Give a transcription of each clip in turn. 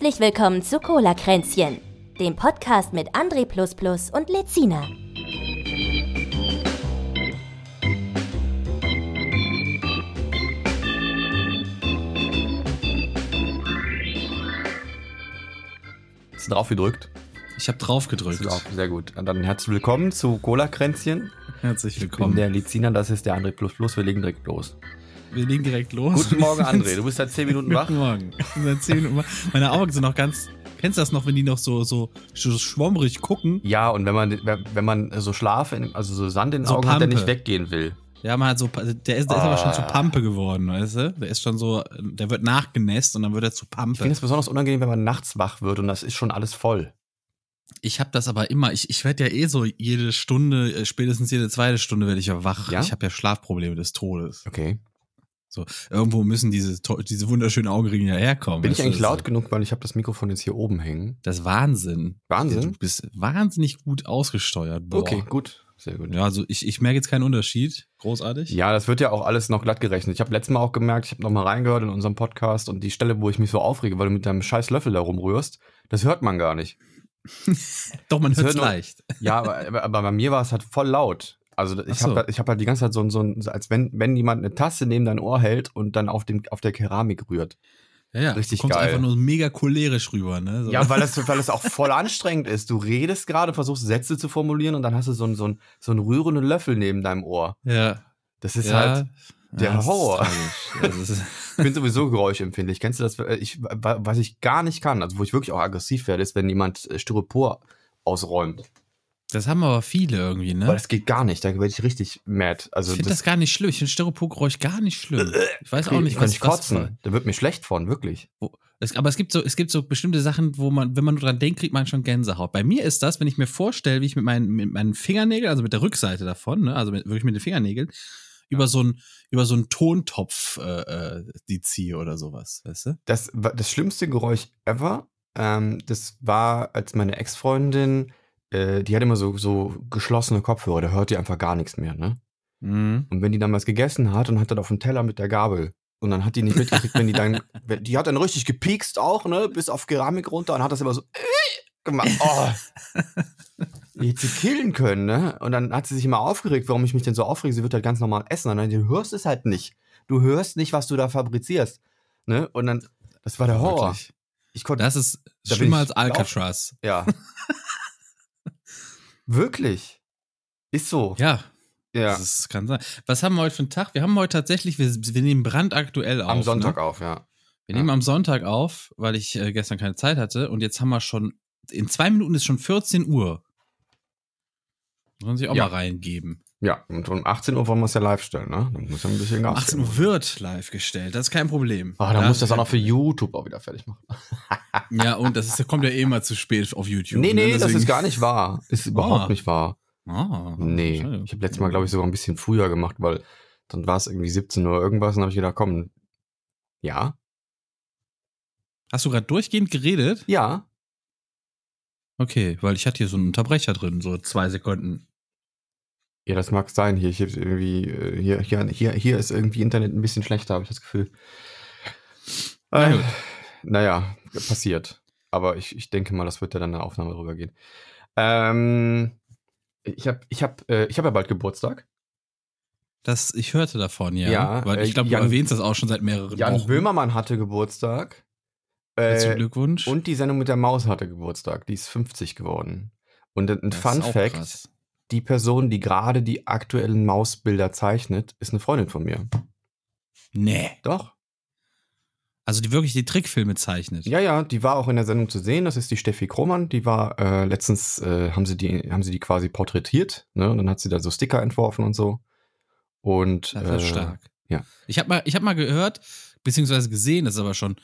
Herzlich willkommen zu Cola Kränzchen, dem Podcast mit André und Lezina. Hast du drauf gedrückt? Ich habe drauf gedrückt. Drauf, sehr gut. Und dann herzlich willkommen zu Cola Kränzchen. Herzlich willkommen. Ich bin der Lezina, das ist der André Wir legen direkt los. Wir legen direkt los. Guten Morgen, André. Du bist seit 10 Minuten wach. Guten Morgen. Seit 10 Minuten wach. Meine Augen sind noch ganz. Kennst du das noch, wenn die noch so, so, so schwommerig gucken? Ja, und wenn man, wenn man so Schlaf, in, also so Sand in den so Augen Pampe. hat, der nicht weggehen will. Ja, man hat so, der ist, der ist aber schon zu ah. Pampe geworden, weißt du? Der ist schon so, der wird nachgenässt und dann wird er zu Pampe. Ich finde es besonders unangenehm, wenn man nachts wach wird und das ist schon alles voll. Ich habe das aber immer, ich, ich werde ja eh so jede Stunde, äh, spätestens jede zweite Stunde werde ich ja wach. Ja? Ich habe ja Schlafprobleme des Todes. Okay. So, irgendwo müssen diese, diese wunderschönen Augenringe ja herkommen. Bin ich eigentlich laut so? genug, weil ich habe das Mikrofon jetzt hier oben hängen? Das ist Wahnsinn. Wahnsinn? Du bist wahnsinnig gut ausgesteuert. Boah. Okay, gut. Sehr gut. Ja, also ich, ich merke jetzt keinen Unterschied. Großartig. Ja, das wird ja auch alles noch glatt gerechnet. Ich habe letztes Mal auch gemerkt, ich habe noch mal reingehört in unserem Podcast und die Stelle, wo ich mich so aufrege, weil du mit deinem scheiß Löffel da rumrührst, das hört man gar nicht. Doch, man hört es leicht. Ja, aber, aber, bei mir war es halt voll laut. Also ich so. habe ich hab halt die ganze Zeit so, so, so als wenn, wenn jemand eine Tasse neben dein Ohr hält und dann auf, dem, auf der Keramik rührt. Ja, ja. Richtig du kommst geil. einfach nur mega cholerisch rüber, ne? So. Ja, weil es, weil es auch voll anstrengend ist. Du redest gerade, versuchst Sätze zu formulieren und dann hast du so einen, so einen, so einen rührenden Löffel neben deinem Ohr. Ja. Das ist ja. halt der ja, Horror. ich bin sowieso geräuschempfindlich. Kennst du das? Ich, was ich gar nicht kann, also wo ich wirklich auch aggressiv werde, ist, wenn jemand Styropor ausräumt. Das haben aber viele irgendwie, ne? Aber das geht gar nicht, da werde ich richtig mad. Also ich finde das, das, gar nicht schlimm. Ich finde Styroporgeräusch gar nicht schlimm. Ich weiß auch nicht, kann was ich kotzen. Da wird mir schlecht von, wirklich. Es, aber es gibt so, es gibt so bestimmte Sachen, wo man, wenn man nur dran denkt, kriegt man schon Gänsehaut. Bei mir ist das, wenn ich mir vorstelle, wie ich mit meinen, mit meinen Fingernägeln, also mit der Rückseite davon, ne, also mit, wirklich mit den Fingernägeln, über so einen über so einen Tontopf äh, äh, die ziehe oder sowas, weißt du? Das das schlimmste Geräusch ever. Ähm, das war, als meine Ex-Freundin äh, die hat immer so, so geschlossene Kopfhörer, da hört die einfach gar nichts mehr, ne? Mhm. Und wenn die dann was gegessen hat und hat dann auf dem Teller mit der Gabel und dann hat die nicht mitgekriegt, wenn die dann, die hat dann richtig gepiekst auch, ne, bis auf Keramik runter und hat das immer so gemacht. Oh. Die hätte sie killen können, ne? Und dann hat sie sich immer aufgeregt, warum ich mich denn so aufrege. Sie wird halt ganz normal essen. Und dann, du hörst es halt nicht. Du hörst nicht, was du da fabrizierst. Ne? Und dann, das war der Horror. Wirklich? Ich konnte, das ist da schlimmer als Alcatraz. Ja. Wirklich? Ist so. Ja. Ja. Das kann sein. Was haben wir heute für einen Tag? Wir haben heute tatsächlich, wir, wir nehmen brandaktuell auf. Am Sonntag ne? auf, ja. Wir ja. nehmen am Sonntag auf, weil ich äh, gestern keine Zeit hatte und jetzt haben wir schon, in zwei Minuten ist schon 14 Uhr. Man sich auch ja. mal reingeben. Ja, und um 18 Uhr wollen wir es ja live stellen, ne? Dann muss ja ein bisschen Gas 18 Uhr wird live gestellt, das ist kein Problem. Ah, dann muss das auch noch für YouTube auch wieder fertig machen. ja, und das ist, kommt ja eh mal zu spät auf YouTube. Nee, nee, ne? das ist gar nicht wahr. Ist überhaupt oh. nicht wahr. Ah, nee, ich habe letztes Mal, glaube ich, sogar ein bisschen früher gemacht, weil dann war es irgendwie 17 Uhr irgendwas und habe ich gedacht, komm, ja. Hast du gerade durchgehend geredet? Ja. Okay, weil ich hatte hier so einen Unterbrecher drin, so zwei Sekunden. Ja, das mag sein. Hier, hier, irgendwie, äh, hier, hier, hier, ist irgendwie Internet ein bisschen schlechter, habe ich das Gefühl. Äh, naja, passiert. Aber ich, ich denke mal, das wird ja dann eine Aufnahme drüber gehen. Ähm, ich habe ich hab, äh, ich hab ja bald Geburtstag. Das, ich hörte davon, ja. ja weil ich glaube, du erwähnst das auch schon seit mehreren Jan Wochen. Jan Böhmermann hatte Geburtstag. Herzlichen äh, Glückwunsch. Und die Sendung mit der Maus hatte Geburtstag. Die ist 50 geworden. Und ein das Fun Fact: krass die Person, die gerade die aktuellen Mausbilder zeichnet, ist eine Freundin von mir. Nee. Doch. Also die wirklich die Trickfilme zeichnet. Ja, ja, die war auch in der Sendung zu sehen. Das ist die Steffi Krohmann. Die war äh, letztens äh, haben sie die haben sie die quasi porträtiert. Ne? Und dann hat sie da so Sticker entworfen und so. Und das ist äh, stark. Ja. Ich habe mal ich habe mal gehört beziehungsweise gesehen, das ist aber schon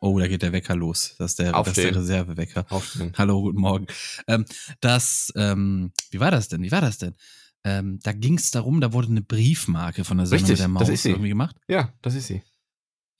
Oh, da geht der Wecker los. Das ist der, das ist der Reservewecker. Aufstehen. Hallo, guten Morgen. Ähm, das, ähm, wie war das denn? Wie war das denn? Ähm, da ging es darum, da wurde eine Briefmarke von der Sendung Richtig, der Maus irgendwie gemacht. Ja, das ist sie.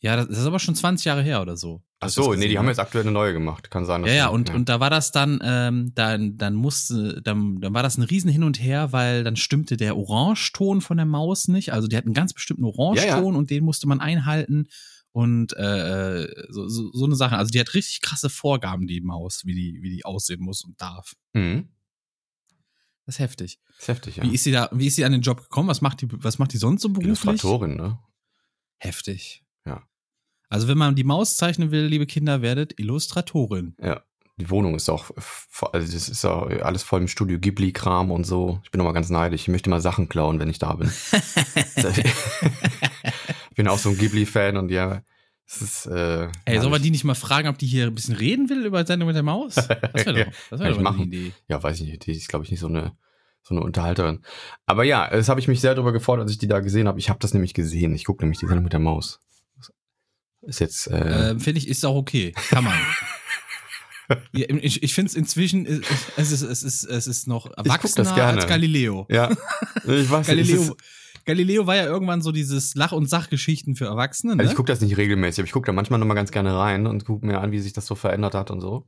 Ja, das ist aber schon 20 Jahre her oder so. Ach so, nee, die haben jetzt aktuell eine neue gemacht. Kann sein. Dass ja, ja, und, ja. und da war das dann, ähm, dann, dann musste, dann, dann war das ein Riesen hin und her, weil dann stimmte der Orangeton von der Maus nicht. Also die hat einen ganz bestimmten Orangeton ja, ja. und den musste man einhalten. und äh, so, so, so eine Sache. Also die hat richtig krasse Vorgaben, die Maus, wie die, wie die aussehen muss und darf. Mhm. Das ist heftig. Das ist heftig, ja. Wie ist sie da, wie ist sie an den Job gekommen? Was macht die, was macht die sonst so beruflich? Illustratorin, ne? Heftig. Also wenn man die Maus zeichnen will, liebe Kinder, werdet Illustratorin. Ja. Die Wohnung ist auch, also das ist auch alles voll im Studio Ghibli-Kram und so. Ich bin immer ganz neidisch. Ich möchte mal Sachen klauen, wenn ich da bin. ich bin auch so ein Ghibli-Fan und ja, es ist. Äh, Ey, soll man die nicht mal fragen, ob die hier ein bisschen reden will über Sendung mit der Maus? Das wäre doch, das wär doch machen. eine Idee. Ja, weiß ich nicht. Die ist, glaube ich, nicht so eine, so eine Unterhalterin. Aber ja, das habe ich mich sehr darüber gefreut, als ich die da gesehen habe. Ich habe das nämlich gesehen. Ich gucke nämlich die Sendung mit der Maus. Ist jetzt. Äh, Ähm, finde ich, ist auch okay. Kann man. ja, ich ich finde es inzwischen, es ist, es, ist, es ist noch das erwachsener als Galileo. ja. Ich weiß nicht, Galileo, ist- Galileo war ja irgendwann so dieses Lach- und Sachgeschichten für Erwachsene. Ne? Also ich gucke das nicht regelmäßig, aber ich gucke da manchmal nochmal ganz gerne rein und gucke mir an, wie sich das so verändert hat und so.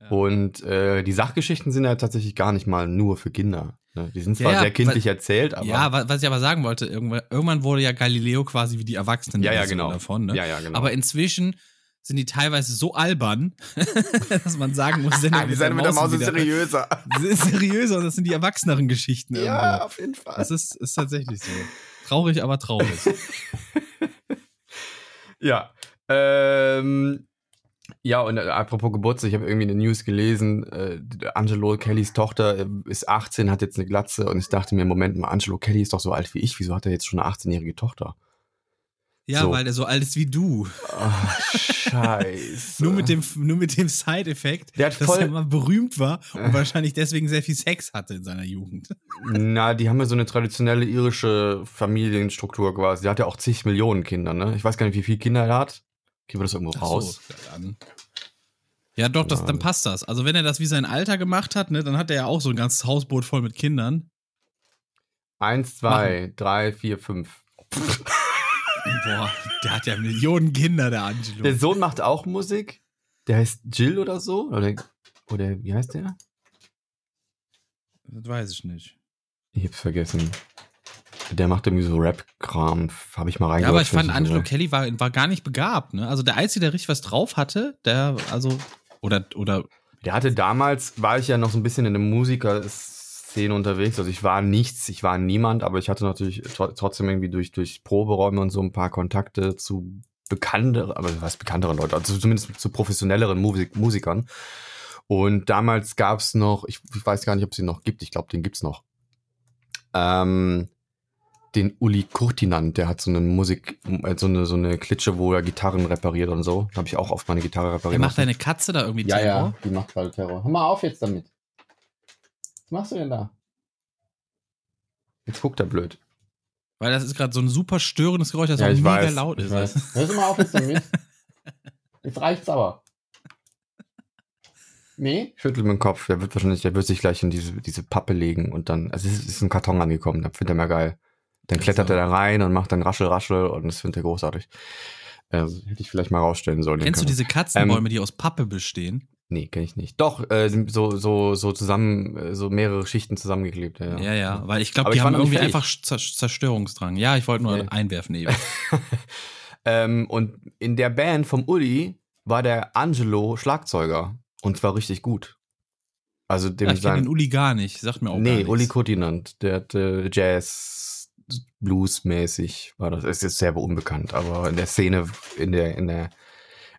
Ja. Und äh, die Sachgeschichten sind ja tatsächlich gar nicht mal nur für Kinder. Ne? Die sind zwar Ja, sehr kindlich erzählt, aber. ja, wa- was ich aber sagen wollte, irgendwann, irgendwann wurde ja Galileo quasi wie die Erwachsenen ja, ja, genau. davon. Ne? Ja, ja, genau. Aber inzwischen sind die teilweise so albern, dass man sagen muss, Sendung die Sendung mit der Maus wieder- seriöser. sind seriöser und das sind die erwachseneren Geschichten irgendwo. Ja, auf jeden Fall. Das ist, ist tatsächlich so. Traurig, aber traurig. Ja. Ähm, ja, und äh, apropos Geburtstag, ich habe irgendwie eine News gelesen, äh, Angelo Kellys Tochter äh, ist 18, hat jetzt eine Glatze und ich dachte mir, Moment mal, Angelo Kelly ist doch so alt wie ich, wieso hat er jetzt schon eine 18-jährige Tochter? Ja, So. weil der so alt ist wie du. Ach, scheiße. Nur mit dem, nur mit dem Side-Effekt, Der dass er mal berühmt war und wahrscheinlich deswegen sehr viel Sex hatte in seiner Jugend. Na, die haben ja so eine traditionelle irische Familienstruktur quasi. Die hat ja auch zig Millionen Kinder, ne? Ich weiß gar nicht, wie viele Kinder er hat. Kriegen wir das irgendwo Ach so, raus? ja, dann. Ja, doch, das, dann passt das. Also, wenn er das wie sein Alter gemacht hat, ne, dann hat er ja auch so ein ganzes Hausboot voll mit Kindern. Eins, zwei, drei, vier, fünf. Boah, der hat ja Millionen Kinder, der Angelo. Der Sohn macht auch Musik. Der heißt Jill oder so. Oder, oder wie heißt der? das weiß ich nicht. Ich hab's vergessen. Der macht irgendwie so Rap-Kram. Habe ich mal Ja, reingehört. aber ich fand, Angelo geil. Kelly war, war gar nicht begabt, ne? Also der Einzige, der richtig was drauf hatte, der, also, oder, oder, Der hatte damals, war ich ja noch so ein bisschen in der Musikerszene unterwegs. Also ich war nichts, ich war niemand, aber ich hatte natürlich tr- trotzdem irgendwie durch, durch Proberäume und so ein paar Kontakte zu bekannteren, aber was bekanntere Leute, also zumindest zu professionelleren Musik, Musikern. Und damals gab es noch, ich, ich weiß gar nicht, ob es den noch gibt, ich glaube, den gibt's noch. Ähm, den Uli Kurtinand, der hat so eine Musik, äh, so eine, so eine Klitsche, wo er Gitarren repariert und so. Da habe ich auch oft meine Gitarre repariert. der macht deine Katze da irgendwie Ja, Terror? ja, die macht gerade Terror. Hör mal auf jetzt damit. Was machst du denn da? Jetzt guckt er blöd. Weil das ist gerade so ein super störendes Geräusch, das Ja, auch mega weiß, laut ist. weiß. Hör mal auf jetzt damit. Jetzt reicht's aber. Nee? Schüttelt mit dem Kopf. Der wird wahrscheinlich, der wird sich gleich in diese, diese Pappe legen und dann, also es ist, ist ein Karton angekommen, da findet er mal geil. Dann klettert So. er da rein und macht dann Raschel, Raschel und das findet er großartig. Äh, hätte ich vielleicht mal rausstellen sollen. Kennst du diese Katzenbäume, Ähm, die aus Pappe bestehen? Nee, kenne ich nicht. Doch, äh, so, so, so zusammen, äh, so mehrere Schichten zusammengeklebt. Ja, Ja, ja, weil ich glaube, die ich haben irgendwie fertig. einfach Zer- Zerstörungsdrang. Ja, ich wollte nur Ja. einwerfen eben. ähm, und in der Band vom Uli war der Angelo Schlagzeuger. Und zwar richtig gut. Also dem Ja, ich kenne den Uli gar nicht, sagt mir auch gar nee, nichts. Uli Kurtinand. Der hat äh, Jazz, Blues-mäßig war das. Ist sehr unbekannt, aber in der Szene, in der, in der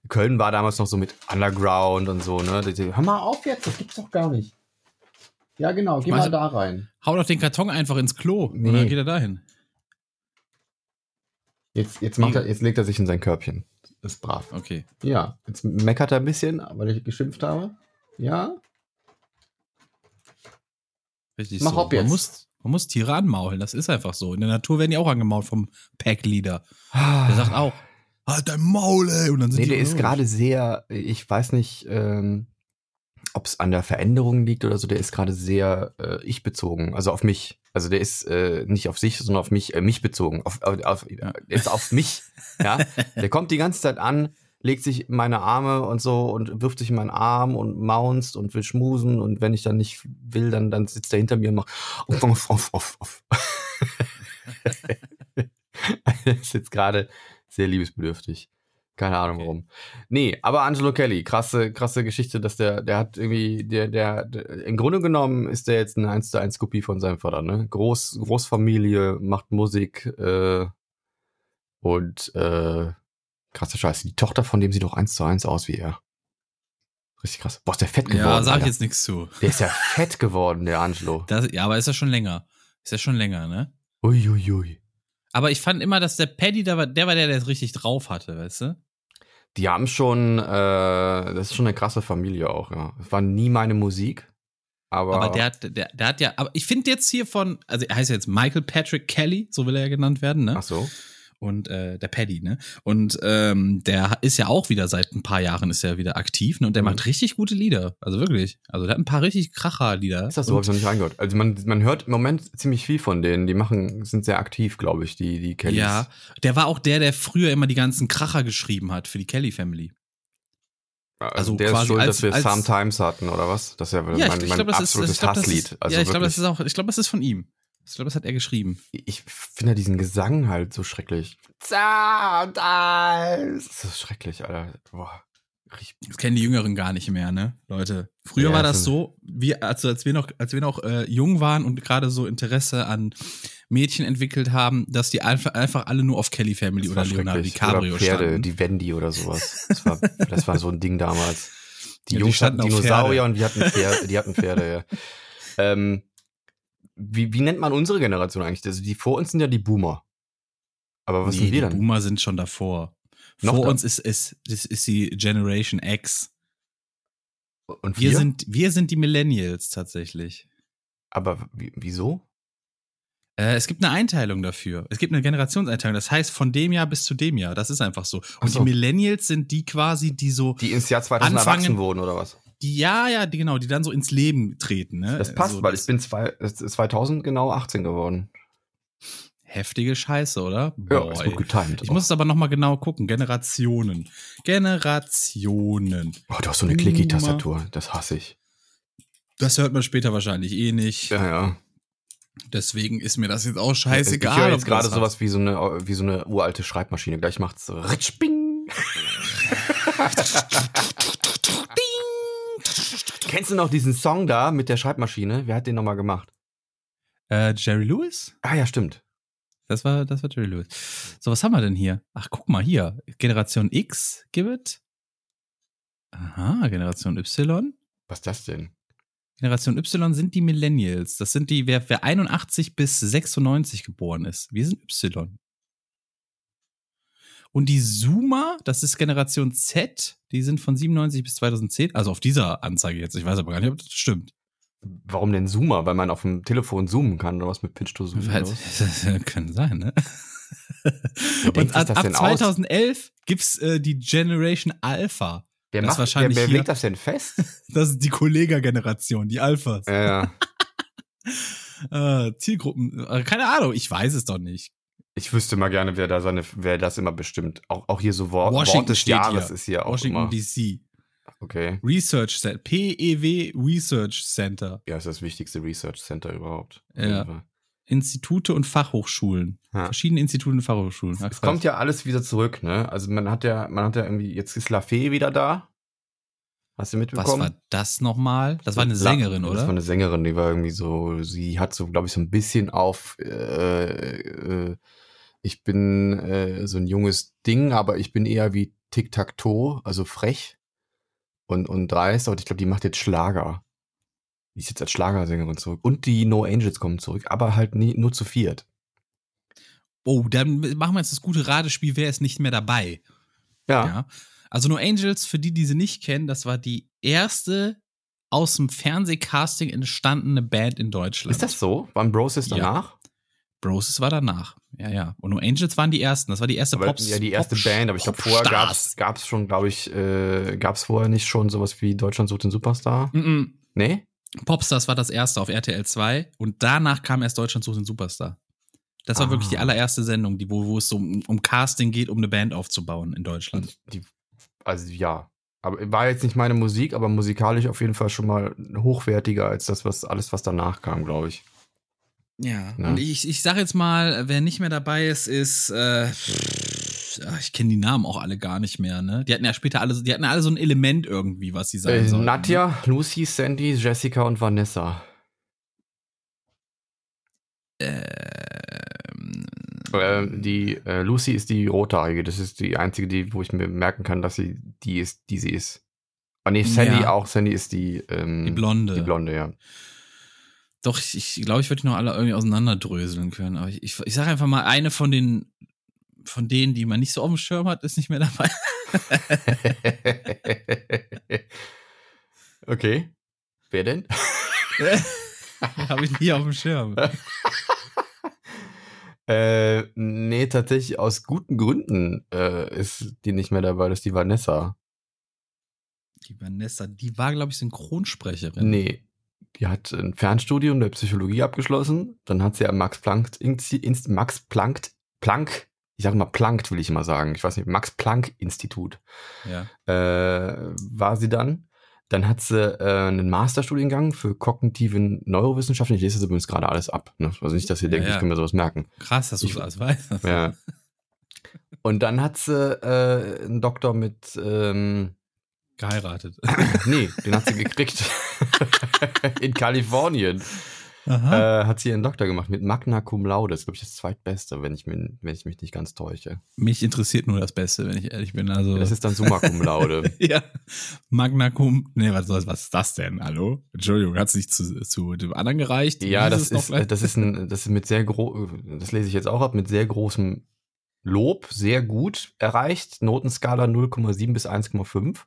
Köln war damals noch so mit Underground und so, ne? Die- die- Hör mal auf jetzt, das gibt's doch gar nicht. Ja, genau, geh Meinst mal da rein. Hau doch den Karton einfach ins Klo Nee. dann geht er dahin. Jetzt, jetzt, macht er, jetzt legt er sich in sein Körbchen. Das ist brav. Okay. Ja, jetzt meckert er ein bisschen, weil ich geschimpft habe. Ja, Richtig Mach so. ab jetzt. Man muss, man muss Tiere anmaulen, das ist einfach so. In der Natur werden die auch angemault vom Packleader. der Der sagt auch, halt dein Maul, ey. Und dann sind Nee, die der ist gerade sehr, ich weiß nicht, ähm, ob es an der Veränderung liegt oder so, der ist gerade sehr äh, ich bezogen, also auf mich. Also der ist äh, nicht auf sich, sondern auf mich, äh, mich bezogen. Auf, auf, auf, Ja. Jetzt auf mich. Ja, der kommt die ganze Zeit an, legt sich in meine Arme und so und wirft sich in meinen Arm und maunzt und will schmusen und wenn ich dann nicht will, dann, dann sitzt er hinter mir und macht auf, auf, auf, auf, er ist jetzt gerade sehr liebesbedürftig. Keine Ahnung warum. Nee, aber Angelo Kelly, krasse, krasse Geschichte, dass der, der hat irgendwie, der, der, der im Grunde genommen ist der jetzt eine 1 zu 1 Kopie von seinem Vater, ne? Groß, Großfamilie, macht Musik, äh, und, äh, krasse Scheiße. Die Tochter von dem sieht doch 1 zu 1 aus wie er. Richtig krass. Boah, ist der fett geworden. Ja, sag ich jetzt nichts zu. Der ist ja fett geworden, der Angelo. Das, ja, aber ist ja schon länger. Ist ja schon länger, ne? Uiuiui. Ui, ui. Aber ich fand immer, dass der Paddy, der war, der war der, der es richtig drauf hatte, weißt du? Die haben schon, äh, das ist schon eine krasse Familie auch, ja. Es war nie meine Musik. Aber, aber der, hat, der, der hat ja, aber ich finde jetzt hier von, also er heißt jetzt Michael Patrick Kelly, so will er ja genannt werden, ne? Ach so und äh, der Paddy, ne? Und ähm, der ist ja auch wieder seit ein paar Jahren ist er wieder aktiv, ne? Und der mhm. macht richtig gute Lieder. Also wirklich. Also der hat ein paar richtig Kracher-Lieder. Ist das so? Hab ich noch nicht reingehört. Also man, man hört im Moment ziemlich viel von denen. Die machen, sind sehr aktiv, glaube ich, die, die Kellys. Ja, der war auch der, der früher immer die ganzen Kracher geschrieben hat für die Kelly Family. Also, also der ist schuld, als, dass wir Sometimes hatten, oder was? Das ist ja, ja mein, ich, ich mein glaub, absolutes ist, Hasslied. Also ja, ich glaube, das ist auch, ich glaube, das ist von ihm. Ich glaube, das hat er geschrieben. Ich finde diesen Gesang halt so schrecklich. Das ist schrecklich, Alter. Boah. Das kennen die Jüngeren gar nicht mehr, ne, Leute. Früher ja, war das so, wie, also als wir noch, als wir noch äh, jung waren und gerade so Interesse an Mädchen entwickelt haben, dass die einfach, einfach alle nur auf Kelly Family oder Leonardo DiCaprio oder Pferde, standen. die Wendy oder sowas. Das war, das war so ein Ding damals. Die ja, Jungs hatten Dinosaurier und die hatten Pferde, die hatten Pferde, ja. Ähm, wie, wie nennt man unsere Generation eigentlich? Also die vor uns sind ja die Boomer. Aber was nee, sind wir dann? Die Boomer sind schon davor. Noch vor da? uns ist, ist, ist, ist die Generation X. Und wir? wir sind, wir sind die Millennials tatsächlich. Aber wieso? Äh, es gibt eine Einteilung dafür. Es gibt eine Generationseinteilung. Das heißt, von dem Jahr bis zu dem Jahr. Das ist einfach so. Und so. die Millennials sind die quasi, die so. Die ins Jahr 2000 anfangen, erwachsen wurden, oder was? Die, ja, ja, die, genau, die dann so ins Leben treten. Ne? Das passt, also, weil ich bin zwei, 2000 genau 18 geworden. Heftige Scheiße, oder? Boah, ja, ist gut getimt. Ich auch. muss es aber nochmal genau gucken. Generationen. Generationen. Oh, du hast so eine Clicky-Tastatur. Das hasse ich. Das hört man später wahrscheinlich eh nicht. Ja, ja. Deswegen ist mir das jetzt auch scheißegal. Ich höre jetzt gerade sowas wie so, eine, wie so eine uralte Schreibmaschine. Gleich macht's Ritsch, bing. Kennst du noch diesen Song da mit der Schreibmaschine? Wer hat den nochmal gemacht? Äh, Jerry Lewis? Ah ja, stimmt. Das war, das war Jerry Lewis. So, was haben wir denn hier? Ach, guck mal hier. Generation X, give it. Aha, Generation Y. Was ist das denn? Generation Y sind die Millennials. Das sind die, wer, wer 81 bis 96 geboren ist. Wir sind Y. Und die Zoomer, das ist Generation Z, die sind von 97 bis 2010, also auf dieser Anzeige jetzt. Ich weiß aber gar nicht, ob das stimmt. Warum denn Zoomer? Weil man auf dem Telefon zoomen kann oder was mit Pitch to Zoom? Das kann sein, ne? Und ab, ab 2011 aus? gibt's äh, die Generation Alpha. Wer, macht, wahrscheinlich wer, wer legt das denn fest? das ist die Kollega-Generation, die Alphas. Ja, ja. äh, Zielgruppen, äh, keine Ahnung, ich weiß es doch nicht. Ich wüsste mal gerne, wer da seine, wer das immer bestimmt. Auch, auch hier so Wort, Wort des Jahres hier. ist hier auch Washington DC. Okay. Research Center. PEW Research Center. Ja, ist das wichtigste Research Center überhaupt. Ja. Institute und Fachhochschulen. Ja. Verschiedene Institute und Fachhochschulen. es kommt ja alles wieder zurück, ne? Also man hat ja, man hat ja irgendwie, jetzt ist Lafay wieder da. Hast du mitbekommen? Was war das nochmal? Das war eine Sängerin, oder? Das war eine Sängerin, die war irgendwie so, sie hat so, glaube ich, so ein bisschen auf äh, äh, ich bin äh, so ein junges Ding, aber ich bin eher wie Tic-Tac-Toe, also frech und, und dreist. Und ich glaube, die macht jetzt Schlager. Die ist jetzt als Schlagersängerin zurück. Und die No Angels kommen zurück, aber halt nie, nur zu viert. Oh, dann machen wir jetzt das gute Ratespiel, wer ist nicht mehr dabei? Ja. ja. Also No Angels, für die, die sie nicht kennen, das war die erste aus dem Fernsehcasting entstandene Band in Deutschland. Ist das so? Waren Broses danach? Ja. Broses war danach. Ja, ja. Und nur Angels waren die ersten. Das war die erste Pops. Ja, die erste Pop Band, aber ich glaube, vorher gab es schon, glaube ich, äh, gab es vorher nicht schon sowas wie Deutschland sucht den Superstar? Mm, -mm. Nee? Popstars war das erste auf RTL 2 und danach kam erst Deutschland sucht den Superstar. Das war ah. wirklich die allererste Sendung, die, wo, wo es so um, um, Casting geht, um eine Band aufzubauen in Deutschland. Die, also ja. Aber war jetzt nicht meine Musik, aber musikalisch auf jeden Fall schon mal hochwertiger als das, was alles, was danach kam, glaube ich. Ja, ne? und ich, ich sag jetzt mal, wer nicht mehr dabei ist, ist, äh, ich, ich kenne die Namen auch alle gar nicht mehr, ne? Die hatten ja später alle, die hatten alle so ein Element irgendwie, was sie sein äh, sollten. Nadja, ne? Lucy, Sandy, Jessica und Vanessa. Ähm, Äh, die äh, Lucy ist die rothaarige. Das ist die einzige, die, wo ich mir merken kann, dass sie die ist, die sie ist. Oh nee, Sandy Ja. auch. Sandy ist die, ähm, die Blonde. Die Blonde, ja. Doch, ich, ich glaube, ich würde die noch alle irgendwie auseinanderdröseln können. Aber ich, ich, ich sage einfach mal, eine von den, von denen, die man nicht so auf dem Schirm hat, ist nicht mehr dabei. okay. Wer denn? Habe ich nie auf dem Schirm. äh, nee, tatsächlich aus guten Gründen äh, ist die nicht mehr dabei. Das ist die Vanessa. Die Vanessa, die war, glaube ich, Synchronsprecherin. Nee. Die hat ein Fernstudium der Psychologie abgeschlossen. Dann hat sie am Max Planck, Inst- Max Planck, Planck, ich sage mal Planck, will ich immer sagen. Ich weiß nicht, Max Planck Institut Ja. äh, war sie dann. Dann hat sie äh, einen Masterstudiengang für kognitive Neurowissenschaften. Ich lese das übrigens gerade alles ab. Ne? Also nicht, dass ihr Ja, denkt, ja. ich kann mir sowas merken. Krass, dass du das alles weißt. Ja. Und dann hat sie äh, einen Doktor mit, ähm, Geheiratet. nee, den hat sie gekriegt. In Kalifornien Aha. äh, hat sie ihren Doktor gemacht mit Magna Cum Laude. Das ist, glaube ich, das zweitbeste, wenn ich, mir, wenn ich mich nicht ganz täusche. Mich interessiert nur das Beste, wenn ich ehrlich bin. Also, Das ist dann Summa Cum Laude. ja. Magna Cum. Nee, was, was was ist das denn? Hallo? Entschuldigung, hat es nicht zu, zu dem anderen gereicht? Ja, das ist, das ist ein, das ist mit sehr gro das lese ich jetzt auch ab, mit sehr großem Lob, sehr gut erreicht. Notenskala 0,7 bis 1,5.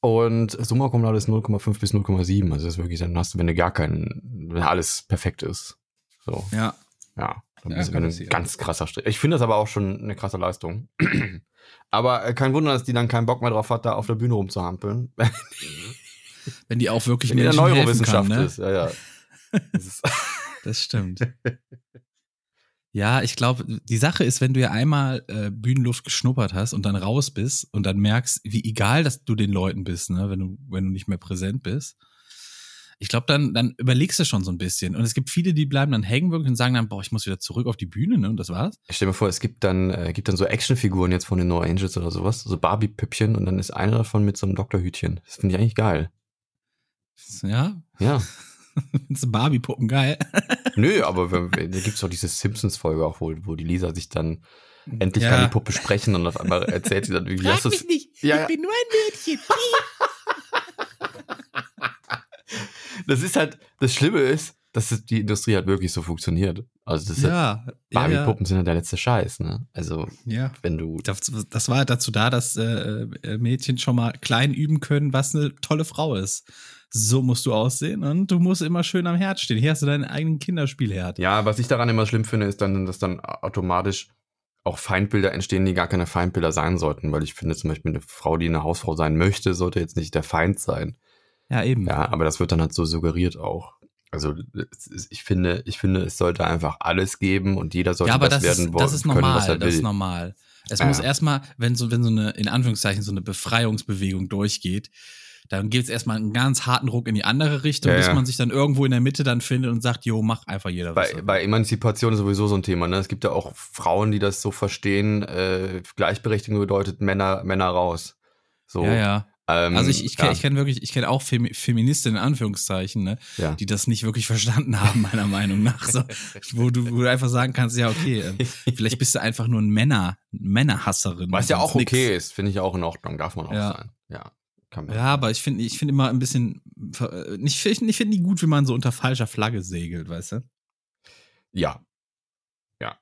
Und Summa Cum Laude ist 0,5 bis 0,7. Also das ist wirklich, dann hast du, wenn du gar keinen, wenn alles perfekt ist. So, Ja. ja. Dann Ja, bist du ein ganz krasser Strich. Ich finde das aber auch schon eine krasse Leistung. aber äh, kein Wunder, dass die dann keinen Bock mehr drauf hat, da auf der Bühne rumzuhampeln. Wenn die auch wirklich in der Neurowissenschaft kann, ne? ist. Ja, ja. Das ist Das stimmt. Ja, ich glaube, die Sache ist, wenn du ja einmal äh, Bühnenluft geschnuppert hast und dann raus bist und dann merkst, wie egal, dass du den Leuten bist, ne, wenn du, wenn du nicht mehr präsent bist. Ich glaube, dann, dann überlegst du schon so ein bisschen. Und es gibt viele, die bleiben dann hängen wirklich und sagen dann, boah, ich muss wieder zurück auf die Bühne, ne? Und das war's. Ich stell mir vor, es gibt dann, äh, gibt dann so Actionfiguren jetzt von den No Angels oder sowas, so Barbie-Püppchen und dann ist einer davon mit so einem Doktorhütchen. Das finde ich eigentlich geil. Ja, Ja. findest Barbie-Puppen geil. Nö, aber da gibt's doch diese Simpsons-Folge auch, wo, wo die Lisa sich dann endlich Ja. kann die Puppe sprechen und auf einmal erzählt sie dann, wie hast du's- nicht. Ja, ja. bin nur ein Mädchen. Das ist halt, das Schlimme ist, dass es, die Industrie halt wirklich so funktioniert. Also das ist halt, Ja, ja, Barbie-Puppen sind halt der letzte Scheiß, ne? Also, ja. wenn du, Das, das war halt dazu da, dass äh, äh, Mädchen schon mal klein üben können, was eine tolle Frau ist. So musst du aussehen und du musst immer schön am Herd stehen. Hier hast du deinen eigenen Kinderspielherd. Ja, was ich daran immer schlimm finde, ist dann, dass dann automatisch auch Feindbilder entstehen, die gar keine Feindbilder sein sollten, weil ich finde zum Beispiel eine Frau, die eine Hausfrau sein möchte, sollte jetzt nicht der Feind sein. Ja, eben. Ja, aber das wird dann halt so suggeriert auch. Also ich finde, ich finde, es sollte einfach alles geben und jeder sollte Ja, aber das, das, werden ist, wollen, das ist können, normal. was er Das ist normal. Es Ja. muss erstmal, wenn so, wenn so eine, in Anführungszeichen, so eine Befreiungsbewegung durchgeht, dann gibt es erstmal einen ganz harten Ruck in die andere Richtung, Ja, bis man sich dann irgendwo in der Mitte dann findet und sagt, jo, mach einfach jeder was. Bei, bei Emanzipation ist sowieso so ein Thema. Ne? Es gibt ja auch Frauen, die das so verstehen. Äh, Gleichberechtigung bedeutet Männer, Männer raus. So. Ja, ja. Ähm, Also ich, ich ja, kenne ich kenn wirklich, ich kenne auch Femi Feministinnen in Anführungszeichen, ne, ja. die das nicht wirklich verstanden haben, meiner Meinung nach. So, wo, du, wo du einfach sagen kannst, ja, okay, äh, vielleicht bist du einfach nur ein Männer, Männerhasserin. Was ja auch nix. okay ist, finde ich auch in Ordnung, darf man auch Ja. sein. Ja, kann man. Ja, aber ich finde ich finde immer ein bisschen, äh, nicht, ich finde nie gut, wie man so unter falscher Flagge segelt, weißt du? Ja. Ja.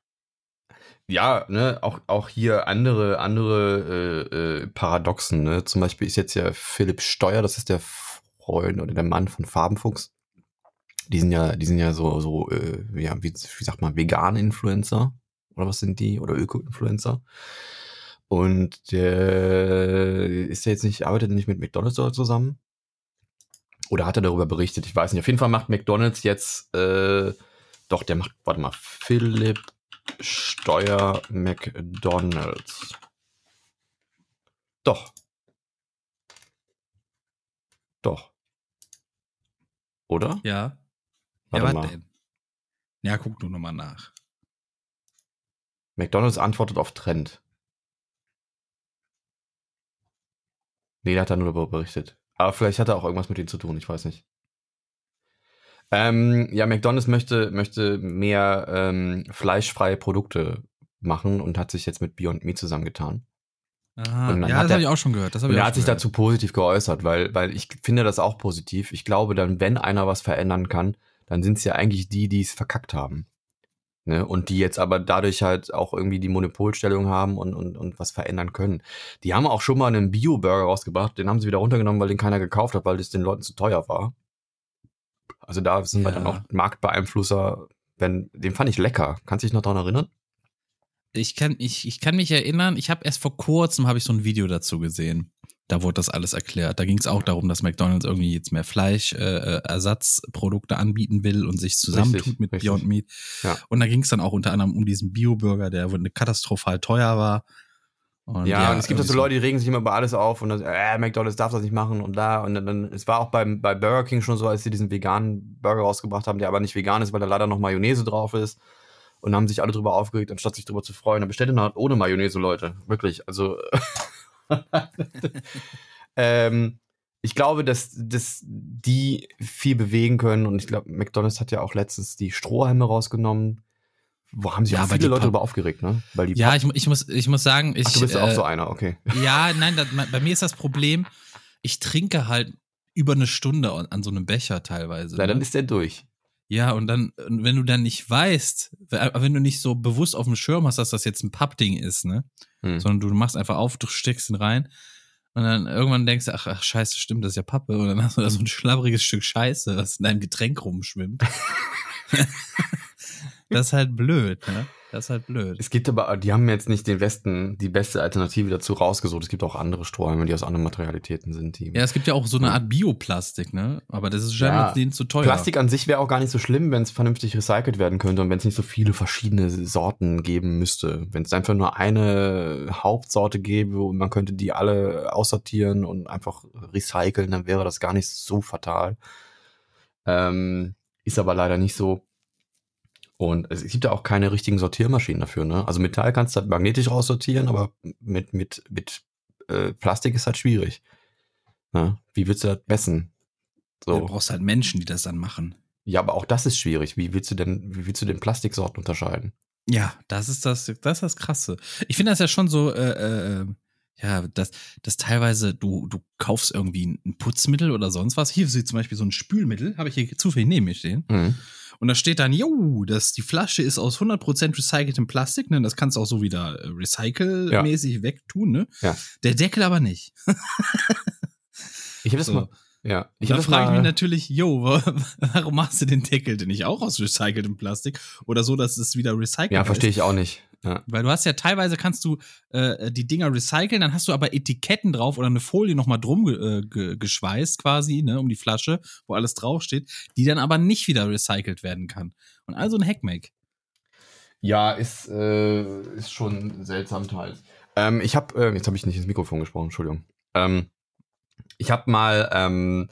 Ja, ne, auch, auch hier andere, andere äh, äh, Paradoxen, ne? Zum Beispiel ist jetzt ja Philipp Steuer, das ist der Freund oder der Mann von Farbenfuchs. Die sind ja, die sind ja so, so, äh, ja, wie, wie sagt man, vegane Influencer. Oder was sind die? Oder Öko-Influencer. Und der ist ja jetzt nicht, arbeitet er nicht mit McDonalds oder zusammen? Oder hat er darüber berichtet? Ich weiß nicht. Auf jeden Fall macht McDonalds jetzt, äh, doch, der macht, warte mal, Philipp Steuer McDonalds. Doch. Doch. Oder? Ja. Warte ja, mal. denn? Ja, guck du nochmal nach. McDonalds antwortet auf Trend. Nee, der hat da nur darüber berichtet. Aber vielleicht hat er auch irgendwas mit denen zu tun, ich weiß nicht. Ähm, ja, McDonald's möchte, möchte mehr ähm, fleischfreie Produkte machen und hat sich jetzt mit Beyond Meat zusammengetan. Aha, ja, das habe ich auch schon gehört. Das und er hat sich gehört. dazu positiv geäußert, weil, weil ich finde das auch positiv. Ich glaube dann, wenn einer was verändern kann, dann sind es ja eigentlich die, die es verkackt haben. Ne? Und die jetzt aber dadurch halt auch irgendwie die Monopolstellung haben und, und, und was verändern können. Die haben auch schon mal einen Bio-Burger rausgebracht, den haben sie wieder runtergenommen, weil den keiner gekauft hat, weil das den Leuten zu teuer war. Also da sind ja. wir dann auch Marktbeeinflusser. Wenn, den fand ich lecker. Kannst du dich noch daran erinnern? Ich kann, ich, ich kann mich erinnern, ich habe erst vor kurzem habe ich so ein Video dazu gesehen. Da wurde das alles erklärt. Da ging es auch darum, dass McDonald's irgendwie jetzt mehr Fleischersatzprodukte äh, anbieten will und sich zusammentut richtig, mit richtig. Beyond Meat. Ja. Und da ging es dann auch unter anderem um diesen Bio-Burger, der katastrophal teuer war. Und ja, ja, und es gibt also so Leute, die regen sich immer über alles auf und das, äh, McDonalds darf das nicht machen und da und dann, dann es war auch beim, bei Burger King schon so, als sie diesen veganen Burger rausgebracht haben, der aber nicht vegan ist, weil da leider noch Mayonnaise drauf ist und haben sich alle drüber aufgeregt, anstatt sich drüber zu freuen. Dann bestellt ihr halt ohne Mayonnaise, Leute. Wirklich. Also. ähm, ich glaube, dass, dass die viel bewegen können und ich glaube, McDonalds hat ja auch letztens die Strohhalme rausgenommen. Wo haben sich ja, auch viele Leute darüber aufgeregt, ne? Weil die ja, ich, ich, muss, ich muss sagen, ich. Ach, du bist äh, auch so einer, okay. Ja, nein, das, bei mir ist das Problem, ich trinke halt über eine Stunde an so einem Becher teilweise. Ja, ne? dann ist der durch. Ja, und dann, wenn du dann nicht weißt, wenn du nicht so bewusst auf dem Schirm hast, dass das jetzt ein Pappding ist, ne? Hm. Sondern du machst einfach auf, du steckst ihn rein und dann irgendwann denkst du, ach, ach scheiße, stimmt, das ist ja Pappe. Und dann hast du da so ein schlabriges Stück Scheiße, das in deinem Getränk rumschwimmt. das ist halt blöd, ne? Das ist halt blöd. Es gibt aber, die haben jetzt nicht den besten, die beste Alternative dazu rausgesucht. Es gibt auch andere Strohhalme, die aus anderen Materialitäten sind. Die, ja, es gibt ja auch so eine Art Bioplastik, ne? Aber das ist scheinbar ja, denen zu teuer. Plastik an sich wäre auch gar nicht so schlimm, wenn es vernünftig recycelt werden könnte und wenn es nicht so viele verschiedene Sorten geben müsste. Wenn es einfach nur eine Hauptsorte gäbe und man könnte die alle aussortieren und einfach recyceln, dann wäre das gar nicht so fatal. Ähm, ist aber leider nicht so. Und es gibt ja auch keine richtigen Sortiermaschinen dafür, ne? Also Metall kannst du halt magnetisch raussortieren, aber mit, mit, mit äh, Plastik ist halt schwierig. Ne? Wie willst du das messen? So. Du brauchst halt Menschen, die das dann machen. Ja, aber auch das ist schwierig. Wie willst du denn, wie willst du denn Plastiksorten unterscheiden? Ja, das ist das, das ist das Krasse. Ich finde das ja schon so, äh, äh, ja, dass, dass teilweise du, du kaufst irgendwie ein Putzmittel oder sonst was. Hier ist zum Beispiel so ein Spülmittel, habe ich hier zufällig neben mir stehen. Mhm. Und da steht dann, jo, dass die Flasche ist aus 100% recyceltem Plastik, ne? Das kannst du auch so wieder äh, recycelmäßig ja. wegtun, ne? Ja. Der Deckel aber nicht. ich habe das so. mal. Ja, ich da frage ich mich natürlich, jo, warum machst du den Deckel denn nicht auch aus recyceltem Plastik oder so, dass es wieder recycelt Ja, verstehe ich auch nicht. Ja. Weil du hast ja teilweise kannst du äh, die Dinger recyceln, dann hast du aber Etiketten drauf oder eine Folie nochmal drum äh, ge geschweißt quasi, ne, um die Flasche, wo alles draufsteht, die dann aber nicht wieder recycelt werden kann. Und also ein Hackmack. Ja, ist, äh, ist schon seltsam teils. Ähm, ich habe, äh, jetzt habe ich nicht ins Mikrofon gesprochen, Entschuldigung. Ähm, ich habe mal ähm,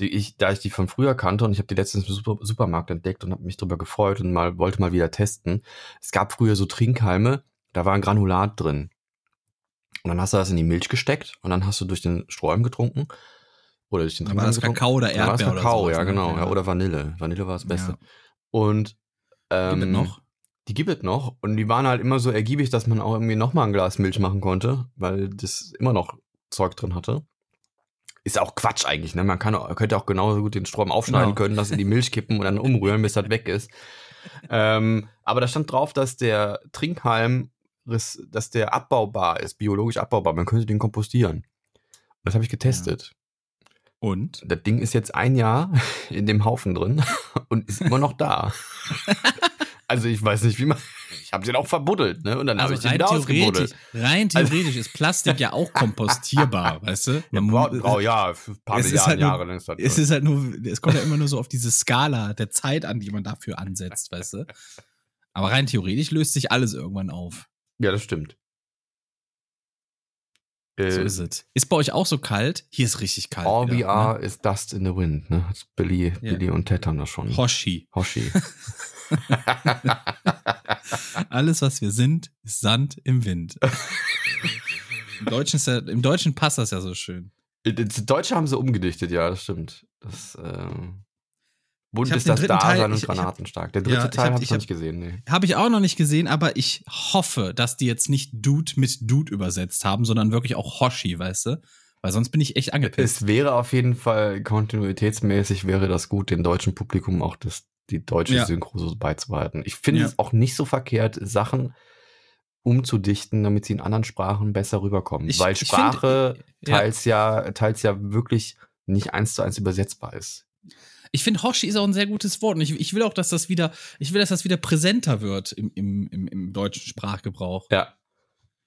die ich, da ich die von früher kannte und ich habe die letztens im Super, Supermarkt entdeckt und habe mich darüber gefreut und mal wollte mal wieder testen. Es gab früher so Trinkhalme, da war ein Granulat drin. Und dann hast du das in die Milch gesteckt und dann hast du durch den Strohhalm getrunken. Oder durch den Trinkhalm. War das getrunken. Kakao oder Erdbeer? War das Kakao, oder sowas, ja, ne? genau. Ja. ja. oder Vanille. Vanille war das Beste. Ja. Und ähm, gibt es noch? Die gibt es noch. Und die waren halt immer so ergiebig, dass man auch irgendwie nochmal ein Glas Milch machen konnte, weil das immer noch Zeug drin hatte. Ist auch Quatsch eigentlich, ne? Man kann, könnte auch genauso gut den Strom aufschneiden genau. können, das in die Milch kippen und dann umrühren, bis das weg ist. ähm, aber da stand drauf, dass der Trinkhalm, dass der abbaubar ist, biologisch abbaubar. Man könnte den kompostieren. Und das habe ich getestet. Ja. Und? Das Ding ist jetzt ein Jahr in dem Haufen drin und ist immer noch da. Also ich weiß nicht, wie man. Ich habe den auch verbuddelt, ne? Und dann also habe ich den wieder ausgebuddelt. Rein also theoretisch also, ist Plastik ja auch kompostierbar, weißt du? Man ja, oh, ja, ein paar Milliarden halt Jahre lang ist das. Es ist halt nur, es kommt ja immer nur so auf diese Skala der Zeit an, die man dafür ansetzt, weißt du? Aber rein theoretisch löst sich alles irgendwann auf. Ja, das stimmt. So äh, ist es. Ist bei euch auch so kalt? Hier ist richtig kalt. All wieder, VR ne? is dust in the wind, ne? Billy, ja. Billy und Ted haben das schon. Hoshi. Hoshi. Alles, was wir sind, ist Sand im Wind. Im Deutschen, ist ja, Im Deutschen passt das ja so schön. Das Deutsche haben sie umgedichtet, ja, das stimmt. Das, äh, Bunt ist das Dasein und Granatenstark. Der dritte ja, Teil habe ich, hab, noch nicht gesehen. Nee. Habe ich auch noch nicht gesehen, aber ich hoffe, dass die jetzt nicht Dude mit Dude übersetzt haben, sondern wirklich auch Hoshi, weißt du? Weil sonst bin ich echt angepisst. Es wäre auf jeden Fall kontinuitätsmäßig wäre das gut, dem deutschen Publikum auch das, die deutsche ja. Synchro so beizubehalten. Ich finde ja. es auch nicht so verkehrt, Sachen umzudichten, damit sie in anderen Sprachen besser rüberkommen. Ich, Weil Sprache find, teils ja. ja, teils ja wirklich nicht eins zu eins übersetzbar ist. Ich finde, Hoshi ist auch ein sehr gutes Wort. Und ich, ich, will auch, dass das wieder, ich will, dass das wieder präsenter wird im, im, im, im deutschen Sprachgebrauch. Ja.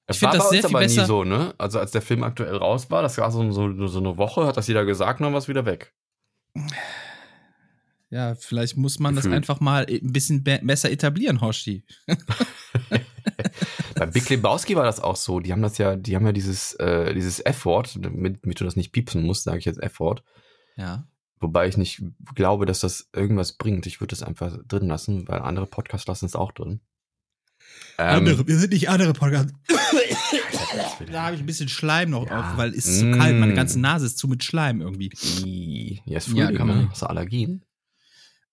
Ich war das bei uns aber besser. nie so, ne? Also als der Film aktuell raus war, das war so, so, so eine Woche, hat das jeder gesagt, dann war es wieder weg. Ja, vielleicht muss man Gefühl. das einfach mal ein bisschen be besser etablieren, Hoshi. Bei Big Lebowski war das auch so. Die haben das ja, die haben ja dieses, äh, dieses F-Wort, damit, damit, du das nicht piepsen musst, sage ich jetzt F-Wort. Ja. Wobei ich nicht glaube, dass das irgendwas bringt. Ich würde es einfach drin lassen, weil andere Podcasts lassen es auch drin. Ähm, andere, wir sind nicht andere Podcasts. da habe ich ein bisschen Schleim noch ja. auf, weil es ist zu mm. kalt. Meine ganze Nase ist zu mit Schleim irgendwie. Ja, ist Frühling, ja, kann man. Ne? Hast du Allergien?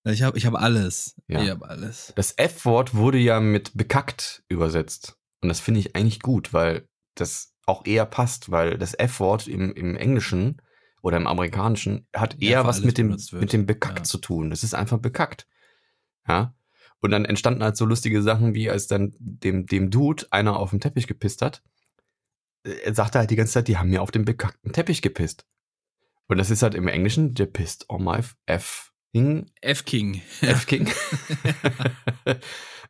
Ich habe ich hab alles. Ja. Ich habe alles. Das F-Wort wurde ja mit bekackt übersetzt. Und das finde ich eigentlich gut, weil das auch eher passt, weil das F-Wort im, im Englischen oder im Amerikanischen hat eher ja, was mit dem, mit dem bekackt ja. zu tun. Das ist einfach bekackt. Ja. Und dann entstanden halt so lustige Sachen, wie als dann dem, dem Dude einer auf den Teppich gepisst hat. Äh, er sagte halt die ganze Zeit, die haben mir auf den bekackten Teppich gepisst. Und das ist halt im Englischen, der pisst on my F. King. F King. F King.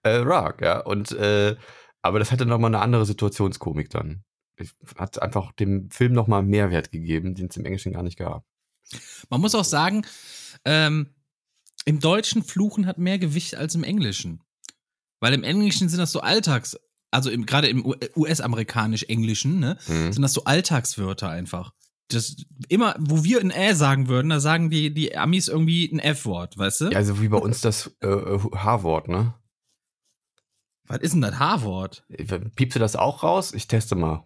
äh, Rock, ja. Und, äh, aber das hatte nochmal eine andere Situationskomik dann hat einfach dem Film nochmal Mehrwert gegeben, den es im Englischen gar nicht gab. Man muss auch sagen, ähm, im Deutschen Fluchen hat mehr Gewicht als im Englischen. Weil im Englischen sind das so Alltags, also gerade im US-amerikanisch-englischen, ne, mhm. sind das so Alltagswörter einfach. Das, immer, wo wir ein Ä sagen würden, da sagen die, die Amis irgendwie ein F-Wort, weißt du? Ja, also wie bei uns das äh, H-Wort, ne? Was ist denn das H-Wort? Piepst du das auch raus? Ich teste mal.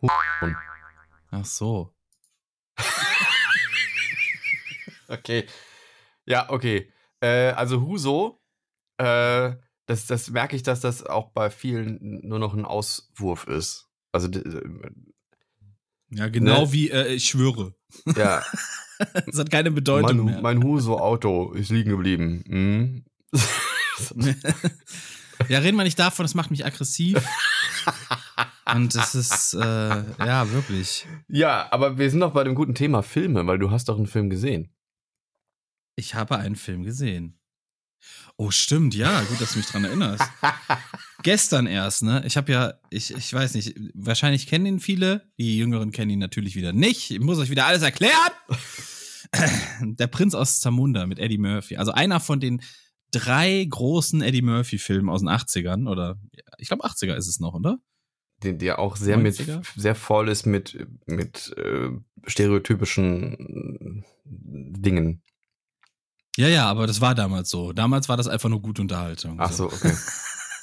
Ach so. okay. Ja, okay. Äh, also Huso, äh, das, das merke ich, dass das auch bei vielen nur noch ein Auswurf ist. Also äh, ja, genau ne? wie äh, ich schwöre. Ja. das hat keine Bedeutung mein, mehr. Mein Huso-Auto ist liegen geblieben. Hm? Ja, reden wir nicht davon, das macht mich aggressiv. Und das ist, äh, ja, wirklich. Ja, aber wir sind doch bei dem guten Thema Filme, weil du hast doch einen Film gesehen. Ich habe einen Film gesehen. Oh, stimmt, ja, gut, dass du mich dran erinnerst. Gestern erst, ne? Ich habe ja, ich, ich weiß nicht, wahrscheinlich kennen ihn viele, die Jüngeren kennen ihn natürlich wieder nicht. Ich muss euch wieder alles erklären. Der Prinz aus Zamunda mit Eddie Murphy. Also einer von den drei großen Eddie Murphy-Filmen aus den 80ern oder ich glaube 80er ist es noch, oder? Den, der auch sehr 90er? mit sehr voll ist mit, mit äh, stereotypischen Dingen. Ja, ja, aber das war damals so. Damals war das einfach nur gute Unterhaltung. Ach so, okay.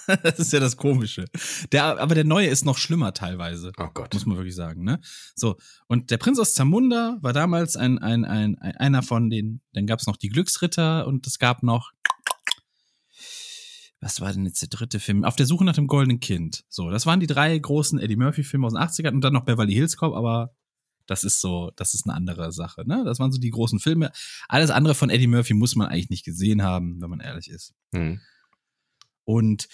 das ist ja das Komische. Der, aber der neue ist noch schlimmer teilweise. Oh Gott. Muss man wirklich sagen, ne? So. Und der Prinz aus Zamunda war damals ein, ein, ein, ein einer von den, dann gab es noch die Glücksritter und es gab noch was war denn jetzt der dritte Film? Auf der Suche nach dem goldenen Kind. So, das waren die drei großen Eddie Murphy-Filme aus den 80ern und dann noch Beverly Hills Cop, aber das ist so, das ist eine andere Sache, ne? Das waren so die großen Filme. Alles andere von Eddie Murphy muss man eigentlich nicht gesehen haben, wenn man ehrlich ist. Mhm. Und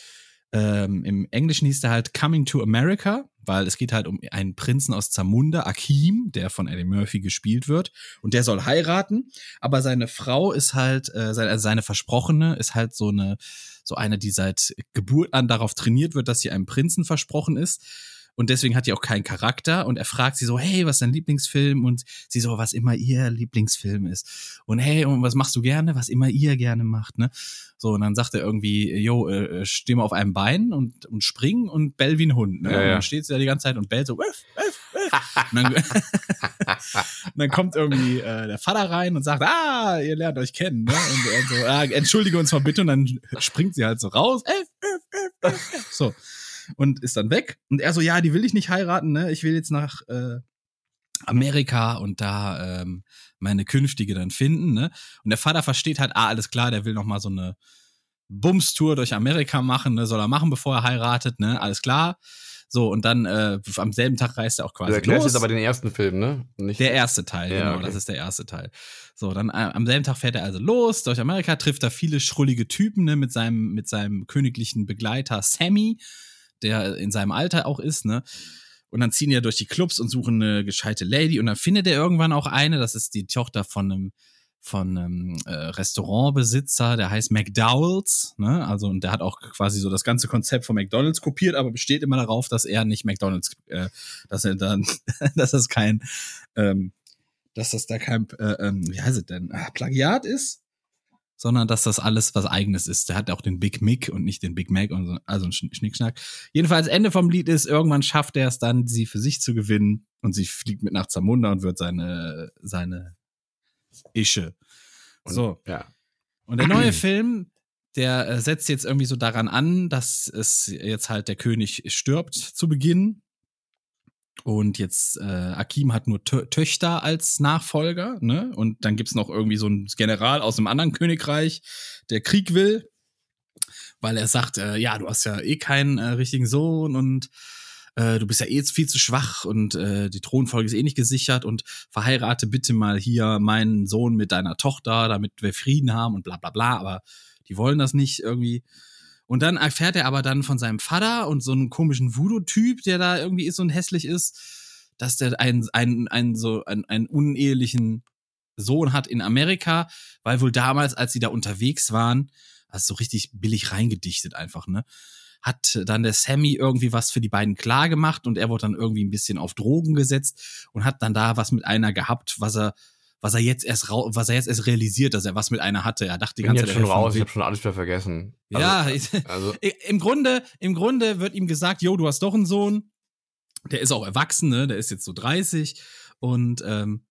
ähm, im Englischen hieß der halt Coming to America, weil es geht halt um einen Prinzen aus Zamunda, Akim, der von Eddie Murphy gespielt wird. Und der soll heiraten, aber seine Frau ist halt, äh, seine, also seine Versprochene ist halt so eine, so eine, die seit Geburt an darauf trainiert wird, dass sie einem Prinzen versprochen ist und deswegen hat die auch keinen Charakter und er fragt sie so, hey, was ist dein Lieblingsfilm? Und sie so, was immer ihr Lieblingsfilm ist. Und hey, und was machst du gerne? Was immer ihr gerne macht, ne? So, und dann sagt er irgendwie, yo, äh, steh mal auf einem Bein und, und spring und bell wie ein Hund, ne? Ja, ja. Und dann steht sie da die ganze Zeit und bellt so, wuff, wuff, wuff. und, dann, und dann kommt irgendwie äh, der Vater rein und sagt, ah, ihr lernt euch kennen, ne? Und, und so, ah, entschuldige uns mal bitte und dann springt sie halt so raus, so und ist dann weg. Und er so, ja, die will ich nicht heiraten, ne? Ich will jetzt nach, äh, Amerika und da ähm, meine Künftige dann finden. Ne? Und der Vater versteht halt, ah, alles klar, der will noch mal so eine Bumstour durch Amerika machen, ne? soll er machen, bevor er heiratet, ne? Alles klar. So, und dann äh, am selben Tag reist er auch quasi. Du erklärst los. jetzt aber den ersten Film, ne? Nicht der erste Teil, ja, genau, okay. das ist der erste Teil. So, dann äh, am selben Tag fährt er also los durch Amerika, trifft da viele schrullige Typen, ne, mit seinem, mit seinem königlichen Begleiter Sammy, der in seinem Alter auch ist, ne? Und dann ziehen die ja durch die Clubs und suchen eine gescheite Lady und dann findet er irgendwann auch eine, das ist die Tochter von einem von einem äh, Restaurantbesitzer, der heißt McDowell's, ne? Also und der hat auch quasi so das ganze Konzept von McDonald's kopiert, aber besteht immer darauf, dass er nicht McDonald's, äh, dass er dann, dass das kein, ähm, dass das da kein, äh, ähm, wie heißt es denn, Plagiat ist, sondern dass das alles was eigenes ist. Der hat auch den Big Mick und nicht den Big Mac und so, also ein Schnickschnack. Jedenfalls Ende vom Lied ist, irgendwann schafft er es dann, sie für sich zu gewinnen und sie fliegt mit nach Zamunda und wird seine, seine Ische. So. Ja. Und der neue Film, der äh, setzt jetzt irgendwie so daran an, dass es jetzt halt der König stirbt zu Beginn. Und jetzt äh, Akim hat nur Tö Töchter als Nachfolger, ne? Und dann gibt's noch irgendwie so einen General aus einem anderen Königreich, der Krieg will, weil er sagt, äh, ja, du hast ja eh keinen äh, richtigen Sohn und äh, du bist ja eh viel zu schwach und äh, die Thronfolge ist eh nicht gesichert und verheirate bitte mal hier meinen Sohn mit deiner Tochter, damit wir Frieden haben und bla bla bla, aber die wollen das nicht irgendwie. Und dann erfährt er aber dann von seinem Vater und so einem komischen Voodoo-Typ, der da irgendwie ist und hässlich ist, dass der einen, einen, einen so einen, einen unehelichen Sohn hat in Amerika, weil wohl damals, als sie da unterwegs waren, also so richtig billig reingedichtet einfach, ne? hat dann der Sammy irgendwie was für die beiden klar gemacht und er wurde dann irgendwie ein bisschen auf Drogen gesetzt und hat dann da was mit einer gehabt, was er was er jetzt erst was er jetzt erst realisiert, dass er was mit einer hatte. Er dachte die ganze Zeit schon raus, ich habe schon alles wieder vergessen. Also, ja, also im Grunde im Grunde wird ihm gesagt, "Jo, du hast doch einen Sohn." Der ist auch erwachsen, ne? Der ist jetzt so 30 und ähm,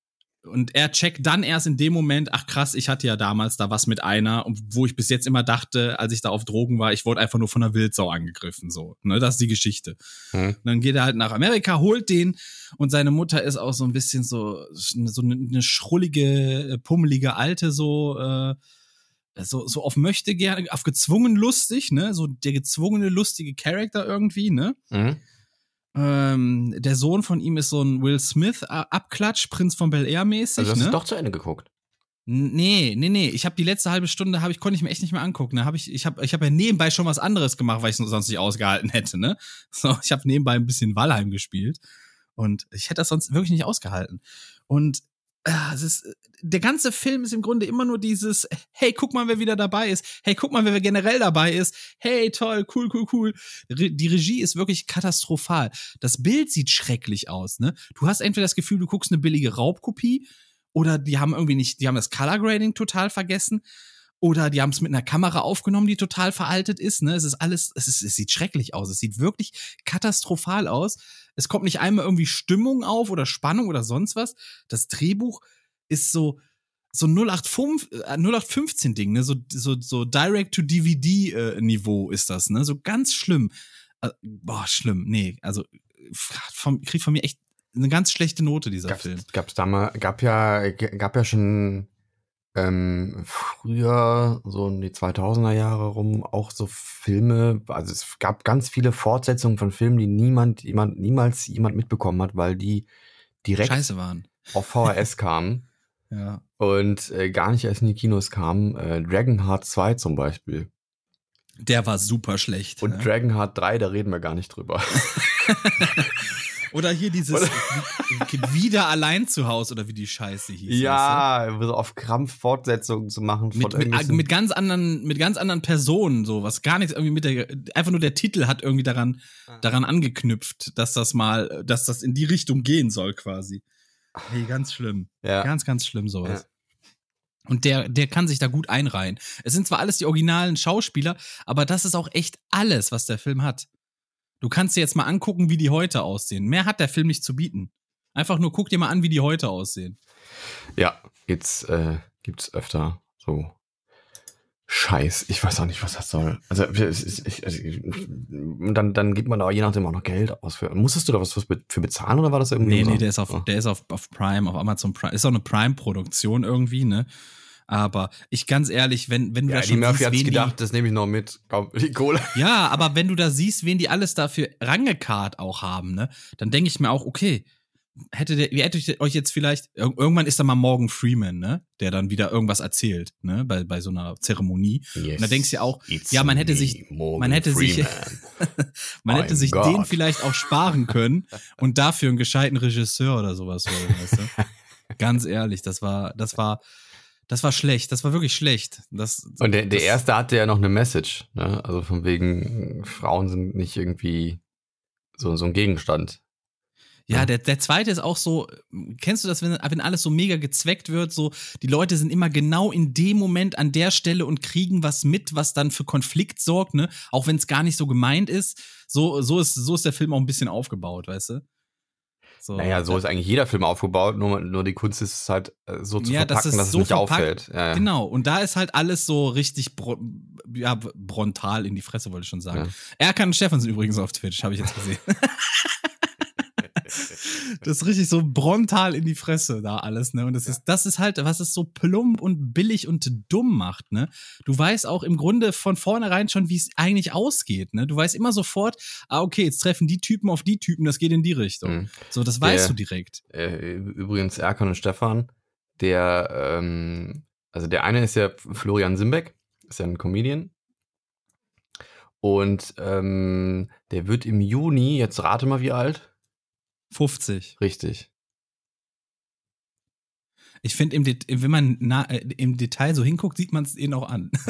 und er checkt dann erst in dem Moment, ach krass, ich hatte ja damals da was mit einer, wo ich bis jetzt immer dachte, als ich da auf Drogen war, ich wurde einfach nur von einer Wildsau angegriffen, so. Ne, das ist die Geschichte. Hm. dann geht er halt nach Amerika, holt den und seine Mutter ist auch so ein bisschen so, so eine, schrullige, pummelige Alte, so, äh, so, so auf möchte gerne, auf gezwungen lustig, ne, so der gezwungene lustige Charakter irgendwie, ne. Mhm. Ähm, der Sohn von ihm ist so ein Will Smith-Abklatsch, Prinz von Bel Air mäßig. Also hast ne? du doch zu Ende geguckt. Nee, nee, nee. Ich habe die letzte halbe Stunde, hab ich, konnte ich mir echt nicht mehr angucken. Ne? Hab ich ich habe ich hab ja nebenbei schon was anderes gemacht, weil ich sonst nicht ausgehalten hätte. Ne? So, ich habe nebenbei ein bisschen Valheim gespielt. Und ich hätte das sonst wirklich nicht ausgehalten. Und es ist, der ganze Film ist im Grunde immer nur dieses, hey, guck mal, wer wieder dabei ist. Hey, guck mal, wer generell dabei ist. Hey, toll, cool, cool, cool. Die Regie ist wirklich katastrophal. Das Bild sieht schrecklich aus, ne? Du hast entweder das Gefühl, du guckst eine billige Raubkopie oder die haben irgendwie nicht, die haben das Color Grading total vergessen. Oder die haben es mit einer Kamera aufgenommen, die total veraltet ist. Ne? Es ist alles, es, ist, es sieht schrecklich aus. Es sieht wirklich katastrophal aus. Es kommt nicht einmal irgendwie Stimmung auf oder Spannung oder sonst was. Das Drehbuch ist so so 0815 äh, 0815 Ding, ne? So so so Direct to DVD äh, Niveau ist das, ne? So ganz schlimm. Äh, boah, schlimm. Nee, also vom, kriegt von mir echt eine ganz schlechte Note dieser gab's, Film. Gab's da mal gab ja gab ja schon ähm, früher, so in die 2000er Jahre rum, auch so Filme, also es gab ganz viele Fortsetzungen von Filmen, die niemand, jemand, niemals jemand mitbekommen hat, weil die direkt Scheiße waren. auf VHS kamen. ja. Und äh, gar nicht erst in die Kinos kamen. Äh, Dragonheart 2 zum Beispiel. Der war super schlecht. Und ne? Dragonheart 3, da reden wir gar nicht drüber. Oder hier dieses wieder allein zu Hause oder wie die Scheiße hieß. Ja, weißt du? so auf Krampf Fortsetzungen zu machen mit, mit, mit, ganz anderen mit ganz anderen Personen so, was gar nichts irgendwie mit der einfach nur der Titel hat irgendwie daran ah. daran angeknüpft, dass das mal dass das in die Richtung gehen soll quasi. Hey, ganz schlimm. Ja. Ganz ganz schlimm sowas. Ja. Und der, der kann sich da gut einreihen. Es sind zwar alles die originalen Schauspieler, aber das ist auch echt alles, was der Film hat. Du kannst dir jetzt mal angucken, wie die heute aussehen. Mehr hat der Film nicht zu bieten. Einfach nur guck dir mal an, wie die heute aussehen. Ja, gibt's, äh, gibt's öfter so Scheiß, ich weiß auch nicht, was das soll. Also, ich, ich, also dann, dann gibt man da je nachdem auch noch Geld aus. Für, musstest du da was, was für bezahlen oder war das irgendwie? Nee, so? nee, der ist auf, oh. der ist auf, auf Prime, auf Amazon Prime. Ist auch eine Prime-Produktion irgendwie, ne? Aber ich ganz ehrlich, wenn, wenn du ja, da schon die Murphy hat's gedacht, das nehme ich noch mit, die Kohle. Ja, aber wenn du da siehst, wen die alles dafür rangekarrt auch haben, ne, dann denke ich mir auch, okay, hätte der, wie hättet euch jetzt vielleicht, irgendwann ist da mal Morgan Freeman, ne, der dann wieder irgendwas erzählt, ne, bei, bei so einer Zeremonie. Yes, und da denkst du ja auch, ja, man hätte sich, man hätte Freeman. sich, man hätte sich God. den vielleicht auch sparen können und dafür einen gescheiten Regisseur oder sowas holen, weißt du? Ganz ehrlich, das war, das war, das war schlecht, das war wirklich schlecht. Das, und der, der erste hatte ja noch eine Message, ne? Also von wegen, Frauen sind nicht irgendwie so, so ein Gegenstand. Ja, der, der zweite ist auch so, kennst du das, wenn, wenn alles so mega gezweckt wird, so, die Leute sind immer genau in dem Moment an der Stelle und kriegen was mit, was dann für Konflikt sorgt, ne? Auch wenn es gar nicht so gemeint ist. So, so ist, so ist der Film auch ein bisschen aufgebaut, weißt du? So, naja, so ist eigentlich jeder Film aufgebaut, nur, nur die Kunst ist halt äh, so zu ja, verpacken, das dass es so nicht auffällt. Ja, ja. Genau, und da ist halt alles so richtig bro ja, brontal in die Fresse, wollte ich schon sagen. Ja. Erkan Stefan sind übrigens auf Twitch, habe ich jetzt gesehen. das ist richtig so brontal in die Fresse da alles, ne? Und das ist, das ist halt, was es so plump und billig und dumm macht, ne? Du weißt auch im Grunde von vornherein schon, wie es eigentlich ausgeht, ne? Du weißt immer sofort, ah, okay, jetzt treffen die Typen auf die Typen, das geht in die Richtung. Mhm. So, das weißt der, du direkt. Äh, übrigens, Erkan und Stefan, der, ähm, also der eine ist ja Florian Simbeck, ist ja ein Comedian, und ähm, der wird im Juni, jetzt rate mal wie alt? 50. Richtig. Ich finde, wenn man na, äh, im Detail so hinguckt, sieht man es ihnen auch an.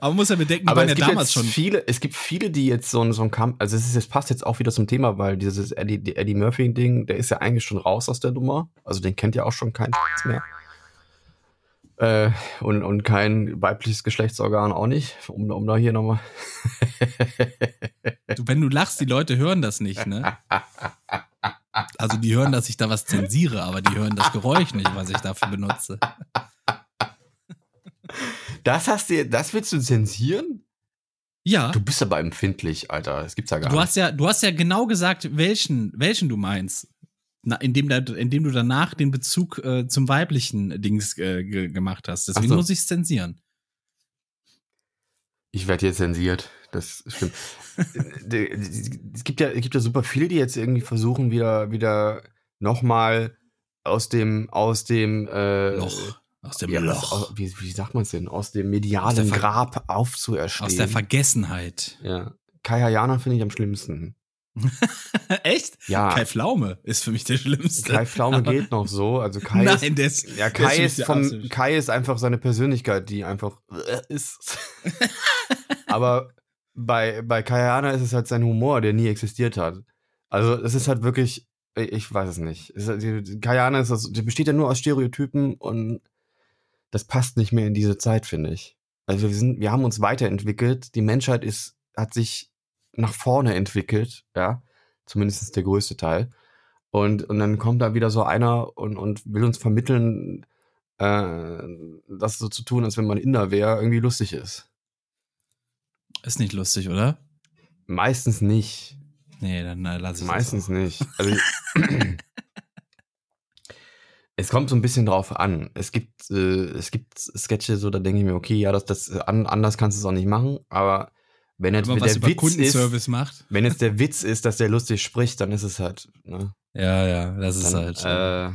Aber man muss ja bedenken, Aber die waren ja damals schon. Viele, es gibt viele, die jetzt so, so ein Kampf, also es, ist, es passt jetzt auch wieder zum Thema, weil dieses Eddie, Eddie Murphy-Ding, der ist ja eigentlich schon raus aus der Nummer. Also den kennt ja auch schon kein mehr. Äh, und, und kein weibliches Geschlechtsorgan auch nicht, um, um da hier nochmal. du, wenn du lachst, die Leute hören das nicht, ne? Also die hören, dass ich da was zensiere, aber die hören das Geräusch nicht, was ich dafür benutze. Das hast du, das willst du zensieren? Ja. Du bist aber empfindlich, Alter. Das gibt's ja gar du nicht. Hast ja, du hast ja genau gesagt, welchen, welchen du meinst na, indem, da, indem du danach den Bezug äh, zum weiblichen Dings äh, gemacht hast. Deswegen so. muss ich es zensieren. Ich werde jetzt zensiert. Das stimmt. es gibt ja, es gibt ja super viele, die jetzt irgendwie versuchen, wieder, wieder nochmal aus dem, aus dem äh, Loch. Aus dem ja, Loch. Aus, wie, wie sagt man es denn? Aus dem medialen aus Grab aufzuerstehen. Aus der Vergessenheit. Ja. Kai Hayana finde ich am schlimmsten. Echt? Ja. Kai Pflaume ist für mich der schlimmste. Kai Pflaume geht noch so. Also Kai Nein, ist, der ist, ja, Kai ist, vom, Kai ist einfach seine Persönlichkeit, die einfach äh, ist. Aber bei, bei Kai Hanna ist es halt sein Humor, der nie existiert hat. Also es ist halt wirklich, ich weiß es nicht. Es ist, Kai Hanna ist das, die besteht ja nur aus Stereotypen und das passt nicht mehr in diese Zeit, finde ich. Also wir sind, wir haben uns weiterentwickelt. Die Menschheit ist, hat sich nach vorne entwickelt, ja, zumindest der größte Teil. Und, und dann kommt da wieder so einer und, und will uns vermitteln, äh, das so zu tun, als wenn man Inder wäre, irgendwie lustig ist. Ist nicht lustig, oder? Meistens nicht. Nee, dann äh, lass ich Meistens nicht. Also, es kommt so ein bisschen drauf an. Es gibt, äh, es gibt Sketche, so da denke ich mir, okay, ja, das, das anders kannst du es auch nicht machen, aber wenn jetzt wenn der Witz ist, macht. Wenn jetzt der Witz ist, dass der lustig spricht, dann ist es halt, ne? Ja, ja, das ist dann, halt. Äh,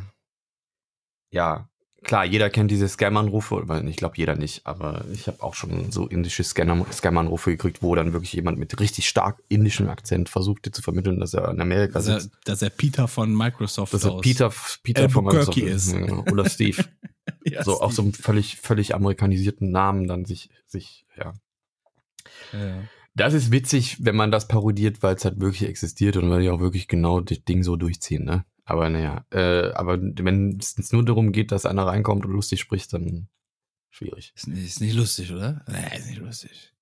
ja, klar, jeder kennt diese Scam-Anrufe, ich glaube jeder nicht, aber ich habe auch schon so indische Scam-Anrufe gekriegt, wo dann wirklich jemand mit richtig stark indischem Akzent versucht, dir zu vermitteln, dass er in Amerika dass sitzt. Er, dass er Peter von Microsoft dass er Peter, Peter von Microsoft ist. Oder Steve. ja, so Steve. auch so einen völlig, völlig amerikanisierten Namen dann sich, sich, ja, ja. Das ist witzig, wenn man das parodiert, weil es halt wirklich existiert und weil die auch wirklich genau das Ding so durchziehen, ne? Aber naja, äh, aber wenn es nur darum geht, dass einer reinkommt und lustig spricht, dann schwierig. Ist nicht, ist nicht lustig, oder? Nee, ist nicht lustig.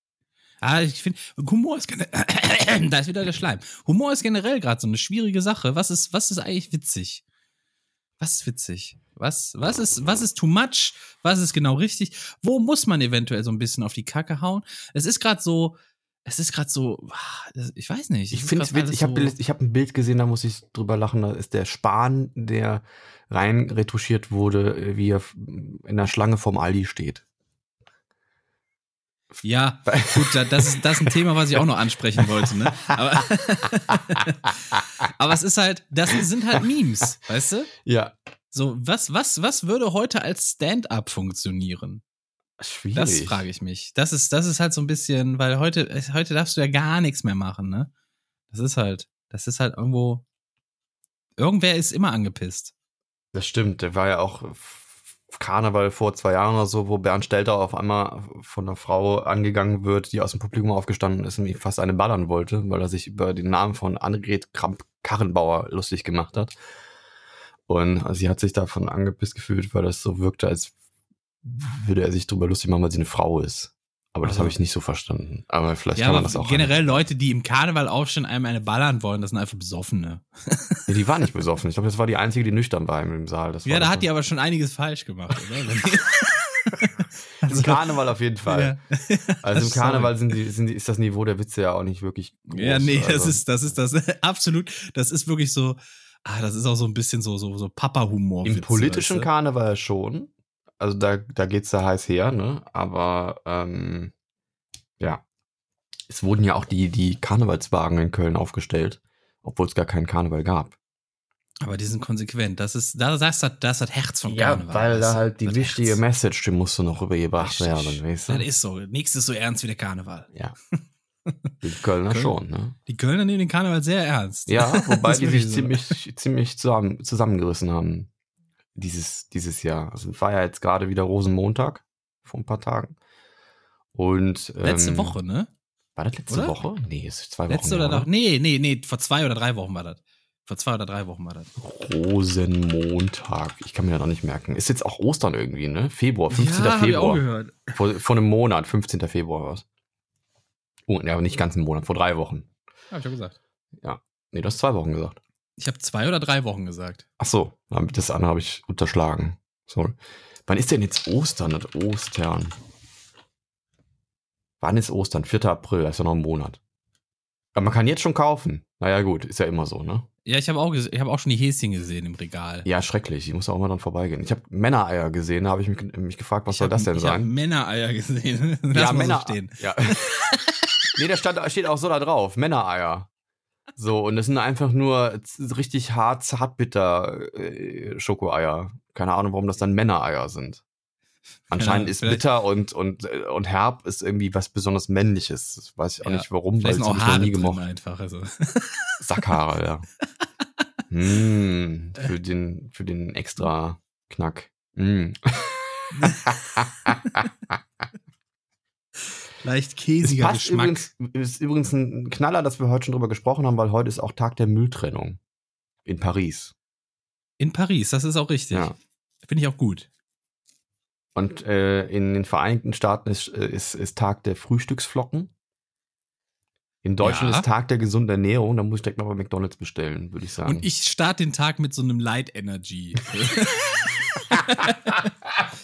Ah, ich finde, Humor ist generell, da ist wieder der Schleim. Humor ist generell gerade so eine schwierige Sache. Was ist, was ist eigentlich witzig? Was ist witzig? Was, was, ist, was ist too much? Was ist genau richtig? Wo muss man eventuell so ein bisschen auf die Kacke hauen? Es ist gerade so, es ist gerade so, ah, ich weiß nicht. Ich finde es witzig, ich habe ich hab ein Bild gesehen, da muss ich drüber lachen, da ist der Spahn, der rein retuschiert wurde, wie er in der Schlange vom Aldi steht. Ja, gut, das ist, das ist ein Thema, was ich auch noch ansprechen wollte, ne? Aber, aber es ist halt, das sind halt Memes, weißt du? Ja. So, was, was, was würde heute als Stand-up funktionieren? Schwierig. Das frage ich mich. Das ist, das ist halt so ein bisschen, weil heute, heute darfst du ja gar nichts mehr machen, ne? Das ist halt, das ist halt irgendwo, irgendwer ist immer angepisst. Das stimmt, der war ja auch Karneval vor zwei Jahren oder so, wo Bernd Stelter auf einmal von einer Frau angegangen wird, die aus dem Publikum aufgestanden ist und ihm fast eine ballern wollte, weil er sich über den Namen von Annegret Kramp-Karrenbauer lustig gemacht hat. Und sie hat sich davon angepisst gefühlt, weil das so wirkte, als würde er sich darüber lustig machen, weil sie eine Frau ist. Aber das also, habe ich nicht so verstanden. Aber vielleicht ja, kann man das auch. Generell Leute, die im Karneval aufstehen, einem eine ballern wollen, das sind einfach Besoffene. ja, die war nicht besoffen. Ich glaube, das war die einzige, die nüchtern war im Saal. Das ja, da hat die aber schon einiges falsch gemacht, oder? also, Im Karneval auf jeden Fall. Ja. Also im Karneval sind die, sind die, ist das Niveau der Witze ja auch nicht wirklich groß. Ja, nee, also. das ist, das ist das absolut, das ist wirklich so, ah, das ist auch so ein bisschen so, so, so Papa-Humor. Im politischen weißt du? Karneval schon also da, da geht's da heiß her, ne? Aber ähm, ja. Es wurden ja auch die, die Karnevalswagen in Köln aufgestellt, obwohl es gar keinen Karneval gab. Aber die sind konsequent. Das ist, da sagst du, das hat Herz vom ja, Karneval. Ja, weil da halt die wichtige Herz. Message, die musste noch rübergebracht werden, weißt du? Das ist so. Nichts ist so ernst wie der Karneval. Ja. Die Kölner Köln, schon, ne? Die Kölner nehmen den Karneval sehr ernst. Ja, wobei die sich so. ziemlich, ziemlich zusammen, zusammengerissen haben dieses, dieses Jahr. Also war ja jetzt gerade wieder Rosenmontag vor ein paar Tagen. Und ähm, letzte Woche, ne? War das letzte oder? Woche? Nee, ist zwei Wochen. Letzte oder noch? Nee, nee, nee, vor zwei oder drei Wochen war das. Vor zwei oder drei Wochen war das. Rosenmontag. Ich kann mir das noch nicht merken. Ist jetzt auch Ostern irgendwie, ne? Februar, 15. Ja, Februar. Ich auch gehört. Vor, vor einem Monat, 15. Februar war es. Oh, ja, aber nicht ganz einen Monat, vor drei Wochen. Hab ich ja gesagt. Ja. Nee, du hast zwei Wochen gesagt. Ich habe zwei oder drei Wochen gesagt. Ach so, das andere habe ich unterschlagen. Sorry. Wann ist denn jetzt Ostern? Das Ostern. Wann ist Ostern? 4. April, das ist ja noch ein Monat. Aber man kann jetzt schon kaufen. Naja, gut, ist ja immer so, ne? Ja, ich habe auch, hab auch schon die Häschen gesehen im Regal. Ja, schrecklich. Ich muss auch mal dann vorbeigehen. Ich habe Männereier gesehen, da habe ich mich, mich, gefragt, was ich soll hab, das denn ich sein? Ich Männereier gesehen. Lass ja, Männer. So stehen. Ja. nee, da stand, steht auch so da drauf. Männereier. So, und das sind einfach nur richtig hart, zartbitter äh, Schokoeier. Keine Ahnung, warum das dann Männereier sind. Anscheinend ja, ist bitter und, und, äh, und herb ist irgendwie was besonders Männliches. Das weiß ich auch ja, nicht warum, weil ich auch Haare nie gemocht einfach. Also. Sackhaare, ja. mm, für, den, für den extra Knack. Mm. Leicht käsiger Geschmack. Übrigens, ist übrigens ein Knaller, dass wir heute schon drüber gesprochen haben, weil heute ist auch Tag der Mülltrennung. In Paris. In Paris, das ist auch richtig. Ja. Finde ich auch gut. Und äh, in den Vereinigten Staaten ist, äh, ist, ist Tag der Frühstücksflocken. In Deutschland ja. ist Tag der gesunden Ernährung, da muss ich direkt mal bei McDonalds bestellen, würde ich sagen. Und ich starte den Tag mit so einem Light Energy.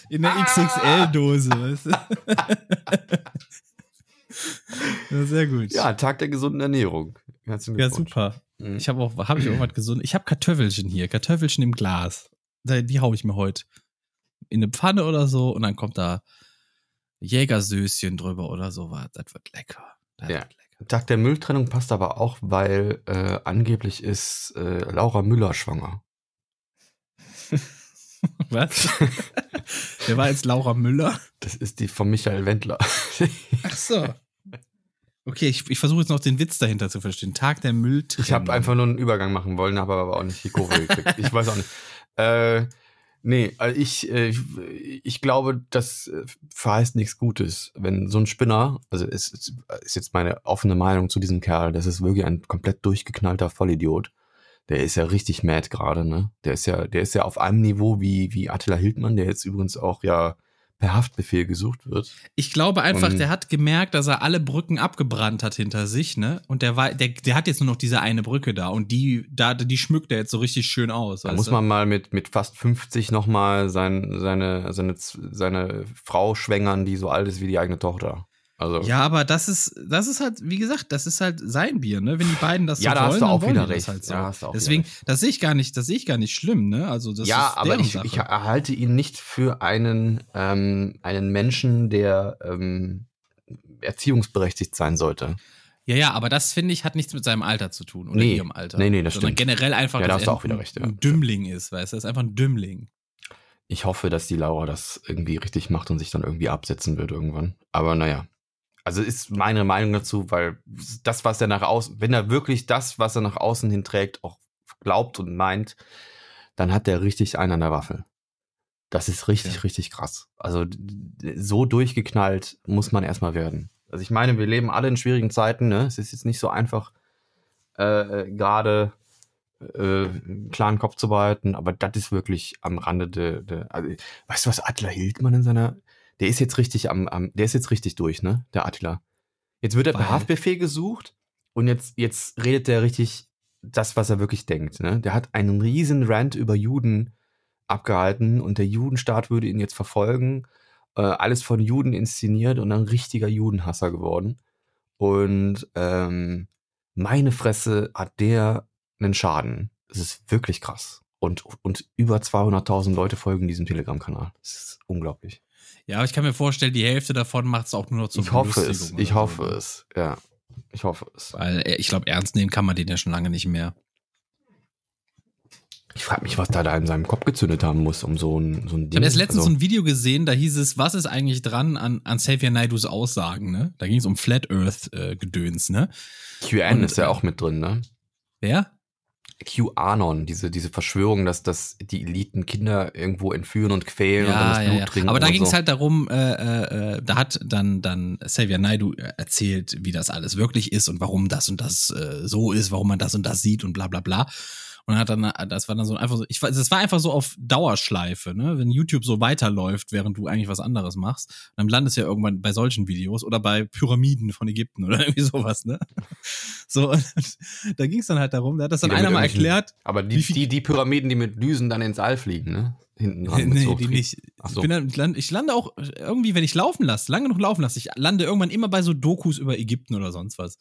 In der XXL-Dose, weißt du? Ja, sehr gut. Ja, Tag der gesunden Ernährung. Ja, super. Mhm. Ich habe auch, habe ich irgendwas gesund? Ich habe Kartoffelchen hier, Kartoffelchen im Glas. Die haue ich mir heute in eine Pfanne oder so und dann kommt da Jägersöschen drüber oder sowas. Das wird lecker. Das ja. Wird lecker. Tag der Mülltrennung passt aber auch, weil äh, angeblich ist äh, Laura Müller schwanger. Was? Wer war jetzt Laura Müller? Das ist die von Michael Wendler. Ach so. Okay, ich, ich versuche jetzt noch den Witz dahinter zu verstehen. Tag der Mülltrennung. Ich habe einfach nur einen Übergang machen wollen, habe aber auch nicht die Kurve gekriegt. Ich weiß auch nicht. Äh, nee, also ich, äh, ich glaube, das äh, verheißt nichts Gutes. Wenn so ein Spinner, also es ist jetzt meine offene Meinung zu diesem Kerl, das ist wirklich ein komplett durchgeknallter Vollidiot. Der ist ja richtig mad gerade, ne? Der ist ja, der ist ja auf einem Niveau wie, wie Attila Hildmann, der jetzt übrigens auch ja per Haftbefehl gesucht wird. Ich glaube einfach, und der hat gemerkt, dass er alle Brücken abgebrannt hat hinter sich, ne? Und der war, der, der hat jetzt nur noch diese eine Brücke da und die, da, die schmückt er jetzt so richtig schön aus. Da muss man mal mit, mit fast 50 nochmal sein, seine, seine, seine Frau schwängern, die so alt ist wie die eigene Tochter. Also ja, aber das ist, das ist halt, wie gesagt, das ist halt sein Bier, ne? Wenn die beiden das ja, so da wollen, hast du auch dann wieder recht. Halt so. Ja, hast du auch Deswegen, wieder recht. das sehe ich gar nicht, das sehe ich gar nicht schlimm, ne? Also das ja, ist aber ich, Sache. ich erhalte ihn nicht für einen, ähm, einen Menschen, der ähm, erziehungsberechtigt sein sollte. Ja, ja, aber das finde ich hat nichts mit seinem Alter zu tun oder Nee. ihrem Alter. Nee, nee, das sondern stimmt. generell einfach, Ja, da dass du er auch wieder ein- recht, ja. ein Dümmling ist, weißt du, er ist einfach ein Dümmling. Ich hoffe, dass die Laura das irgendwie richtig macht und sich dann irgendwie absetzen wird irgendwann. Aber naja. Also ist meine Meinung dazu, weil das, was er nach außen, wenn er wirklich das, was er nach außen hin trägt, auch glaubt und meint, dann hat er richtig einen an der Waffe. Das ist richtig, Ja. richtig krass. Also so durchgeknallt muss man erstmal werden. Also ich meine, wir leben alle in schwierigen Zeiten, ne? Es ist jetzt nicht so einfach, äh, gerade äh, einen klaren Kopf zu behalten, aber das ist wirklich am Rande der, de, also, weißt du, was Attila Hildmann in seiner, der ist jetzt richtig am, am der ist jetzt richtig durch, ne, der Attila. Jetzt wird er per Weil? Haftbefehl gesucht und jetzt, jetzt redet der richtig das, was er wirklich denkt, ne. Der hat einen riesen Rant über Juden abgehalten und der Judenstaat würde ihn jetzt verfolgen, äh, alles von Juden inszeniert und ein richtiger Judenhasser geworden. Und ähm, meine Fresse hat der einen Schaden. Das ist wirklich krass. Und, und über 200.000 Leute folgen diesem Telegram-Kanal. Das ist unglaublich. Ja, aber ich kann mir vorstellen, die Hälfte davon macht es auch nur noch zur ich hoffe es. Ich hoffe so. es. Ja. Ich hoffe es. Weil äh, ich glaube, ernst nehmen kann man den ja schon lange nicht mehr. Ich frage mich, was da, da in seinem Kopf gezündet haben muss, um so ein, so ein Ding. Ich habe erst letztens also, so ein Video gesehen, da hieß es, was ist eigentlich dran an, an Xavier Naidus Aussagen, ne? Da ging es um Flat Earth äh, Gedöns, ne? QAnon und, ist ja äh, auch mit drin, ne? Wer? QAnon, diese, diese Verschwörung, dass, dass die Eliten Kinder irgendwo entführen und quälen und dann das Blut trinken. Aber da ging es so. halt darum, äh, äh, äh, da hat dann, dann Xavier Naidu äh, erzählt, wie das alles wirklich ist und warum das und das äh, so ist, warum man das und das sieht und bla bla bla. Und hat dann, das war dann so einfach so, ich, weiß, das war einfach so auf Dauerschleife, ne? Wenn YouTube so weiterläuft, während du eigentlich was anderes machst, dann landest du ja irgendwann bei solchen Videos oder bei Pyramiden von Ägypten oder irgendwie sowas, ne? So, und da ging es dann halt darum, da hat das dann Die einer mal erklärt, Aber die, die, die Pyramiden, die mit Düsen dann ins All fliegen, ne? Hinten dran. nee, die nicht. Ich, so. dann, ich, lande, ich lande auch irgendwie, wenn ich laufen lasse, lange genug laufen lasse, ich lande irgendwann immer bei so Dokus über Ägypten oder sonst was.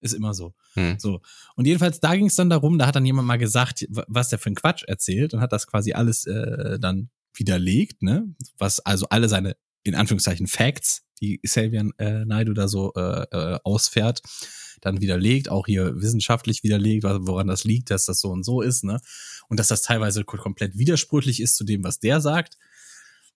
Ist immer so. Hm. So. Und jedenfalls, da ging es dann darum, da hat dann jemand mal gesagt, wa- was der für ein Quatsch erzählt und hat das quasi alles äh, dann widerlegt, ne? Was also alle seine, in Anführungszeichen, Facts, die Xavier äh, Naidu da so äh, äh, ausfährt, dann widerlegt, auch hier wissenschaftlich widerlegt, was- woran das liegt, dass das so und so ist, ne? Und dass das teilweise ko- komplett widersprüchlich ist zu dem, was der sagt.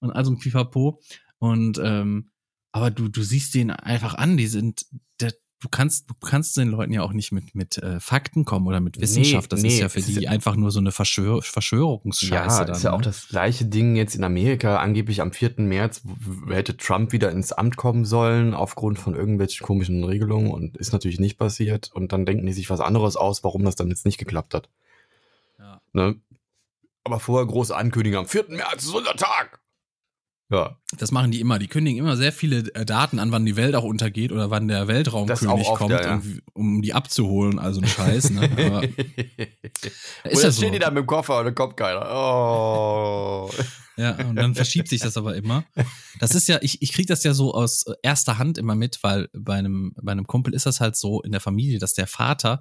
Und also ein Pipapo. Und ähm, aber du, du siehst den einfach an, die sind, der, du kannst, du kannst den Leuten ja auch nicht mit, mit äh, Fakten kommen oder mit Nee, Wissenschaft. Das ist nee, ja für ist die einfach nur so eine Verschwör Verschwörungsscheiße. Ja, dann, ist ja auch ne? das gleiche Ding jetzt in Amerika. Angeblich am 4. März hätte Trump wieder ins Amt kommen sollen aufgrund von irgendwelchen komischen Regelungen und ist natürlich nicht passiert. Und dann denken die sich was anderes aus, warum das dann jetzt nicht geklappt hat. Ja. Ne? Aber vorher große Ankündigung, am 4. März ist unser Tag. Ja, Das machen die immer. Die kündigen immer sehr viele äh, Daten an, wann die Welt auch untergeht oder wann der Das Weltraumkönig kommt, ja, ja. um, um die abzuholen. Also ein Scheiß. Ne? Aber ist dann so. stehen die da mit dem Koffer und dann kommt keiner. Oh. Ja, und dann verschiebt sich das aber immer. Das ist ja, ich, ich kriege das ja so aus erster Hand immer mit, weil bei einem, bei einem Kumpel ist das halt so in der Familie, dass der Vater,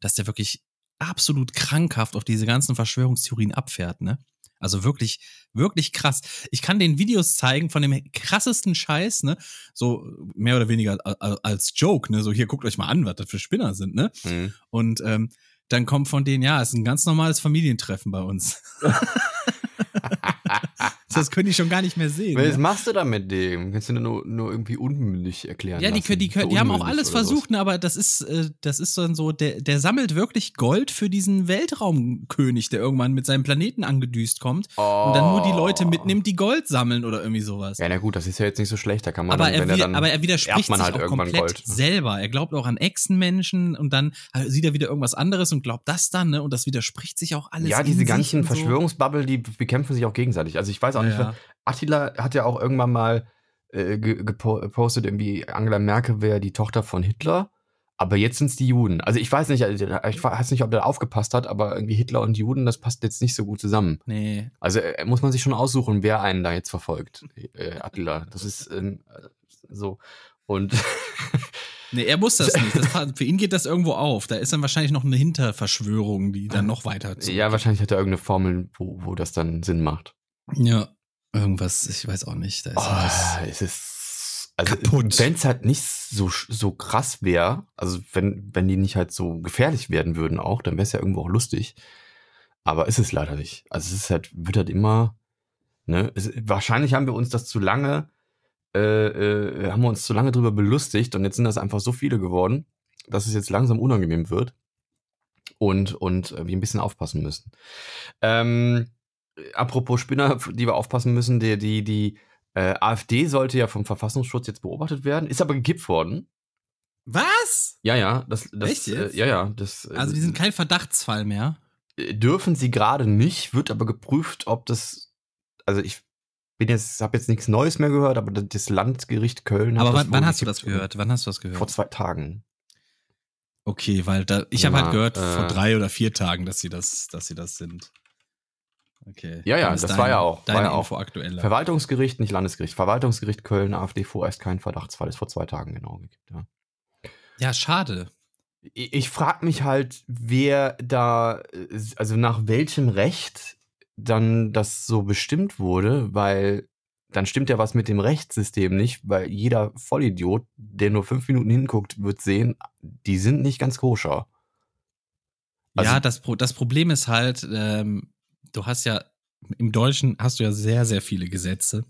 dass der wirklich absolut krankhaft auf diese ganzen Verschwörungstheorien abfährt, ne? Also wirklich, wirklich krass. Ich kann den Videos zeigen von dem krassesten Scheiß, ne? So mehr oder weniger als Joke, ne? So hier guckt euch mal an, was das für Spinner sind, ne? Hm. Und ähm, dann kommt von denen, ja, es ist ein ganz normales Familientreffen bei uns. das können die schon gar nicht mehr sehen. Was ne? machst du da mit dem? Kannst du nur, nur irgendwie unmündig erklären? Ja, die, lassen? die, können, die haben auch alles versucht, ne, aber das ist, äh, das ist dann so, der, der sammelt wirklich Gold für diesen Weltraumkönig, der irgendwann mit seinem Planeten angedüst kommt Oh. und dann nur die Leute mitnimmt, die Gold sammeln oder irgendwie sowas. Ja, na gut, das ist ja jetzt nicht so schlecht. Da kann man aber, dann, er, wenn er dann aber er widerspricht man sich halt auch irgendwann komplett Gold. selber. Er glaubt auch an Echsenmenschen und dann äh, sieht er wieder irgendwas anderes und glaubt das dann, ne? Und das widerspricht sich auch alles. Ja, diese sich ganzen und so. Verschwörungsbubble, die bekämpfen sich auch gegenseitig. Also ich weiß auch Ja, nicht, ja. Attila hat ja auch irgendwann mal äh, gepostet, irgendwie Angela Merkel wäre die Tochter von Hitler. Aber jetzt sind es die Juden. Also ich weiß nicht, also, ich weiß nicht, ob der aufgepasst hat, aber irgendwie Hitler und Juden, das passt jetzt nicht so gut zusammen. Nee. Also äh, muss man sich schon aussuchen, wer einen da jetzt verfolgt. Äh, Attila. Das ist ähm, so. Und Nee, er muss das nicht. Das, für ihn geht das irgendwo auf. Da ist dann wahrscheinlich noch eine Hinterverschwörung, die dann noch weiter zurück. Ja, wahrscheinlich hat er irgendeine Formel, wo, wo das dann Sinn macht. Ja. Irgendwas, ich weiß auch nicht. Da ist oh, es ist also, Wenn es halt nicht so, so krass wäre, also wenn, wenn die nicht halt so gefährlich werden würden auch, dann wäre es ja irgendwo auch lustig. Aber ist es leider nicht. Also es ist halt, wird halt immer, ne, es, wahrscheinlich haben wir uns das zu lange äh, äh, haben wir uns zu lange drüber belustigt und jetzt sind das einfach so viele geworden, dass es jetzt langsam unangenehm wird und, und äh, wir ein bisschen aufpassen müssen. Ähm, apropos Spinner, die wir aufpassen müssen, die, die, die äh, AfD sollte ja vom Verfassungsschutz jetzt beobachtet werden, ist aber gekippt worden. Was? Ja, ja, das, das Echt jetzt? Äh, ja, ja, das. Also die sind kein Verdachtsfall mehr. Dürfen sie gerade nicht, wird aber geprüft, ob das, also ich bin jetzt, habe jetzt nichts Neues mehr gehört, aber das Landgericht Köln. Aber wann, wann hast du das gehört? Wann hast du das gehört? Vor zwei Tagen. Okay, weil da, ich habe halt gehört äh, vor drei oder vier Tagen, dass sie das, dass sie das sind. Okay. Ja, ja, das dein, war ja auch. Deine war ja Info auch. aktueller. Verwaltungsgericht, nicht Landesgericht. Verwaltungsgericht Köln, AfD vorerst kein Verdachtsfall. Ist vor zwei Tagen genau gekippt, ja. Ja, schade. Ich, ich frage mich halt, wer da, also nach welchem Recht dann das so bestimmt wurde, weil dann stimmt ja was mit dem Rechtssystem nicht, weil jeder Vollidiot, der nur fünf Minuten hinguckt, wird sehen, die sind nicht ganz koscher. Also, ja, das, das Problem ist halt, ähm, du hast ja, im Deutschen hast du ja sehr, sehr viele Gesetze.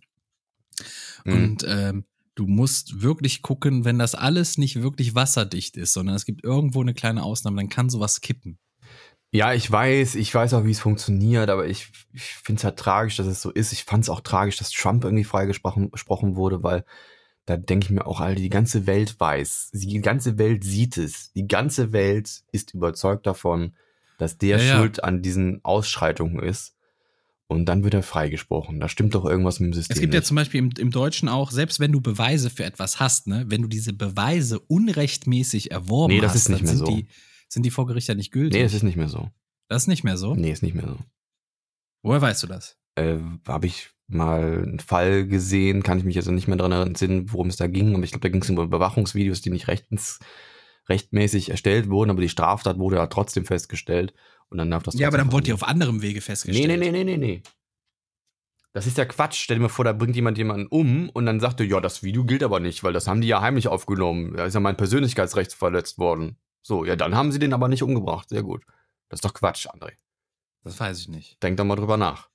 Mhm. Und ähm, du musst wirklich gucken, wenn das alles nicht wirklich wasserdicht ist, sondern es gibt irgendwo eine kleine Ausnahme, dann kann sowas kippen. Ja, ich weiß, ich weiß auch, wie es funktioniert, aber ich, ich finde es halt tragisch, dass es so ist. Ich fand es auch tragisch, dass Trump irgendwie freigesprochen gesprochen wurde, weil da denke ich mir auch, Alter, die ganze Welt weiß, die ganze Welt sieht es, die ganze Welt ist überzeugt davon, dass der ja, schuld ja. an diesen Ausschreitungen ist. Und dann wird er freigesprochen. Da stimmt doch irgendwas mit dem System. Es gibt nicht. ja zum Beispiel im, im Deutschen auch, selbst wenn du Beweise für etwas hast, ne, wenn du diese Beweise unrechtmäßig erworben hast, nee, das ist nicht mehr so. Die, sind die vor Gericht ja nicht gültig. Nee, es ist nicht mehr so. Das ist nicht mehr so? Nee, ist nicht mehr so. Woher weißt du das? Äh, Habe ich mal einen Fall gesehen, kann ich mich also nicht mehr daran erinnern, worum es da ging, aber ich glaube, da ging es um Überwachungsvideos, die nicht rechtens, rechtmäßig erstellt wurden, aber die Straftat wurde ja trotzdem festgestellt und dann darf das Ja, aber dann wurde die auf anderem Wege festgestellt. Nee, nee, nee, nee, nee, nee. Das ist ja Quatsch. Stell dir mal vor, da bringt jemand jemanden um und dann sagt er, ja, das Video gilt aber nicht, weil das haben die ja heimlich aufgenommen. Da ist ja mein Persönlichkeitsrecht verletzt worden. So, ja, dann haben sie den aber nicht umgebracht. Sehr gut. Das ist doch Quatsch, André. Das weiß ich nicht. Denk doch mal drüber nach.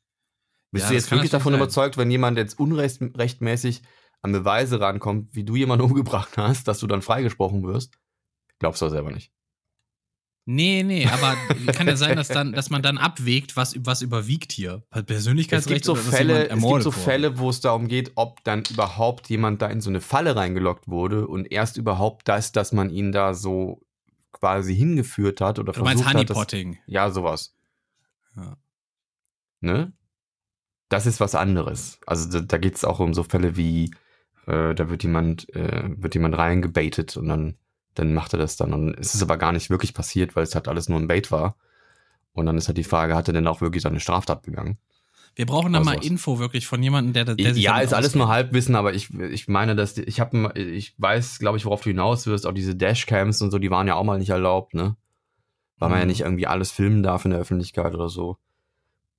Bist ja, du jetzt wirklich davon sein. überzeugt, wenn jemand jetzt unrechtmäßig an Beweise rankommt, wie du jemanden umgebracht hast, dass du dann freigesprochen wirst? Glaubst du selber nicht. Nee, nee, aber kann ja sein, dass, dann, dass man dann abwägt, was, was überwiegt hier. Persönlichkeitsrecht es gibt so Fälle, Es gibt so Fälle, wo es darum geht, ob dann überhaupt jemand da in so eine Falle reingelockt wurde und erst überhaupt das, dass man ihn da so quasi hingeführt hat oder du versucht meinst Honeypotting. hat. Das, ja, sowas. Ja. Ne? Das ist was anderes. Also da, da geht es auch um so Fälle wie, äh, da wird jemand, äh, wird jemand reingebaitet und dann, dann macht er das dann. Und es ist aber gar nicht wirklich passiert, weil es halt alles nur ein Bait war. Und dann ist halt die Frage, hat er denn auch wirklich seine Straftat begangen? Wir brauchen da mal sowas. Info wirklich von jemandem, der, der sich Ja, ist alles nur Halbwissen, aber ich, ich meine, dass die, ich habe ich weiß, glaube ich, worauf du hinaus wirst, auch diese Dashcams und so, die waren ja auch mal nicht erlaubt, ne? Weil mhm. man ja mhm. nicht irgendwie alles filmen darf in der Öffentlichkeit oder so.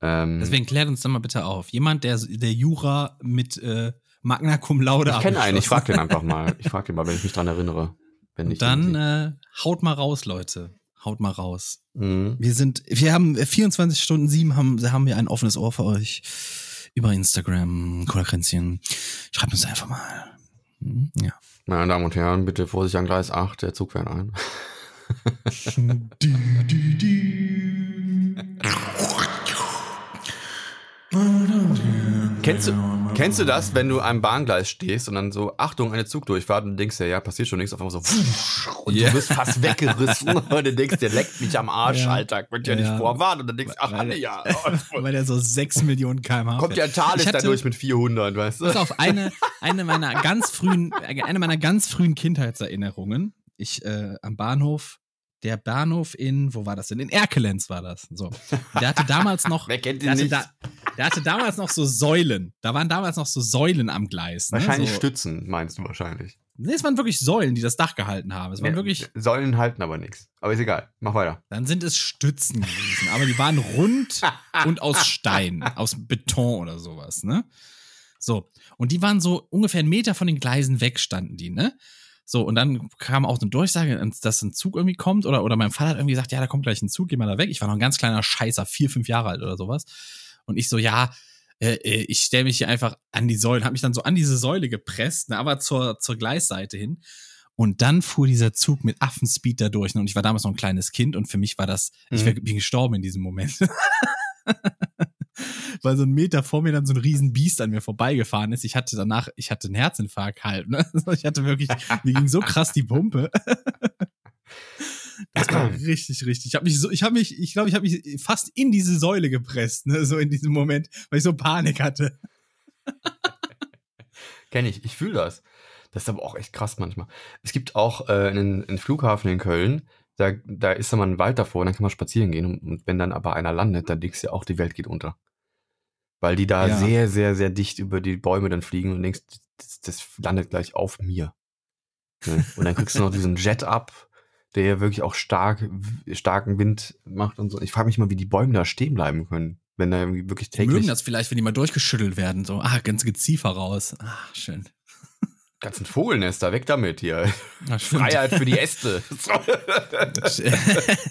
Ähm, Deswegen klärt uns doch mal bitte auf. Jemand, der der Jura mit äh, Magna Cum Laude Ich kenne einen, ich frage den einfach mal. Ich frage den mal, wenn ich mich dran erinnere. Wenn nicht dann äh, haut mal raus, Leute haut mal raus. Mhm. Wir sind, wir haben 24 Stunden sieben, haben, haben wir ein offenes Ohr für euch über Instagram, Cola-Kränzchen. Schreibt uns einfach mal. Mhm, ja. Meine Damen und Herren, bitte Vorsicht an Gleis 8, der Zug fährt ein. kennst du, Kennst du das, wenn du am Bahngleis stehst und dann so, Achtung, eine Zugdurchfahrt und denkst dir, ja, passiert schon nichts, auf einmal so, und Ja. du bist fast weggerissen und du denkst dir, leckt mich am Arsch, Ja. Alter, könnt ihr Ja. nicht vorwarnen und dann denkst du, ach, Weil- ja, Weil der so 6 Millionen kmh kommt ja Ich hatte- dadurch mit 400, weißt Pass du? auf, eine, eine meiner ganz frühen, eine meiner ganz frühen Kindheitserinnerungen. Ich äh, am Bahnhof, der Bahnhof in, wo war das denn? In Erkelenz war das. So. Der hatte damals noch, Wer kennt der ihn hatte, nicht? da, der hatte damals noch so Säulen. Da waren damals noch so Säulen am Gleis. Ne? Wahrscheinlich so, Stützen, meinst du wahrscheinlich. Nee, es waren wirklich Säulen, die das Dach gehalten haben. Es waren Ja, wirklich, Säulen halten aber nichts. Aber ist egal, mach weiter. dann sind es Stützen gewesen. Aber die waren rund und aus Stein, aus Beton oder sowas, ne? So. Und die waren so ungefähr einen Meter von den Gleisen weg, standen die, ne? So, und dann kam auch eine Durchsage, dass ein Zug irgendwie kommt, oder, oder mein Vater hat irgendwie gesagt, ja, da kommt gleich ein Zug, geh mal da weg. Ich war noch ein ganz kleiner Scheißer, vier, fünf Jahre alt oder sowas. Und ich so, ja, äh, äh, ich stelle mich hier einfach an die Säule, habe mich dann so an diese Säule gepresst, ne, aber zur, zur Gleisseite hin. Und dann fuhr dieser Zug mit Affenspeed da durch. ne, Und ich war damals noch ein kleines Kind und für mich war das, ich Mhm. wär, bin gestorben in diesem Moment. Weil so ein Meter vor mir dann so ein riesen Biest an mir vorbeigefahren ist. Ich hatte danach, ich hatte einen Herzinfarkt halt. Ne? Ich hatte wirklich, mir ging so krass die Pumpe. Das war richtig, richtig. Ich habe mich so, ich habe mich, ich glaube, ich habe mich fast in diese Säule gepresst, ne? so in diesem Moment, weil ich so Panik hatte. Kenn ich, ich fühle das. Das ist aber auch echt krass manchmal. Es gibt auch äh, einen, einen Flughafen in Köln, da, da ist immer ein Wald davor und dann kann man spazieren gehen. Und, und wenn dann aber einer landet, dann denkst du ja auch, die Welt geht unter. Weil die da Ja. sehr, sehr, sehr dicht über die Bäume dann fliegen und denkst, das, das landet gleich auf mir. Ne? Und dann kriegst du noch diesen Jet ab, der ja wirklich auch stark, starken Wind macht und so. Ich frage mich mal, wie die Bäume da stehen bleiben können, wenn da irgendwie wirklich Die täglich mögen das vielleicht, wenn die mal durchgeschüttelt werden. So, ah, ganz Geziefer raus. Ah, schön. Ganzen Vogelnester, weg damit hier. Freiheit für die Äste.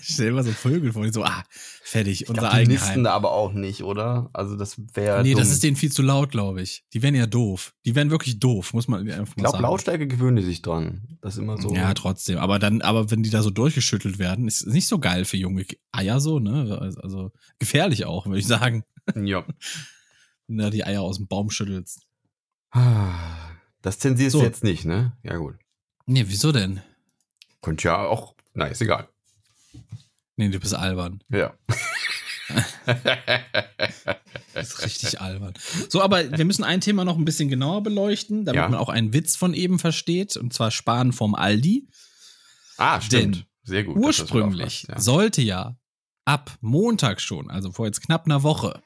Stell dir mal so Vögel vor, die so, ah, fertig, Ich unser glaub, die nisten da aber auch nicht, oder? Also das wäre Nee, dumm. das ist denen viel zu laut, glaube ich. Die wären ja doof. Die wären wirklich doof, muss man einfach ich mal glaube, sagen. Lautstärke gewöhnen die sich dran. Das ist immer so. Ja, trotzdem. Aber dann, aber wenn die da so durchgeschüttelt werden, ist nicht so geil für junge Eier so, ne? Also gefährlich auch, würde ich sagen, ja. wenn du da die Eier aus dem Baum schüttelst. Das zensierst So. du jetzt nicht, ne? Ja, gut. Nee, wieso denn? Könnte ja auch. Na, ist egal. Nee, du bist albern. Ja. Das ist richtig albern. So, aber wir müssen ein Thema noch ein bisschen genauer beleuchten, damit Ja. man auch einen Witz von eben versteht, und zwar Sparen vom Aldi. ah, stimmt. Denn Sehr gut. Ursprünglich aufpasst, sollte ja ab Montag schon, also vor jetzt knapp einer Woche,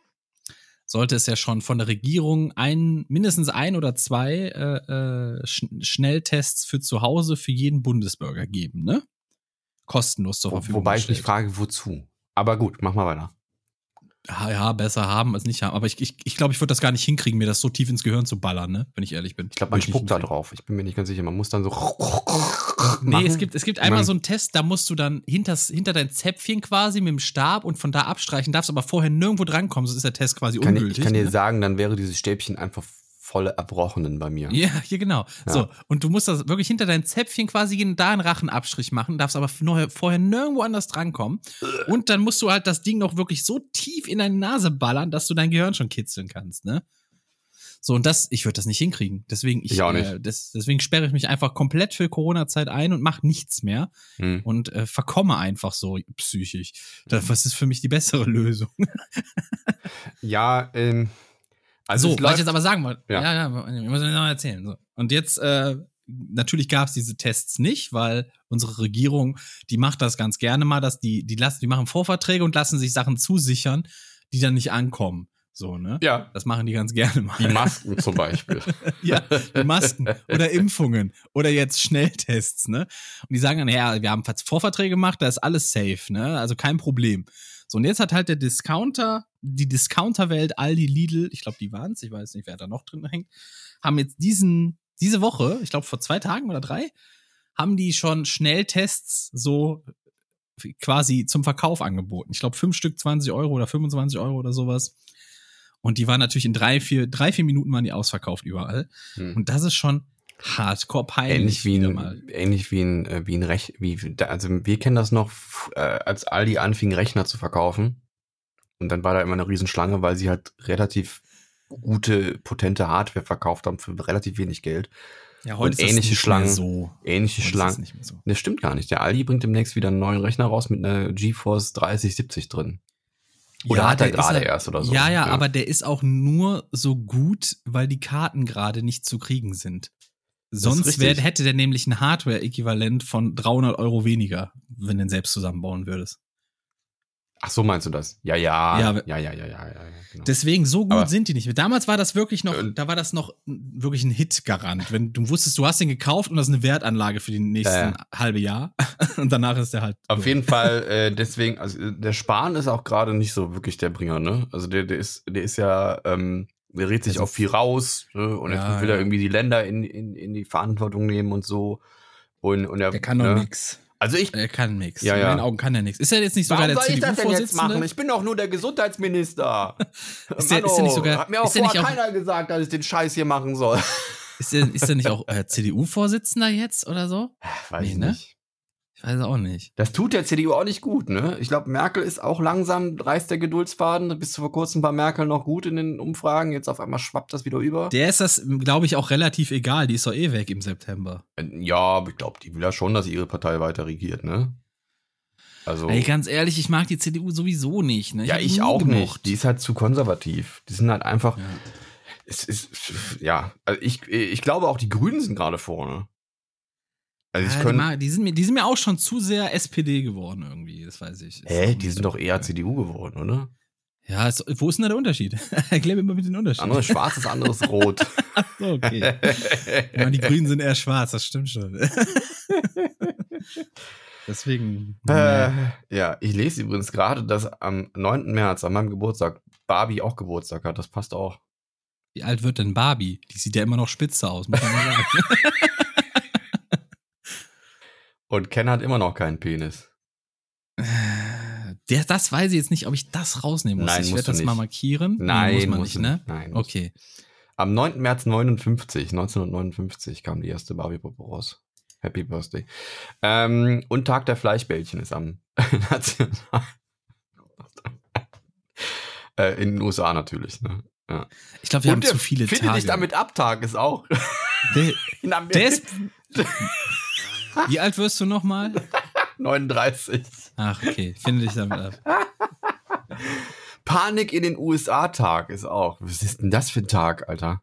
sollte es ja schon von der Regierung ein, mindestens ein oder zwei äh, äh, Sch Schnelltests für zu Hause für jeden Bundesbürger geben, ne? Kostenlos zur Wo, Verfügung wobei ich mich gestellt. frage, wozu? Aber gut, mach mal weiter. Ja, besser haben als nicht haben. Aber ich glaube, ich, ich, glaub, ich würde das gar nicht hinkriegen, mir das so tief ins Gehirn zu ballern, ne? Wenn ich ehrlich bin. Ich glaube, man ich spuckt da drauf. Ich bin mir nicht ganz sicher. Man muss dann so. Nee, machen. es gibt, es gibt einmal so einen Test, da musst du dann hinters, hinter dein Zäpfchen quasi mit dem Stab und von da abstreichen, darfst aber vorher nirgendwo drankommen, sonst ist der Test quasi kann ich, ungültig. ich kann dir ne? sagen, dann wäre dieses Stäbchen einfach voll erbrochenen bei mir. Ja, hier genau. Ja. So, und du musst das wirklich hinter dein Zäpfchen quasi gehen, da einen Rachenabstrich machen, darfst aber vorher, vorher nirgendwo anders drankommen. Und dann musst du halt das Ding noch wirklich so tief in deine Nase ballern, dass du dein Gehirn schon kitzeln kannst, ne? So, und das, ich würde das nicht hinkriegen. Deswegen, ich, Ich auch nicht. Äh, des, deswegen sperre ich mich einfach komplett für Corona-Zeit ein und mache nichts mehr Hm. und äh, verkomme einfach so psychisch. Das, was ist für mich die bessere Lösung? Ja, ähm, also so, was ich jetzt aber sagen wollte. Ja. Ja, ja, ich muss noch erzählen. So. Und jetzt, äh, natürlich gab es diese Tests nicht, weil unsere Regierung, die macht das ganz gerne mal, dass die, die lassen, die machen Vorverträge und lassen sich Sachen zusichern, die dann nicht ankommen. So, ne? ja, Das machen die ganz gerne mal. die Masken zum Beispiel. ja, die Masken oder Impfungen oder jetzt Schnelltests, ne? Und die sagen dann, ja, wir haben Vorverträge gemacht, da ist alles safe, ne? Also kein Problem. So, und jetzt hat halt der Discounter, die Discounterwelt, Aldi, Lidl, ich glaube, die waren's, ich weiß nicht, wer da noch drin hängt, haben jetzt diesen, diese Woche, ich glaube vor zwei Tagen oder drei, haben die schon Schnelltests so quasi zum Verkauf angeboten. Ich glaube, fünf Stück 20 Euro oder 25 Euro oder sowas. Und die waren natürlich in drei, vier, drei, vier Minuten waren die ausverkauft überall. Hm. Und das ist schon hardcore peinlich. Ähnlich wie ein, ähnlich wie ein, äh, wie ein Rech, wie, also wir kennen das noch, äh, als Aldi anfing, Rechner zu verkaufen. Und dann war da immer eine Riesenschlange, weil sie halt relativ gute, potente Hardware verkauft haben für relativ wenig Geld. Ja, heute Und ist ähnliche das nicht Schlangen. mehr so. Ähnliche Heute ist Schlangen. das nicht mehr so. Das stimmt gar nicht. Der Aldi bringt demnächst wieder einen neuen Rechner raus mit einer GeForce 3070 drin. Oder hat er ist gerade ja- erst oder so? Ja, ja, Ja. aber der ist auch nur so gut, weil die Karten gerade nicht zu kriegen sind. Sonst wär, hätte der nämlich ein Hardware-Äquivalent von 300 Euro weniger, wenn du den selbst zusammenbauen würdest. Ach so meinst du das? Ja, ja. Ja, Ja, ja, ja, ja, genau. Deswegen, so gut Aber- sind die nicht. Damals war das wirklich noch, Äh, da war das noch wirklich ein Hit-Garant. Wenn du wusstest, du hast den gekauft und das ist eine Wertanlage für die nächsten ja. halbe Jahr. Und danach ist der halt. Auf jeden Fall, äh, deswegen, also äh, der Spahn ist auch gerade nicht so wirklich der Bringer, ne? Also der, der ist, der ist ja, ähm, der redet sich Also- auch viel raus, ne? Und Ja, jetzt will er ja. irgendwie die Länder in, in, in die Verantwortung nehmen und so. Und, und er, Der kann doch ne? nix. Also ich, Er kann nix. Ja, In ja. meinen Augen kann er nix. Ist er jetzt nicht sogar warum der soll ich das denn jetzt machen? CDU-Vorsitzende? Ich bin doch nur der Gesundheitsminister. Ist der- ist der nicht sogar- Hat mir auch vorher auch- keiner gesagt, dass ich den Scheiß hier machen soll. Ist er, ist er nicht auch äh, CDU-Vorsitzender jetzt oder so? Weiß Nee, ich ne? nicht. Ich weiß auch nicht. Das tut der CDU auch nicht gut, ne? Ich glaube, Merkel ist auch langsam, reißt der Geduldsfaden. Bis vor kurzem war Merkel noch gut in den Umfragen. Jetzt auf einmal schwappt das wieder über. Der ist das, glaube ich, auch relativ egal. Die ist doch eh weg im September. Äh, ja, aber ich glaube, die will ja schon, dass ihre Partei weiter regiert, ne? Also. Ey, ganz ehrlich, ich mag die CDU sowieso nicht. Ne? ja, hab die ich auch gemocht. nicht. Die ist halt zu konservativ. Die sind halt einfach. Ja. Es ist, ja, also ich, ich glaube auch die Grünen sind gerade vorne. Also ich Ja, die, mag, die, sind mir, die sind mir auch schon zu sehr SPD geworden irgendwie, das weiß ich. Ist Hä? Die sind doch eher. CDU geworden, oder? Ja, ist, wo ist denn da der Unterschied? Erklär mir mal mit den Unterschied. Anderes schwarz, das anderes rot. so, okay. ja, die Grünen sind eher schwarz, das stimmt schon. Deswegen. Äh, ja, ich lese übrigens gerade, dass am 9. März, an meinem Geburtstag, Barbie auch Geburtstag hat. Das passt auch. Wie alt wird denn Barbie? Die sieht ja immer noch spitze aus, muss man mal sagen. Und Ken hat immer noch keinen Penis. Der, das weiß ich jetzt nicht, ob ich das rausnehmen muss. Nein, ich werde das du mal nicht. markieren. Nein, muss man nicht, ne? nicht. Nein, Okay. Am 9. März 59, 1959 kam die erste Barbie-Puppe raus. Happy Birthday. Ähm, und Tag der Fleischbällchen ist am National. äh, in den USA natürlich. Ne? Ja. Ich glaube, wir haben und der zu viele Finde Tage. dich damit ab Tag ist auch. der, in Amerika der ist. Wie alt wirst du nochmal? 39. Ach, okay. Finde dich damit ab. Panik in den USA-Tag ist auch. Was ist denn das für ein Tag, Alter?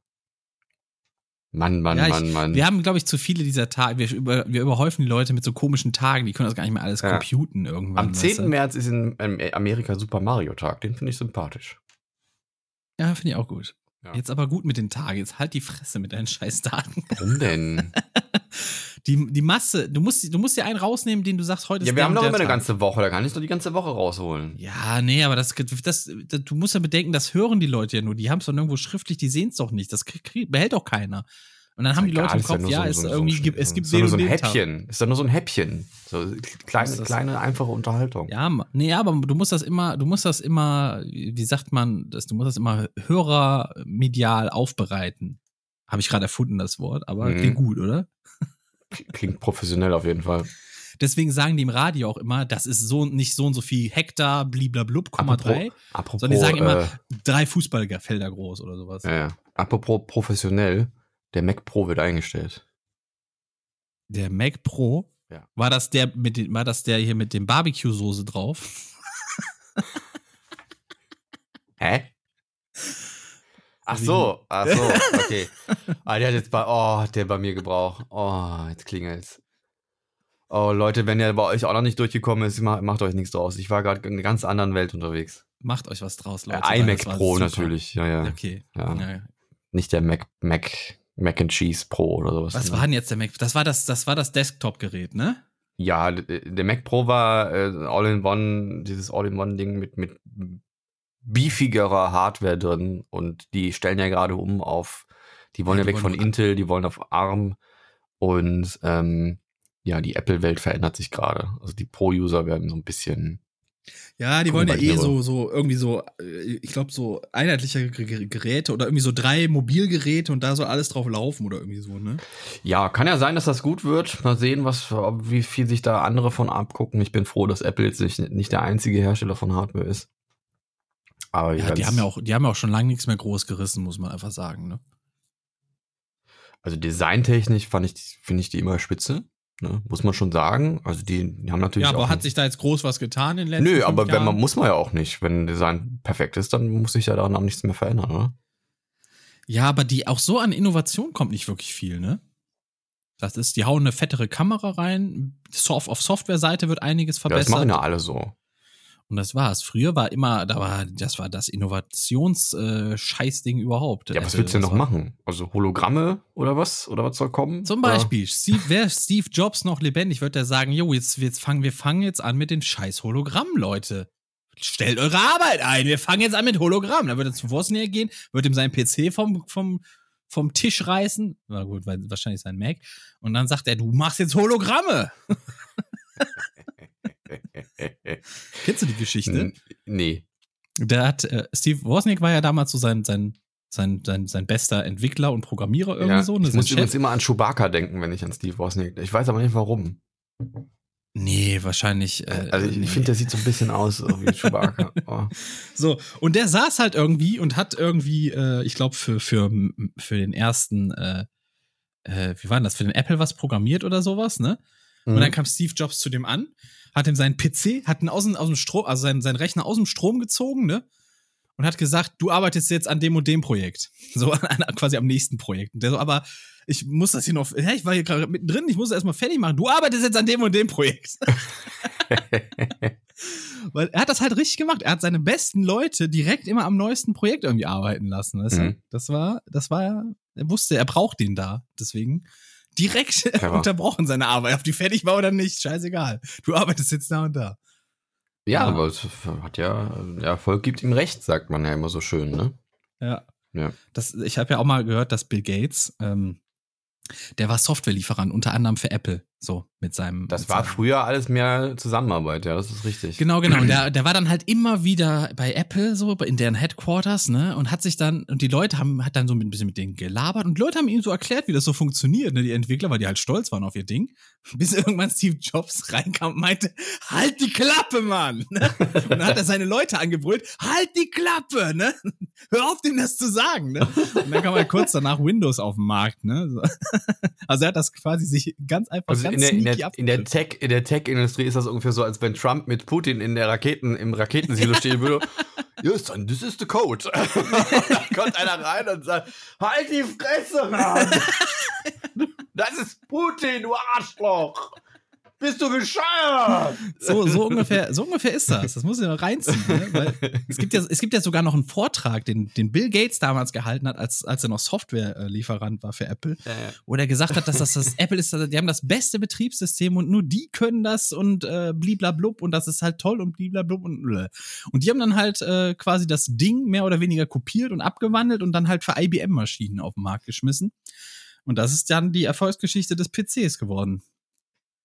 Mann, Mann, Ja, ich- Mann, Mann. Wir haben, glaube ich, zu viele dieser Tage. Wir, über, wir überhäufen die Leute mit so komischen Tagen. Die können das gar nicht mehr alles Ja. computen irgendwann. Am weißt 10. du? März ist in Amerika Super Mario Tag. Den finde ich sympathisch. Ja, finde ich auch gut. Ja. Jetzt aber gut mit den Tagen. Jetzt halt die Fresse mit deinen scheiß Tagen. Warum denn? Die, die Masse, du musst, du musst dir einen rausnehmen, den du sagst, heute ist ja, wir haben doch immer eine Tag. ganze Woche. Da kann ich doch die ganze Woche rausholen. Ja, nee, aber das, das, das, du musst ja bedenken, das hören die Leute ja nur. Die haben es doch nirgendwo schriftlich, die sehen es doch nicht. Das krieg, behält doch keiner. Und dann haben die Leute im ist ja Kopf, ja, irgendwie so- gibt, es gibt ist nur so ein. Häppchen. Ist doch nur so ein Häppchen. So kleine, Ist kleine, einfache Unterhaltung. Ja, nee, aber du musst das immer, du musst das immer, wie sagt man, das, du musst das immer hörermedial aufbereiten. Habe ich gerade erfunden, das Wort, aber Mhm. klingt gut, oder? Klingt professionell auf jeden Fall. Deswegen sagen die im Radio auch immer, das ist so nicht so und so viel Hektar, bliblablub, Komma drei, apropos, sondern die sagen immer äh, drei Fußballfelder groß oder sowas. ja, ja. apropos professionell, der Mac Pro wird eingestellt. Der Mac Pro, Ja. war das der mit den, war das der hier mit dem Barbecue-Soße drauf? Hä? Ach so, ach so, okay. Ah, der hat jetzt bei, oh, der bei mir Gebrauch. Oh, jetzt klingelt's. Oh, Leute, wenn der bei euch auch noch nicht durchgekommen ist, macht, macht euch nichts draus. Ich war gerade in einer ganz anderen Welt unterwegs. Macht euch was draus, Leute. weil iMac Pro natürlich, ja, ja. Okay. Ja. Ja. Nicht der Mac, Mac, Mac and Cheese Pro oder sowas. Was ne? war denn jetzt der Mac? Das war das, das war das Desktop-Gerät, ne? Ja, der Mac Pro war äh, All-in-One, dieses All-in-One-Ding mit, mit beefigerer Hardware drin und die stellen ja gerade um auf, die wollen Ja, ja, die weg von Intel, die wollen auf ARM und ähm, ja, die Apple-Welt verändert sich gerade. Also die Pro-User werden so ein bisschen, Ja, die wollen ja eh so, so irgendwie so, äh, ich glaube, so einheitliche Geräte oder irgendwie so drei Mobilgeräte und da soll alles drauf laufen oder irgendwie so, ne? ja, kann ja sein, dass das gut wird. Mal sehen, was, wie viel sich da andere von abgucken. Ich bin froh, dass Apple jetzt nicht, nicht der einzige Hersteller von Hardware ist. Aber ja, die haben ja auch, die haben ja auch schon lange nichts mehr groß gerissen, muss man einfach sagen, ne? Also designtechnisch fand ich, finde ich die immer spitze. Ne, muss man schon sagen. Also die, die haben natürlich. Ja, aber hat sich da jetzt groß was getan in den letzten Nö, aber wenn man muss man ja auch nicht. Wenn Design perfekt ist, dann muss sich ja daran auch nichts mehr verändern, oder? Ja, aber die auch so an Innovation kommt nicht wirklich viel, ne? Das ist, die hauen eine fettere Kamera rein. Auf Software-Seite wird einiges verbessert. Ja, das machen ja alle so. Und das war's. Früher war immer, da war, das war das Innovations-Scheißding äh, überhaupt. Ja, was willst du denn noch machen? Also Hologramme oder was? Oder was soll kommen? Zum Beispiel, Steve, wäre Steve Jobs noch lebendig, würde er sagen, jo, jetzt, jetzt fangen, wir fangen jetzt an mit den scheiß Hologrammen, Leute. Stellt eure Arbeit ein, wir fangen jetzt an mit Hologrammen. Dann würde er zu Wozniak gehen, würde ihm seinen PC vom, vom, vom Tisch reißen. War gut, weil wahrscheinlich sein Mac. Und dann sagt er, du machst jetzt Hologramme. Kennst du die Geschichte? Nee. Der hat, äh, Steve Wozniak war ja damals so sein, sein, sein, sein, sein bester Entwickler und Programmierer irgendwie ja, so. Ne, ich muss übrigens immer an Chewbacca denken, wenn ich an Steve Wozniak. Ich weiß aber nicht warum. Nee, wahrscheinlich. Äh, also ich, nee. finde, der sieht so ein bisschen aus wie Chewbacca. Oh. So, und der saß halt irgendwie und hat irgendwie, äh, ich glaube, für, für, für den ersten, äh, äh, wie war denn das, für den Apple was programmiert oder sowas, ne? Mhm. Und dann kam Steve Jobs zu dem an hat ihm seinen PC, hat ihn aus, aus dem Strom, also seinen, seinen Rechner aus dem Strom gezogen, ne? Und hat gesagt, du arbeitest jetzt an dem und dem Projekt. So an, quasi am nächsten Projekt. Und der so, aber ich muss das hier noch, hä, ich war hier gerade mittendrin, ich muss das erstmal fertig machen. Du arbeitest jetzt an dem und dem Projekt. Weil er hat das halt richtig gemacht. Er hat seine besten Leute direkt immer am neuesten Projekt irgendwie arbeiten lassen. Weißt du? Mhm. Das war, das war, er wusste, er braucht den da. Deswegen direkt unterbrochen seine Arbeit, ob die fertig war oder nicht, scheißegal. Du arbeitest jetzt da und da. Ja, ja. aber es hat ja, der Erfolg gibt ihm recht, sagt man ja immer so schön, ne? Ja. ja. Das, ich habe ja auch mal gehört, dass Bill Gates ähm, der war Softwarelieferant, unter anderem für Apple, so mit seinem. Das mit war seinem früher alles mehr Zusammenarbeit, ja, das ist richtig. Genau, genau. Der, der war dann halt immer wieder bei Apple, so in deren Headquarters, ne, und hat sich dann, und die Leute haben, hat dann so ein bisschen mit denen gelabert und Leute haben ihm so erklärt, wie das so funktioniert, ne, die Entwickler, weil die halt stolz waren auf ihr Ding. Bis irgendwann Steve Jobs reinkam und meinte, halt die Klappe, Mann! Ne? Und dann hat er seine Leute angebrüllt, halt die Klappe, ne? Hör auf, dem das zu sagen, ne? Und dann kam halt kurz danach Windows auf den Markt, ne? So. Also er hat das quasi sich ganz einfach also in der, in der, in der Tech in der Tech-Industrie ist das ungefähr so, als wenn Trump mit Putin in der Raketen im Raketensilo stehen würde. Yes, son, this is the code. dann kommt einer rein und sagt, halt die Fresse, Mann. Das ist Putin, du Arschloch. Bist du bescheuert? So, so, ungefähr, so ungefähr ist das. Das muss ich noch reinziehen. Ne? Weil es, gibt ja, es gibt ja sogar noch einen Vortrag, den, den Bill Gates damals gehalten hat, als, als er noch Softwarelieferant war für Apple, ja, ja. wo er gesagt hat, dass das, das Apple ist, die haben das beste Betriebssystem und nur die können das und äh, bliblablub und das ist halt toll und bliblablub und blö. Und die haben dann halt äh, quasi das Ding mehr oder weniger kopiert und abgewandelt und dann halt für IBM-Maschinen auf den Markt geschmissen. Und das ist dann die Erfolgsgeschichte des PCs geworden.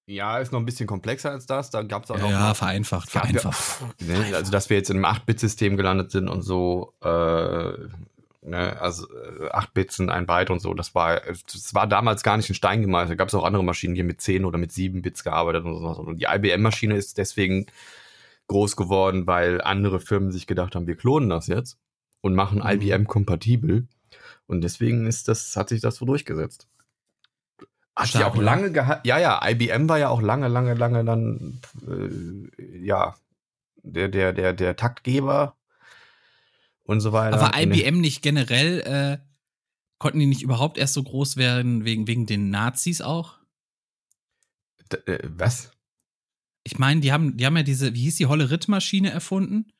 Ja, ist noch ein bisschen komplexer als das. Da gab es auch ja, noch. Ja, vereinfacht, vereinfacht. Ja, ne, also, dass wir jetzt in einem 8-Bit-System gelandet sind und so, äh, ne, also 8 äh, Bits sind ein Byte und so, das war, das war damals gar nicht in Stein gemeißelt. Da gab es auch andere Maschinen, die mit 10 oder mit 7 Bits gearbeitet und so. Und die IBM-Maschine ist deswegen groß geworden, weil andere Firmen sich gedacht haben, wir klonen das jetzt und machen mhm. IBM kompatibel. Und deswegen ist das, hat sich das so durchgesetzt. Hat die auch lange gehabt. Ja, ja, IBM war ja auch lange, lange, lange dann, äh, ja, der, der, der, der Taktgeber und so weiter. Aber IBM nicht generell, äh, konnten die nicht überhaupt erst so groß werden wegen, wegen den Nazis auch? D äh, was? Ich meine, die haben, die haben ja diese, wie hieß die Holle Rittmaschine erfunden?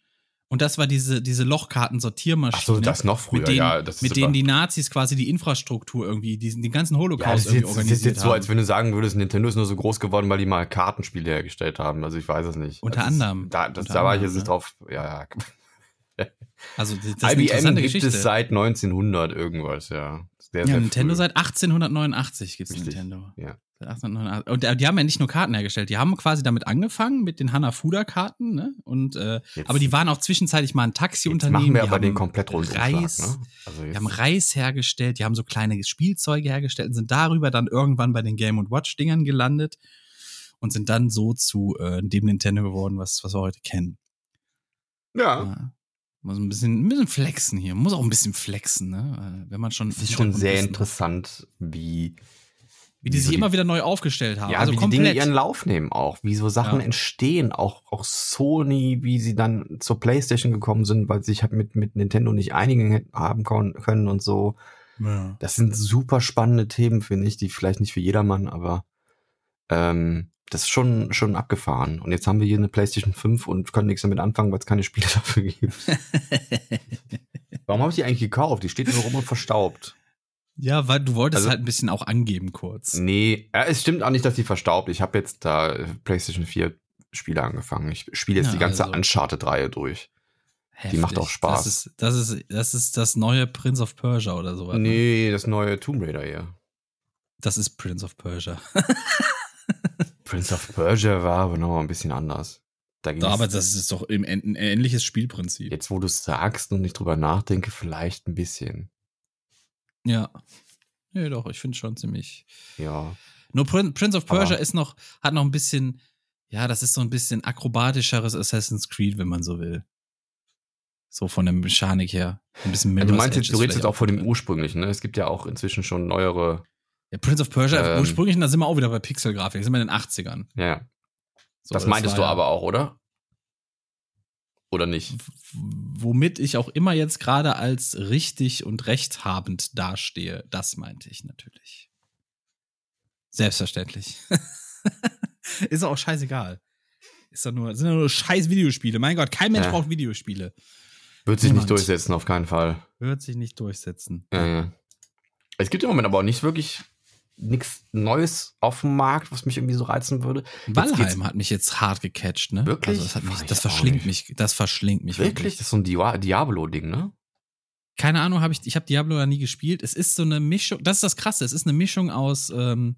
Und das war diese, diese Lochkarten-Sortiermaschine. Ach so, das noch früher, mit denen, ja. mit denen die Nazis quasi die Infrastruktur irgendwie, diesen, den ganzen Holocaust ja, irgendwie jetzt, organisiert haben. Das ist jetzt so, als wenn du sagen würdest, Nintendo ist nur so groß geworden, weil die mal Kartenspiele hergestellt haben. Also ich weiß es nicht. Unter das anderem. Ist, da, das, da war anderem, ich jetzt nicht drauf, ja, ja. Also das ist IBM gibt Geschichte. es seit 1900 irgendwas, ja. Sehr, ja, Nintendo früh. seit 1889 gibt es Nintendo. Ja. Und die haben ja nicht nur Karten hergestellt, die haben quasi damit angefangen mit den Hanafuda-Karten, ne? Und äh, aber die waren auch zwischenzeitlich mal ein Taxiunternehmen. Jetzt machen wir die aber den komplett Reis, ne? also die haben Reis hergestellt, die haben so kleine Spielzeuge hergestellt und sind darüber dann irgendwann bei den Game Watch Dingern gelandet und sind dann so zu äh, dem Nintendo geworden, was was wir heute kennen. Ja. ja. Muss ein bisschen, ein bisschen flexen hier. Muss auch ein bisschen flexen, ne? Wenn man schon. Es ist schon sehr interessant, wie. Wie die sich die, immer wieder neu aufgestellt haben. Ja, also wie komplett. die Dinge ihren Lauf nehmen auch. Wie so Sachen ja. entstehen. Auch, auch Sony, wie sie dann zur Playstation gekommen sind, weil sie sich halt mit, mit Nintendo nicht einigen haben können und so. Ja. Das sind super spannende Themen, finde ich, die vielleicht nicht für jedermann, aber ähm, das ist schon, schon abgefahren. Und jetzt haben wir hier eine PlayStation 5 und können nichts damit anfangen, weil es keine Spiele dafür gibt. Warum habe ich die eigentlich gekauft? Die steht nur rum und verstaubt. Ja, weil du wolltest also, halt ein bisschen auch angeben kurz. Nee, ja, es stimmt auch nicht, dass die verstaubt. Ich habe jetzt da PlayStation 4 Spiele angefangen. Ich spiele jetzt ja, die ganze also. Uncharted-Reihe durch. Heftig. Die macht auch Spaß. Das ist, das ist, das ist das neue Prince of Persia oder sowas. Ne? Nee, das neue Tomb Raider hier. Das ist Prince of Persia. Prince of Persia war aber noch ein bisschen anders. Da aber das ist doch ein ähnliches Spielprinzip. Jetzt, wo du es sagst und nicht drüber nachdenke, vielleicht ein bisschen. Ja. Ja, doch, ich finde schon ziemlich. Ja. Nur Prince of Persia aber ist noch, hat noch ein bisschen, ja, das ist so ein bisschen akrobatischeres Assassin's Creed, wenn man so will. So von der Mechanik her. Ein bisschen ja, Du meinst jetzt, du redest jetzt auch von dem ursprünglichen, ne? Es gibt ja auch inzwischen schon neuere. Ja, Prince of Persia, ähm, ursprünglich, da sind wir auch wieder bei Pixelgrafik, sind wir in den 80ern. Ja. So, das, das meintest du ja, aber auch, oder? Oder nicht? Womit ich auch immer jetzt gerade als richtig und rechthabend dastehe, das meinte ich natürlich. Selbstverständlich. Ist auch scheißegal. Ist doch nur, sind doch nur scheiß Videospiele. Mein Gott, kein Mensch ja. braucht Videospiele. Wird sich Niemand. nicht durchsetzen, auf keinen Fall. Wird sich nicht durchsetzen. Ja, ja. Es gibt im Moment aber auch nicht wirklich nichts Neues auf dem Markt, was mich irgendwie so reizen würde. Valheim hat mich jetzt hart gecatcht, ne? Wirklich? Also das, mich, das verschlingt mich, das verschlingt mich. Wirklich? wirklich. Das ist so ein Diablo-Ding, ne? Keine Ahnung, habe ich, ich habe Diablo ja nie gespielt. Es ist so eine Mischung, das ist das Krasse, es ist eine Mischung aus ähm,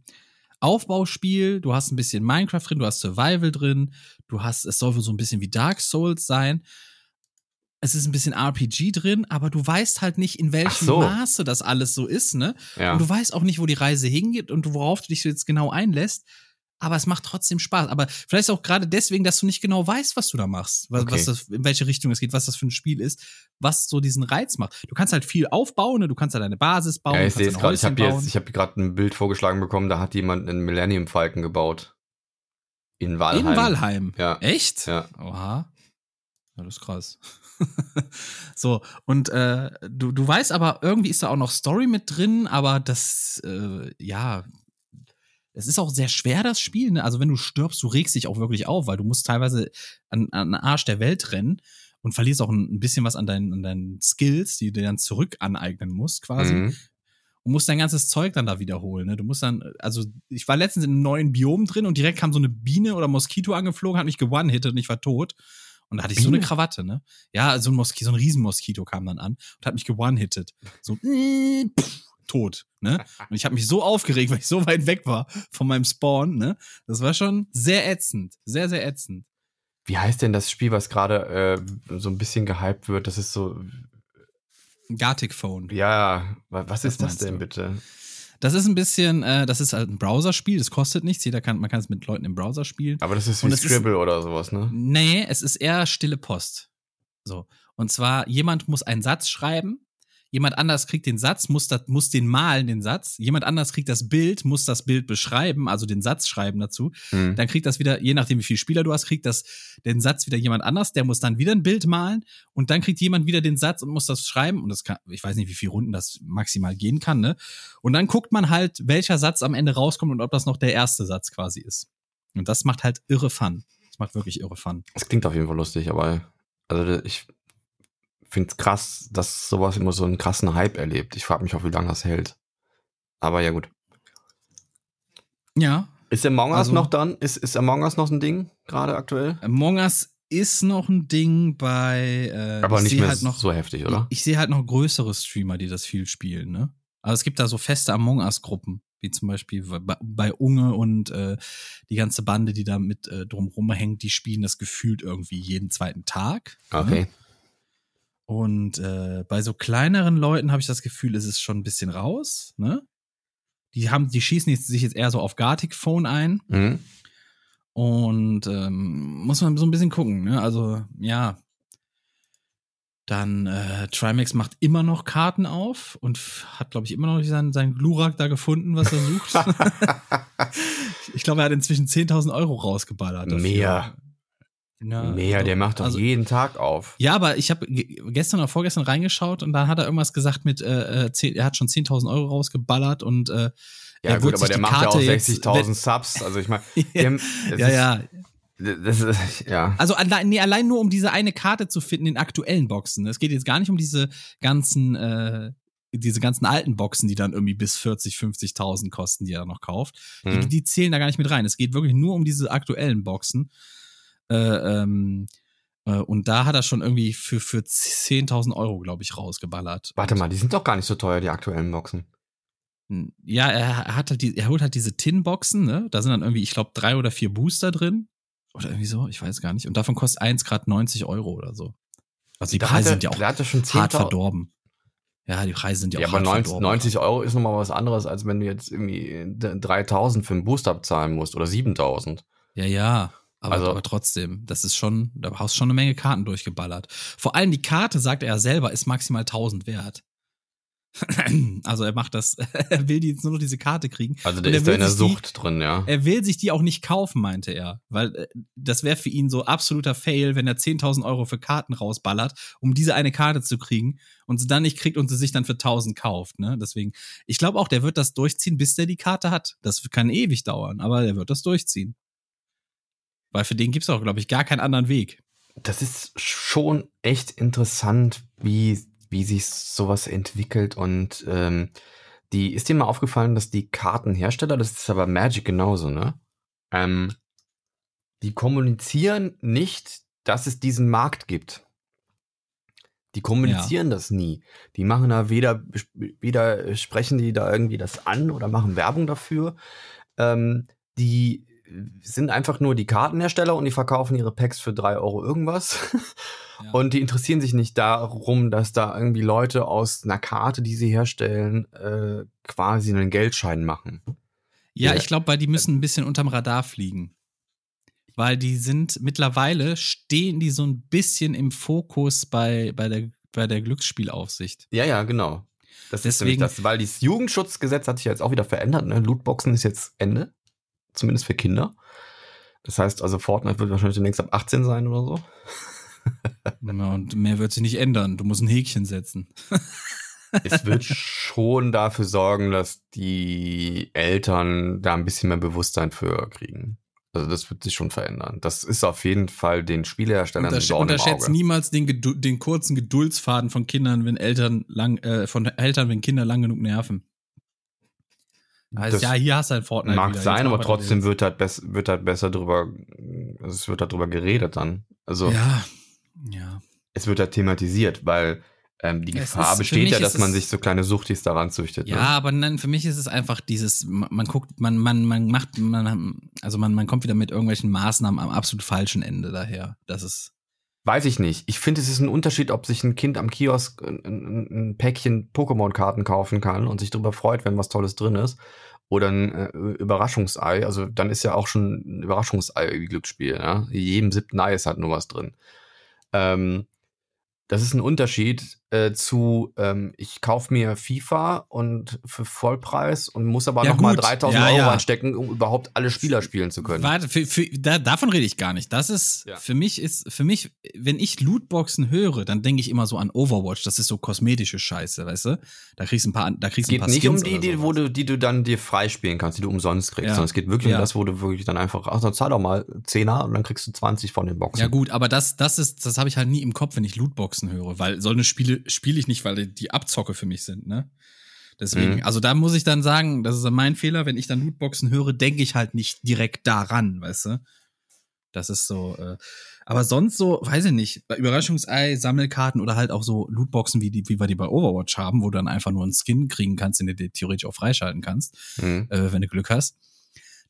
Aufbauspiel, du hast ein bisschen Minecraft drin, du hast Survival drin, du hast, es soll so ein bisschen wie Dark Souls sein es ist ein bisschen RPG drin, aber du weißt halt nicht, in welchem so. Maße das alles so ist, ne? Ja. Und du weißt auch nicht, wo die Reise hingeht und worauf du dich jetzt genau einlässt. Aber es macht trotzdem Spaß. Aber vielleicht auch gerade deswegen, dass du nicht genau weißt, was du da machst, was, okay. was das, in welche Richtung es geht, was das für ein Spiel ist, was so diesen Reiz macht. Du kannst halt viel aufbauen, ne? du kannst halt eine Basis bauen. Ja, ich sehe es gerade. Ich habe jetzt, ich habe gerade ein Bild vorgeschlagen bekommen, da hat jemand einen Millennium Falken gebaut. In Walheim. In Walheim. Ja. Echt? Ja. Oha. Ja, das ist krass. so, und äh, du, du weißt aber, irgendwie ist da auch noch Story mit drin, aber das, äh, ja, es ist auch sehr schwer, das Spiel. Ne? Also, wenn du stirbst, du regst dich auch wirklich auf, weil du musst teilweise an, an den Arsch der Welt rennen und verlierst auch ein, bisschen was an deinen, an deinen Skills, die du dann zurück aneignen musst, quasi. Mhm. Und musst dein ganzes Zeug dann da wiederholen. Ne? Du musst dann, also ich war letztens in einem neuen Biom drin und direkt kam so eine Biene oder Moskito angeflogen, hat mich gewonnen-hittet und ich war tot. Und da hatte ich Biene? so eine Krawatte, ne? Ja, so ein Moskito, so ein Riesenmoskito kam dann an und hat mich gewonnen-hittet. So, pff, tot, ne? Und ich habe mich so aufgeregt, weil ich so weit weg war von meinem Spawn, ne? Das war schon sehr ätzend. Sehr, sehr ätzend. Wie heißt denn das Spiel, was gerade äh, so ein bisschen gehypt wird? Das ist so. Gartic Phone. Ja, was ist das denn du? bitte? Das ist ein bisschen, äh, das ist halt ein Browserspiel, das kostet nichts, jeder kann, man kann es mit Leuten im Browser spielen. Aber das ist wie Scribble ist, oder sowas, ne? Nee, es ist eher stille Post. So. Und zwar, jemand muss einen Satz schreiben Jemand anders kriegt den Satz, muss, das, muss den malen, den Satz. Jemand anders kriegt das Bild, muss das Bild beschreiben, also den Satz schreiben dazu. Mhm. Dann kriegt das wieder, je nachdem wie viele Spieler du hast, kriegt das den Satz wieder jemand anders, der muss dann wieder ein Bild malen und dann kriegt jemand wieder den Satz und muss das schreiben. Und das kann, ich weiß nicht, wie viele Runden das maximal gehen kann, ne? Und dann guckt man halt, welcher Satz am Ende rauskommt und ob das noch der erste Satz quasi ist. Und das macht halt irre Fun. Das macht wirklich irre Fun. Das klingt auf jeden Fall lustig, aber also ich finde es krass, dass sowas immer so einen krassen Hype erlebt. Ich frage mich auch, wie lange das hält. Aber ja, gut. Ja. Ist Among Us also, noch dann? Ist, ist Among Us noch ein Ding, gerade aktuell? Among Us ist noch ein Ding bei. Äh, Aber nicht mehr halt noch, so heftig, oder? Ich, ich sehe halt noch größere Streamer, die das viel spielen, ne? Also es gibt da so feste Among Us-Gruppen, wie zum Beispiel bei, bei Unge und äh, die ganze Bande, die da mit äh, drumrum hängt, die spielen das gefühlt irgendwie jeden zweiten Tag. Ne? Okay. Ne? Und äh, bei so kleineren Leuten habe ich das Gefühl, ist es schon ein bisschen raus, ne? Die haben, die schießen jetzt, sich jetzt eher so auf Gartic Phone ein. Mhm. Und ähm, muss man so ein bisschen gucken, ne? Also, ja. Dann äh, Trimax macht immer noch Karten auf und hat, glaube ich, immer noch seinen, seinen Glurak da gefunden, was er sucht. ich glaube, er hat inzwischen 10.000 Euro rausgeballert. Dafür. Mehr. Ja, Mehr, der macht doch also, jeden Tag auf. Ja, aber ich habe gestern oder vorgestern reingeschaut und dann hat er irgendwas gesagt mit, äh, 10, äh, er hat schon 10.000 Euro rausgeballert und äh, ja, gut, aber der macht Karte ja auch 60.000 Subs. Also ich meine, ja, ja. Das ist, ja. Also allein, nee, allein nur um diese eine Karte zu finden in aktuellen Boxen. Es geht jetzt gar nicht um diese ganzen, äh, diese ganzen alten Boxen, die dann irgendwie bis 40, 50.000 kosten, die er noch kauft. Hm. Die, die, zählen da gar nicht mit rein. Es geht wirklich nur um diese aktuellen Boxen. Äh, ähm, äh, und da hat er schon irgendwie für, für 10.000 Euro, glaube ich, rausgeballert. Warte mal, die sind doch gar nicht so teuer, die aktuellen Boxen. Ja, er hat halt die, er holt halt diese Tin-Boxen, ne? Da sind dann irgendwie, ich glaube, drei oder vier Booster drin. Oder irgendwie so, ich weiß gar nicht. Und davon kostet eins gerade 90 Euro oder so. Also die Preise sind ja auch hart verdorben. Ja, die Preise sind ja, ja auch aber 90, 90 Euro ist nochmal was anderes, als wenn du jetzt irgendwie 3000 für einen Booster bezahlen musst oder 7000. Ja, ja. Aber, also, aber trotzdem, das ist schon, da hast du schon eine Menge Karten durchgeballert. Vor allem die Karte, sagt er selber, ist maximal 1000 wert. Also er macht das, er will jetzt nur noch diese Karte kriegen. Also der ist da in der Sucht die, drin, ja. Er will sich die auch nicht kaufen, meinte er. Weil äh, das wäre für ihn so absoluter Fail, wenn er 10.000 Euro für Karten rausballert, um diese eine Karte zu kriegen und sie dann nicht kriegt und sie sich dann für 1.000 kauft. Ne? Deswegen, ich glaube auch, der wird das durchziehen, bis der die Karte hat. Das kann ewig dauern, aber der wird das durchziehen. Weil für den gibt es auch, glaube ich, gar keinen anderen Weg. Das ist schon echt interessant, wie wie sich sowas entwickelt und ähm, die ist dir mal aufgefallen, dass die Kartenhersteller, das ist aber Magic genauso, ne? Ähm, die kommunizieren nicht, dass es diesen Markt gibt. Die kommunizieren ja. das nie. Die machen da weder, weder sprechen die da irgendwie das an oder machen Werbung dafür. Ähm, die sind einfach nur die Kartenhersteller und die verkaufen ihre Packs für drei Euro irgendwas. Ja. Und die interessieren sich nicht darum, dass da irgendwie Leute aus einer Karte, die sie herstellen, äh, quasi einen Geldschein machen. Ja, ich glaube, weil die müssen ein bisschen unterm Radar fliegen. Weil die sind mittlerweile stehen die so ein bisschen im Fokus bei, bei, der, bei der Glücksspielaufsicht. Ja, ja, genau. Das Deswegen, ist das, weil das Jugendschutzgesetz hat sich jetzt auch wieder verändert. Ne? Lootboxen ist jetzt Ende zumindest für Kinder. Das heißt also, Fortnite wird wahrscheinlich demnächst ab 18 sein oder so. ja, und mehr wird sich nicht ändern. Du musst ein Häkchen setzen. es wird schon dafür sorgen, dass die Eltern da ein bisschen mehr Bewusstsein für kriegen. Also das wird sich schon verändern. Das ist auf jeden Fall den Spieleherstellern Untersch Unterschätzt niemals den, den, kurzen Geduldsfaden von Kindern, wenn Eltern lang, äh, von Eltern, wenn Kinder lang genug nerven. Also, ja, hier hast du ein Fortnite. Mag wieder. sein, aber trotzdem wird halt, wird halt besser drüber, es wird halt drüber geredet dann. Also. Ja, ja. Es wird halt thematisiert, weil ähm, die Gefahr ist, besteht ja, dass man sich so kleine Suchtis daran züchtet. Ja, ne? aber nein, für mich ist es einfach dieses, man, man guckt, man, man, man macht, man, also man, man kommt wieder mit irgendwelchen Maßnahmen am absolut falschen Ende daher. Das ist. Weiß ich nicht. Ich finde, es ist ein Unterschied, ob sich ein Kind am Kiosk ein, ein, ein Päckchen Pokémon-Karten kaufen kann und sich darüber freut, wenn was Tolles drin ist. Oder ein äh, Überraschungsei. Also dann ist ja auch schon ein Überraschungsei wie Glücksspiel. In jedem siebten Ei ist halt nur was drin. Ähm, das ist ein Unterschied äh, zu, ähm, ich kaufe mir FIFA und für Vollpreis und muss aber ja, nochmal 3000 ja, Euro ja. anstecken, um überhaupt alle Spieler spielen zu können. Warte, für, für, da, davon rede ich gar nicht. Das ist, ja. für mich ist, für mich, wenn ich Lootboxen höre, dann denke ich immer so an Overwatch. Das ist so kosmetische Scheiße, weißt du? Da kriegst du ein paar, da kriegst du ein paar Es geht nicht um die, die, wo du, die du dann dir freispielen kannst, die du umsonst kriegst, sondern es geht wirklich um das, wo du wirklich dann einfach, ach, dann zahl doch mal 10er und dann kriegst du 20 von den Boxen. Ja gut, aber das, das ist, das habe ich halt nie im Kopf, wenn ich Lootboxen höre, weil so eine Spiele, Spiele spiele ich nicht, weil die Abzocke für mich sind, ne? Deswegen, mhm. also da muss ich dann sagen, das ist mein Fehler, wenn ich dann Lootboxen höre, denke ich halt nicht direkt daran, weißt du? Das ist so, äh, aber sonst so, weiß ich nicht, bei Überraschungsei, Sammelkarten oder halt auch so Lootboxen, wie, die, wie wir die bei Overwatch haben, wo du dann einfach nur einen Skin kriegen kannst, den du theoretisch auch freischalten kannst, mhm. äh, wenn du Glück hast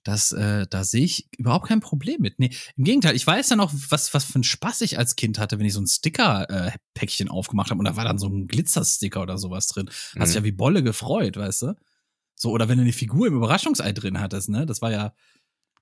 das, äh, da sehe ich überhaupt kein Problem mit. Nee, im Gegenteil, ich weiß ja noch, was, was für ein Spaß ich als Kind hatte, wenn ich so ein Sticker-Päckchen äh, aufgemacht habe und da war dann so ein Glitzersticker oder sowas drin. Mhm. Hast ja wie Bolle gefreut, weißt du? So, oder wenn du eine Figur im Überraschungsei drin hattest, ne? Das war ja,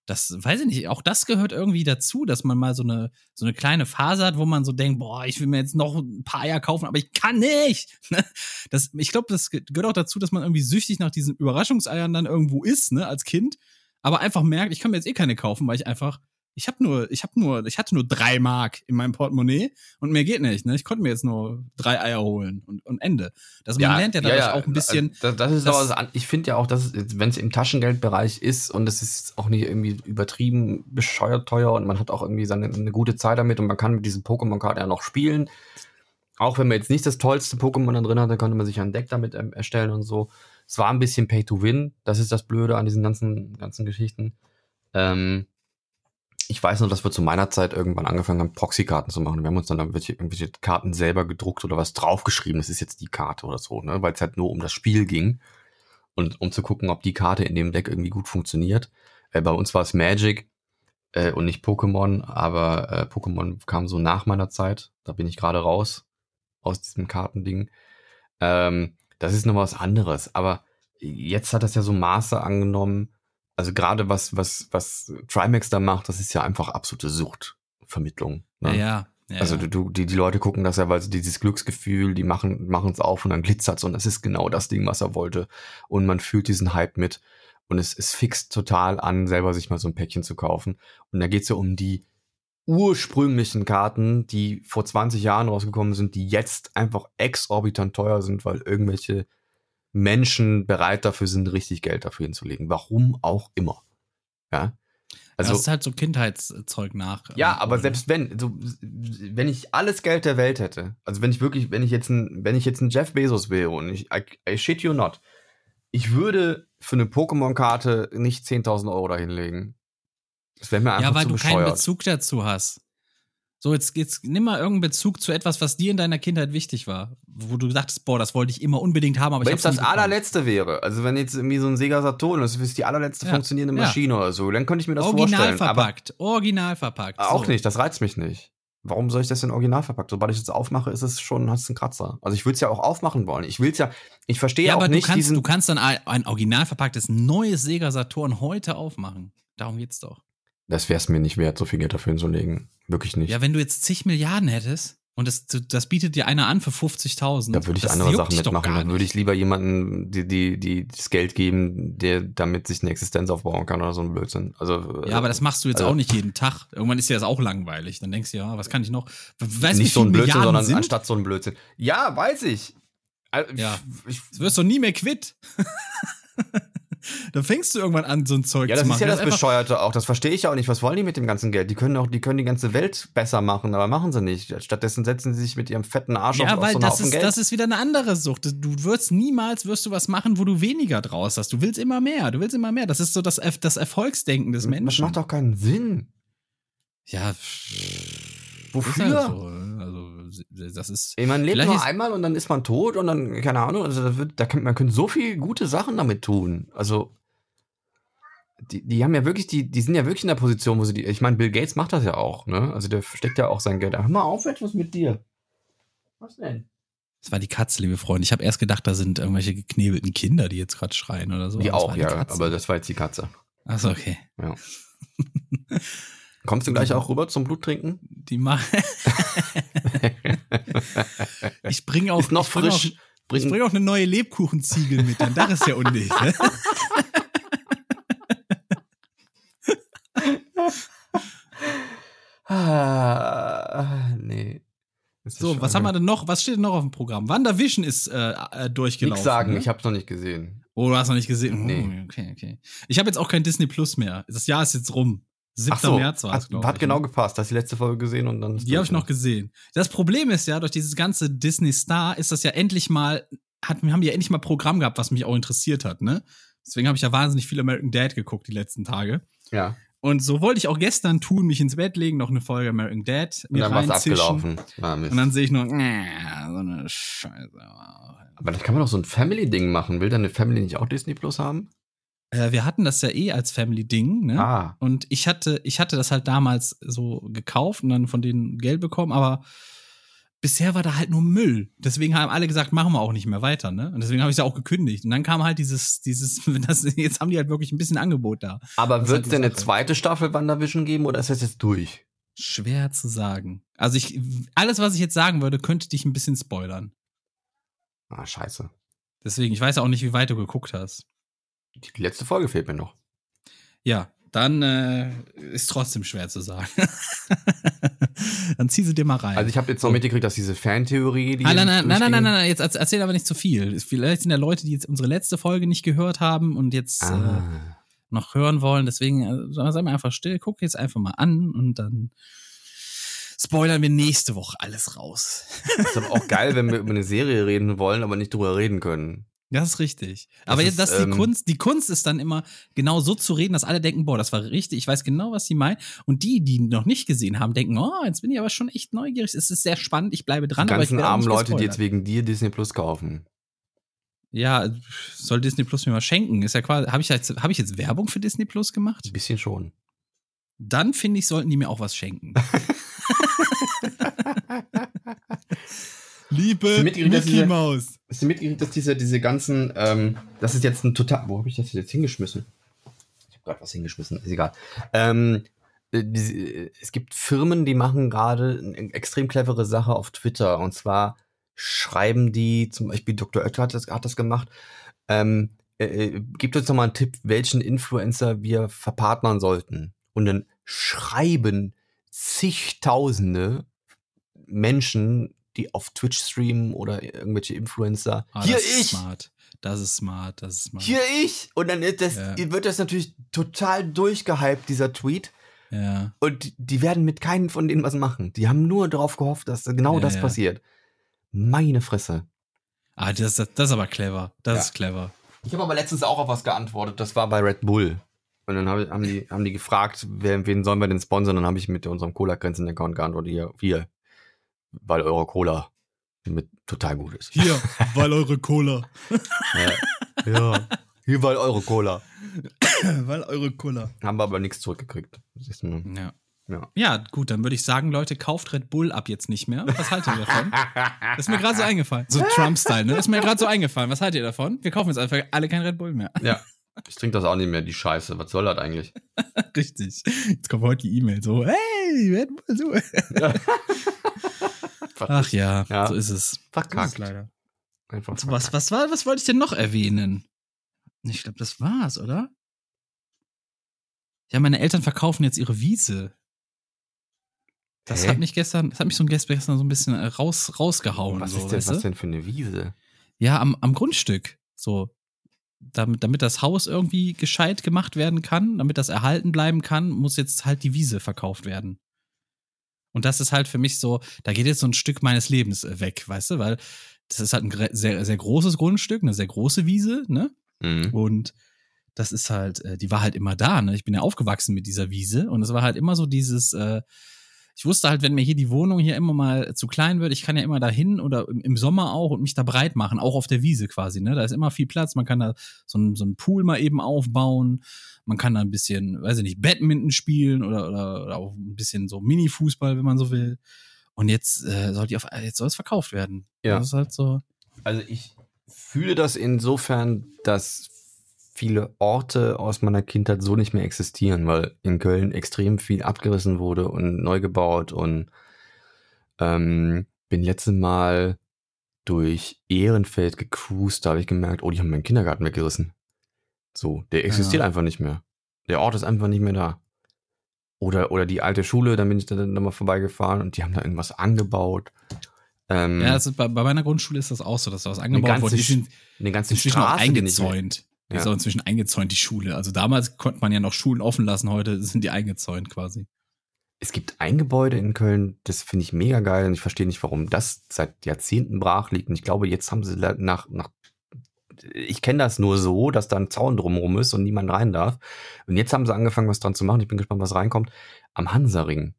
das weiß ich nicht, auch das gehört irgendwie dazu, dass man mal so eine, so eine kleine Phase hat, wo man so denkt, boah, ich will mir jetzt noch ein paar Eier kaufen, aber ich kann nicht. Ne? Das, ich glaube, das gehört auch dazu, dass man irgendwie süchtig nach diesen Überraschungseiern dann irgendwo ist, ne, als Kind, aber einfach merkt, ich kann mir jetzt eh keine kaufen, weil ich einfach ich habe nur, ich habe nur, ich hatte nur drei Mark in meinem Portemonnaie und mehr geht nicht. Ne? Ich konnte mir jetzt nur drei Eier holen und, und Ende. Das, ja, man lernt ja dadurch ja, ja. auch ein bisschen. Das, das ist das, aber, ich finde ja auch, dass wenn es im Taschengeldbereich ist und es ist auch nicht irgendwie übertrieben bescheuert teuer und man hat auch irgendwie seine, eine gute Zeit damit und man kann mit diesen Pokémon-Karten ja noch spielen. Auch wenn man jetzt nicht das tollste Pokémon da drin hat, dann könnte man sich ein Deck damit ähm, erstellen und so. Es war ein bisschen Pay to Win. Das ist das Blöde an diesen ganzen, ganzen Geschichten. Ähm, ich weiß noch, dass wir zu meiner Zeit irgendwann angefangen haben, Proxy-Karten zu machen. Wir haben uns dann irgendwelche, irgendwelche Karten selber gedruckt oder was draufgeschrieben. Das ist jetzt die Karte oder so, ne? weil es halt nur um das Spiel ging. Und um zu gucken, ob die Karte in dem Deck irgendwie gut funktioniert. Äh, bei uns war es Magic äh, und nicht Pokémon, aber äh, Pokémon kam so nach meiner Zeit. Da bin ich gerade raus aus diesem Kartending. Ähm, das ist noch was anderes. Aber jetzt hat das ja so Maße angenommen, also gerade was, was, was Trimax da macht, das ist ja einfach absolute Suchtvermittlung. Ne? Ja, ja. also du, die, die Leute gucken das ja, weil sie dieses Glücksgefühl, die machen machen es auf und dann glitzert's und das ist genau das Ding, was er wollte. Und man fühlt diesen Hype mit. Und es, es fixt total an, selber sich mal so ein Päckchen zu kaufen. Und da geht's ja um die ursprünglichen Karten, die vor 20 Jahren rausgekommen sind, die jetzt einfach exorbitant teuer sind, weil irgendwelche Menschen bereit dafür sind, richtig Geld dafür hinzulegen. Warum auch immer. Ja. Also, das ist halt so Kindheitszeug nach. Ja, ähm, aber selbst wenn, so, wenn ich alles Geld der Welt hätte, also wenn ich wirklich, wenn ich jetzt ein, wenn ich jetzt ein Jeff Bezos wäre und ich, I, I shit you not, ich würde für eine Pokémon-Karte nicht 10.000 Euro dahinlegen. Das wäre mir einfach Ja, weil zu du bescheuert. keinen Bezug dazu hast. So, jetzt, jetzt nimm mal irgendeinen Bezug zu etwas, was dir in deiner Kindheit wichtig war. Wo du dachtest, boah, das wollte ich immer unbedingt haben, aber wenn ich hab's das allerletzte wäre, also wenn jetzt irgendwie so ein Sega Saturn, das ist die allerletzte ja, funktionierende Maschine ja. oder so, dann könnte ich mir das original vorstellen. Verpackt, original verpackt. Auch so. nicht, das reizt mich nicht. Warum soll ich das denn original verpackt? Sobald ich es aufmache, ist es schon, hast du einen Kratzer. Also ich würde es ja auch aufmachen wollen. Ich will es ja, ich verstehe ja, auch aber nicht du kannst, diesen. Du kannst dann ein original verpacktes neues Sega Saturn heute aufmachen. Darum geht's doch. Das wäre es mir nicht wert, so viel Geld dafür hinzulegen. Wirklich nicht. Ja, wenn du jetzt zig Milliarden hättest und das, das bietet dir einer an für 50.000. Da würde ich andere Sachen mitmachen. Da würde ich lieber jemanden die, die, die, das Geld geben, der damit sich eine Existenz aufbauen kann oder so ein Blödsinn. Also, ja, aber das machst du jetzt also, auch nicht jeden Tag. Irgendwann ist dir das auch langweilig. Dann denkst du, ja, was kann ich noch? Weißt nicht so ein Blödsinn, Milliarden sondern sind? anstatt so ein Blödsinn. Ja, weiß ich. Ja, ich, das wirst du nie mehr quitt. dann fängst du irgendwann an, so ein Zeug ja, zu machen. Ja, das ist ja das Bescheuerte auch. Das verstehe ich auch nicht. Was wollen die mit dem ganzen Geld? Die können auch, die können die ganze Welt besser machen, aber machen sie nicht. Stattdessen setzen sie sich mit ihrem fetten Arsch ja, auf, weil auf so das ist, Geld. das ist wieder eine andere Sucht. Du wirst niemals, wirst du was machen, wo du weniger draus hast. Du willst immer mehr. Du willst immer mehr. Das ist so das, das Erfolgsdenken des Menschen. Das macht doch keinen Sinn. Ja, wofür? Das ist. Man lebt nur einmal und dann ist man tot und dann, keine Ahnung, also da wird, da kann, man könnte so viele gute Sachen damit tun. Also, die, die haben ja wirklich, die, die sind ja wirklich in der Position, wo sie die, ich meine, Bill Gates macht das ja auch, ne? Also der steckt ja auch sein Geld. Hör mal auf, etwas mit dir. Was denn? Das war die Katze, liebe Freunde. Ich habe erst gedacht, da sind irgendwelche geknebelten Kinder, die jetzt gerade schreien oder so. Die auch, ja, Katze. aber das war jetzt die Katze. Achso, okay. Ja. Kommst du gleich auch rüber zum Bluttrinken? Die machen. ich bringe auch. Ist noch bring frisch. Auch, ich bringe auch eine neue Lebkuchenziegel mit, dann das ist ja undicht. Ne? ah, nee. So, was haben wir denn noch? Was steht denn noch auf dem Programm? WandaVision ist äh, äh durchgelaufen. Ich sagen, ne? ich habe noch nicht gesehen. Oh, du hast noch nicht gesehen? Nee. Oh, okay, okay. Ich habe jetzt auch kein Disney Plus mehr. Das Jahr ist jetzt rum. 7. so, März war es, Hat, hat genau gepasst. Hast du die letzte Folge gesehen und dann. Die habe ich noch gesehen. Das Problem ist ja, durch dieses ganze Disney Star ist das ja endlich mal, hat, haben die ja endlich mal Programm gehabt, was mich auch interessiert hat, ne? Deswegen habe ich ja wahnsinnig viel American Dad geguckt die letzten Tage. Ja. Und so wollte ich auch gestern tun, mich ins Bett legen, noch eine Folge American Dad mir Und dann war's abgelaufen. Ah, und dann sehe ich nur, äh, so eine Scheiße. Aber dann kann man doch so ein Family-Ding machen. Will deine Family nicht auch Disney Plus haben? Äh, wir hatten das ja eh als Family-Ding, ne? Ah. Und ich hatte, ich hatte das halt damals so gekauft und dann von denen Geld bekommen, aber bisher war da halt nur Müll. Deswegen haben alle gesagt, machen wir auch nicht mehr weiter, ne? Und deswegen habe ich es ja auch gekündigt. Und dann kam halt dieses, dieses, das, jetzt haben die halt wirklich ein bisschen Angebot da. Aber wird es denn eine zweite Staffel WandaVision geben oder ist das jetzt durch? Schwer zu sagen. Also ich, alles, was ich jetzt sagen würde, könnte dich ein bisschen spoilern. Ah, scheiße. Deswegen, ich weiß auch nicht, wie weit du geguckt hast. Die letzte Folge fehlt mir noch. Ja, dann äh, ist trotzdem schwer zu sagen. dann zieh sie dir mal rein. Also ich habe jetzt noch mitgekriegt, dass diese Fantheorie, die ah, nein, nein, nein, nein, nein, nein, jetzt erzähl aber nicht zu viel. Vielleicht sind ja Leute, die jetzt unsere letzte Folge nicht gehört haben und jetzt ah. äh, noch hören wollen. Deswegen äh, sei mal einfach still, guck jetzt einfach mal an und dann spoilern wir nächste Woche alles raus. Das ist aber auch geil, wenn wir über eine Serie reden wollen, aber nicht drüber reden können. Das ist richtig. Aber das jetzt, ist, die ähm, Kunst, die Kunst ist dann immer genau so zu reden, dass alle denken, boah, das war richtig, ich weiß genau, was sie meinen. Und die, die noch nicht gesehen haben, denken, oh, jetzt bin ich aber schon echt neugierig. Es ist sehr spannend, ich bleibe dran. Die ganzen armen Leute, die jetzt wegen dir Disney Plus kaufen. Ja, soll Disney Plus mir mal schenken? Ist ja quasi, habe ich jetzt, habe ich jetzt Werbung für Disney Plus gemacht? Ein bisschen schon. Dann finde ich, sollten die mir auch was schenken. Liebe Mickey Maus. Hast du mitgekriegt, dass diese, diese ganzen, ähm, das ist jetzt ein total, wo habe ich das jetzt hingeschmissen? Ich habe gerade was hingeschmissen, ist egal. Ähm, äh, die, es gibt Firmen, die machen gerade eine extrem clevere Sache auf Twitter. Und zwar schreiben die, zum Beispiel Dr. Oetker hat das, hat das gemacht, ähm, äh, äh gibt uns noch mal einen Tipp, welchen Influencer wir verpartnern sollten. Und dann schreiben zigtausende Menschen die auf Twitch streamen oder irgendwelche Influencer. Ah, Hier ich! Smart. Das ist smart, das ist smart. Hier ich! Und dann das, ja. wird das natürlich total durchgehypt, dieser Tweet. Ja. Und die werden mit keinem von denen was machen. Die haben nur darauf gehofft, dass genau ja, das passiert. Meine Fresse. Ah, das, das, das ist aber clever. Das ist clever. Ich habe aber letztens auch auf was geantwortet. Das war bei Red Bull. Und dann haben die, haben die gefragt, wer, wen sollen wir denn sponsern? Und dann habe ich mit unserem Cola-Grenzen-Account geantwortet, hier, wir, weil eure Cola mit total gut ist. Hier, weil eure Cola. ja, ja, hier, weil eure Cola. weil eure Cola. Haben wir aber nichts zurückgekriegt. Ja. Ja. ja, gut, dann würde ich sagen, Leute, kauft Red Bull ab jetzt nicht mehr. Was haltet ihr davon? Das ist mir gerade so eingefallen. So Trump-Style, ne? Das ist mir gerade so eingefallen. Was haltet ihr davon? Wir kaufen jetzt einfach alle kein Red Bull mehr. Ja. Ich trinke das auch nicht mehr, die Scheiße. Was soll das eigentlich? Richtig. Jetzt kommt heute die E-Mail so, hey, Red Bull, so. Ja. Ach ja, ja, so ist es. Verkackt. So leider. Einfach was, was, war, was wollte ich denn noch erwähnen? Ich glaube, das war's, oder? Ja, meine Eltern verkaufen jetzt ihre Wiese. Das Hä? hat mich gestern, das hat mich so gestern so ein bisschen äh, raus, rausgehauen. Was so, ist denn, was denn für eine Wiese? Ja, am, am Grundstück. So. Damit, damit das Haus irgendwie gescheit gemacht werden kann, damit das erhalten bleiben kann, muss jetzt halt die Wiese verkauft werden. Und das ist halt für mich so, da geht jetzt so ein Stück meines Lebens äh, weg, weißt du, weil das ist halt ein sehr, sehr großes Grundstück, eine sehr große Wiese, ne? Mhm. Und das ist halt, äh, die war halt immer da, ne? Ich bin ja aufgewachsen mit dieser Wiese und es war halt immer so dieses, äh, ich wusste halt, wenn mir hier die Wohnung hier immer mal zu klein wird, ich kann ja immer dahin oder im, Sommer auch und mich da breit machen, auch auf der Wiese quasi, ne? Da ist immer viel Platz, man kann da so ein, so Pool mal eben aufbauen man kann da ein bisschen, weiß ich nicht, Badminton spielen oder, oder, oder auch ein bisschen so Mini-Fußball, wenn man so will. Und jetzt äh, soll die auf, jetzt soll es verkauft werden. Ja. Das ist halt so. Also ich fühle das insofern, dass viele Orte aus meiner Kindheit so nicht mehr existieren, weil in Köln extrem viel abgerissen wurde und neu gebaut und ähm, bin letztes Mal durch Ehrenfeld gecruised, da habe ich gemerkt, oh, die haben meinen Kindergarten weggerissen. So, der existiert ja. einfach nicht mehr. Der Ort ist einfach nicht mehr da. Oder, oder die alte Schule, da bin ich dann mal vorbeigefahren und die haben da irgendwas angebaut. Ähm, ja, also bei, bei, meiner Grundschule ist das auch so, dass da was angebaut wurde. Die sind eine ganze Straße, eingezäunt. Die ja. ist auch inzwischen eingezäunt, die Schule. Also damals konnte man ja noch Schulen offen lassen, heute sind die eingezäunt quasi. Es gibt ein Gebäude in Köln, das finde ich mega geil und ich verstehe nicht, warum das seit Jahrzehnten brach liegt. Und ich glaube, jetzt haben sie nach, nach ich kenne das nur so, dass da ein Zaun drumherum ist und niemand rein darf. Und jetzt haben sie angefangen, was dran zu machen. Ich bin gespannt, was reinkommt. Am Hansaring.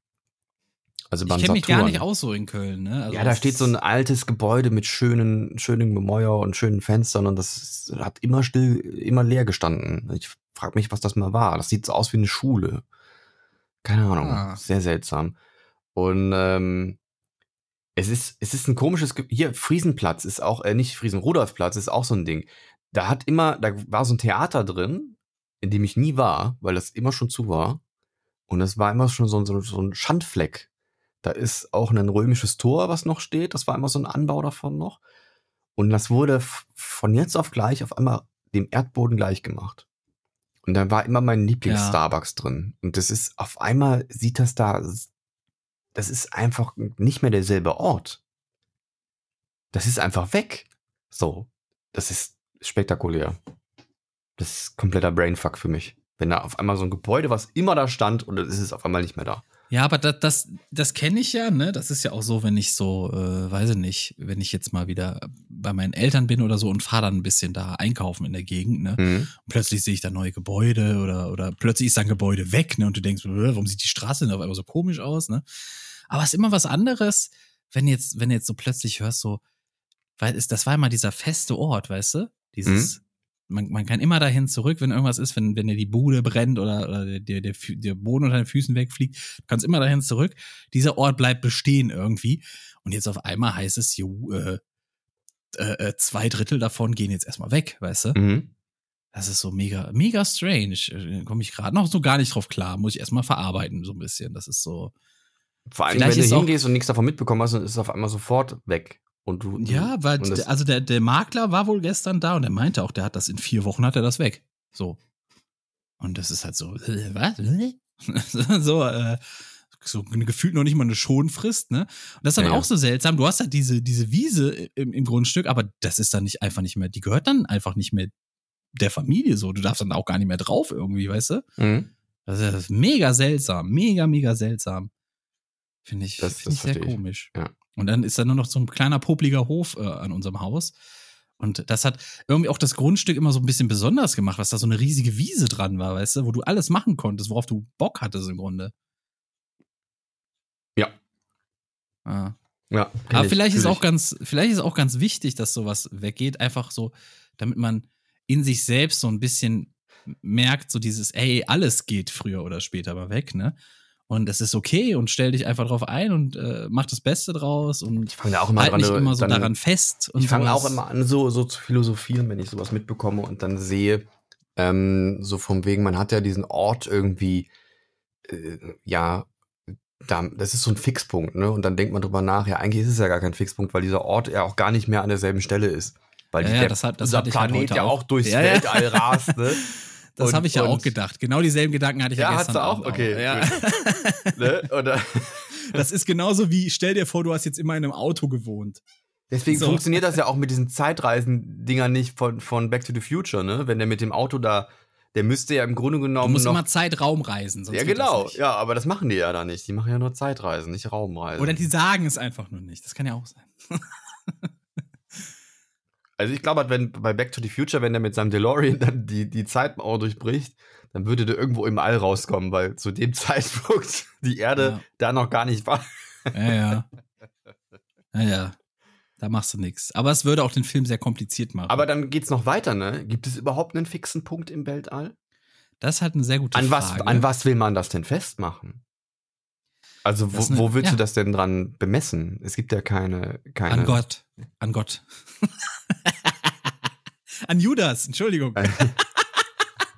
Also ich kenne mich gar nicht aus so in Köln. Ne? Also ja, da steht so ein altes Gebäude mit schönen, schönen Gemäuer und schönen Fenstern und das hat immer still, immer leer gestanden. Ich frage mich, was das mal war. Das sieht so aus wie eine Schule. Keine Ahnung. Ah. Sehr seltsam. Und ähm, Es ist, es ist ein komisches, Ge hier, Friesenplatz ist auch, äh, nicht Friesen-Rudolfplatz ist auch so ein Ding. Da hat immer, da war so ein Theater drin, in dem ich nie war, weil das immer schon zu war. Und das war immer schon so, so, so ein Schandfleck. Da ist auch ein römisches Tor, was noch steht. Das war immer so ein Anbau davon noch. Und das wurde von jetzt auf gleich auf einmal dem Erdboden gleich gemacht. Und da war immer mein Lieblings-Starbucks ja. drin. Und das ist, auf einmal sieht das da, das ist einfach nicht mehr derselbe Ort. Das ist einfach weg. So. Das ist spektakulär. Das ist kompletter Brainfuck für mich. Wenn da auf einmal so ein Gebäude, was immer da stand, und es ist auf einmal nicht mehr da. Ja, aber das, das, das kenne ich ja, ne? Das ist ja auch so, wenn ich so, äh, weiß ich nicht, wenn ich jetzt mal wieder bei meinen Eltern bin oder so und fahre dann ein bisschen da einkaufen in der Gegend, ne? Mhm. Und plötzlich sehe ich da neue Gebäude oder, oder plötzlich ist da ein Gebäude weg, ne? Und du denkst, warum sieht die Straße denn auf einmal so komisch aus, ne? Aber es ist immer was anderes, wenn jetzt, wenn jetzt so plötzlich hörst, so, weil es, das war immer dieser feste Ort, weißt du? Dieses, mhm man, man kann immer dahin zurück, wenn irgendwas ist, wenn, wenn dir die Bude brennt oder, oder der, der, der Boden unter den Füßen wegfliegt. Du kannst immer dahin zurück. Dieser Ort bleibt bestehen irgendwie. Und jetzt auf einmal heißt es, jo, äh, äh, äh zwei Drittel davon gehen jetzt erstmal weg, weißt du? Mhm. Das ist so mega, mega strange. Äh, Komme ich gerade noch so gar nicht drauf klar. Muss ich erstmal verarbeiten, so ein bisschen. Das ist so. Vor allem, wenn du hingehst und nichts davon mitbekommen hast, dann ist es auf einmal sofort weg. Und du, ja, weil, also der, der Makler war wohl gestern da und er meinte auch, der hat das in vier Wochen hat er das weg. So. Und das ist halt so, äh, was? so, äh, so gefühlt noch nicht mal eine Schonfrist, ne? Und das ist dann ja, auch so seltsam. Du hast halt diese, diese Wiese im, im Grundstück, aber das ist dann nicht einfach nicht mehr, die gehört dann einfach nicht mehr der Familie so. Du darfst dann auch gar nicht mehr drauf irgendwie, weißt du? Mhm. Das ist mega seltsam, mega, mega seltsam. Finde ich, das, find das ich sehr komisch. Ja. Und dann ist da nur noch so ein kleiner popliger Hof äh, an unserem Haus. Und das hat irgendwie auch das Grundstück immer so ein bisschen besonders gemacht, was da so eine riesige Wiese dran war, weißt du, wo du alles machen konntest, worauf du Bock hattest im Grunde. Ja. Ah. Ja. Aber vielleicht ist auch ganz, vielleicht ist auch ganz wichtig, dass sowas weggeht, einfach so, damit man in sich selbst so ein bisschen merkt, so dieses, ey, alles geht früher oder später mal weg, ne? Und es ist okay und stell dich einfach drauf ein und äh, mach das Beste draus und ich fange auch immer halt dran, nicht immer so dann, daran fest. ich fange auch immer an, so, so zu philosophieren, wenn ich sowas mitbekomme und dann sehe, ähm, so vom wegen, man hat ja diesen Ort irgendwie, äh, ja, da, das ist so ein Fixpunkt, ne? Und dann denkt man drüber nach, ja, eigentlich ist es ja gar kein Fixpunkt, weil dieser Ort ja auch gar nicht mehr an derselben Stelle ist. Weil ja, die, ja, der, das hat, das unser halt Planet ja auch durchs ja, Weltall rast, ne? Das habe ich ja auch gedacht. Genau dieselben Gedanken hatte ich ja, ja gestern hast du auch. auch. Okay. Ja. ne? Oder? Das ist genauso wie, stell dir vor, du hast jetzt immer in einem Auto gewohnt. Deswegen so. funktioniert das ja auch mit diesen Zeitreisen-Dingern nicht von, von Back to the Future, ne? Wenn der mit dem Auto da, der müsste ja im Grunde genommen. Du musst noch, immer Zeitraum reisen, sonst Ja, genau. Ja, aber das machen die ja da nicht. Die machen ja nur Zeitreisen, nicht Raumreisen. Oder die sagen es einfach nur nicht. Das kann ja auch sein. Also ich glaube, wenn bei Back to the Future, wenn der mit seinem DeLorean dann die, die Zeitmauer durchbricht, dann würde der irgendwo im All rauskommen, weil zu dem Zeitpunkt die Erde ja. da noch gar nicht war. Ja, ja. Ja, ja. Da machst du nichts. Aber es würde auch den Film sehr kompliziert machen. Aber dann geht's noch weiter, ne? Gibt es überhaupt einen fixen Punkt im Weltall? Das ist halt eine sehr gute an Frage. Was, an was will man das denn festmachen? Also wo, eine, wo willst ja. du das denn dran bemessen? Es gibt ja keine, keine. An Gott. An Gott. An Judas, Entschuldigung.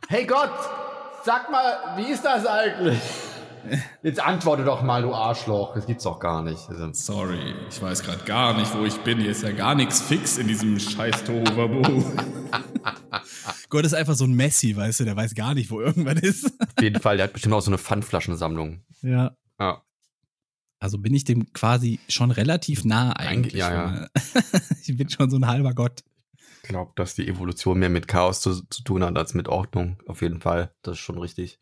hey Gott, sag mal, wie ist das eigentlich? Jetzt antworte doch mal, du Arschloch. Das gibt's doch gar nicht. Also Sorry, ich weiß gerade gar nicht, wo ich bin. Hier ist ja gar nichts fix in diesem scheiß Tohuwabohu. Gott ist einfach so ein Messi, weißt du, der weiß gar nicht, wo irgendwann ist. Auf jeden Fall, der hat bestimmt auch so eine Pfandflaschensammlung. Ja. Ja. Also bin ich dem quasi schon relativ nah eigentlich. Ja, ja. ich bin schon so ein halber Gott. Ich glaube, dass die Evolution mehr mit Chaos zu, zu tun hat als mit Ordnung. Auf jeden Fall. Das ist schon richtig.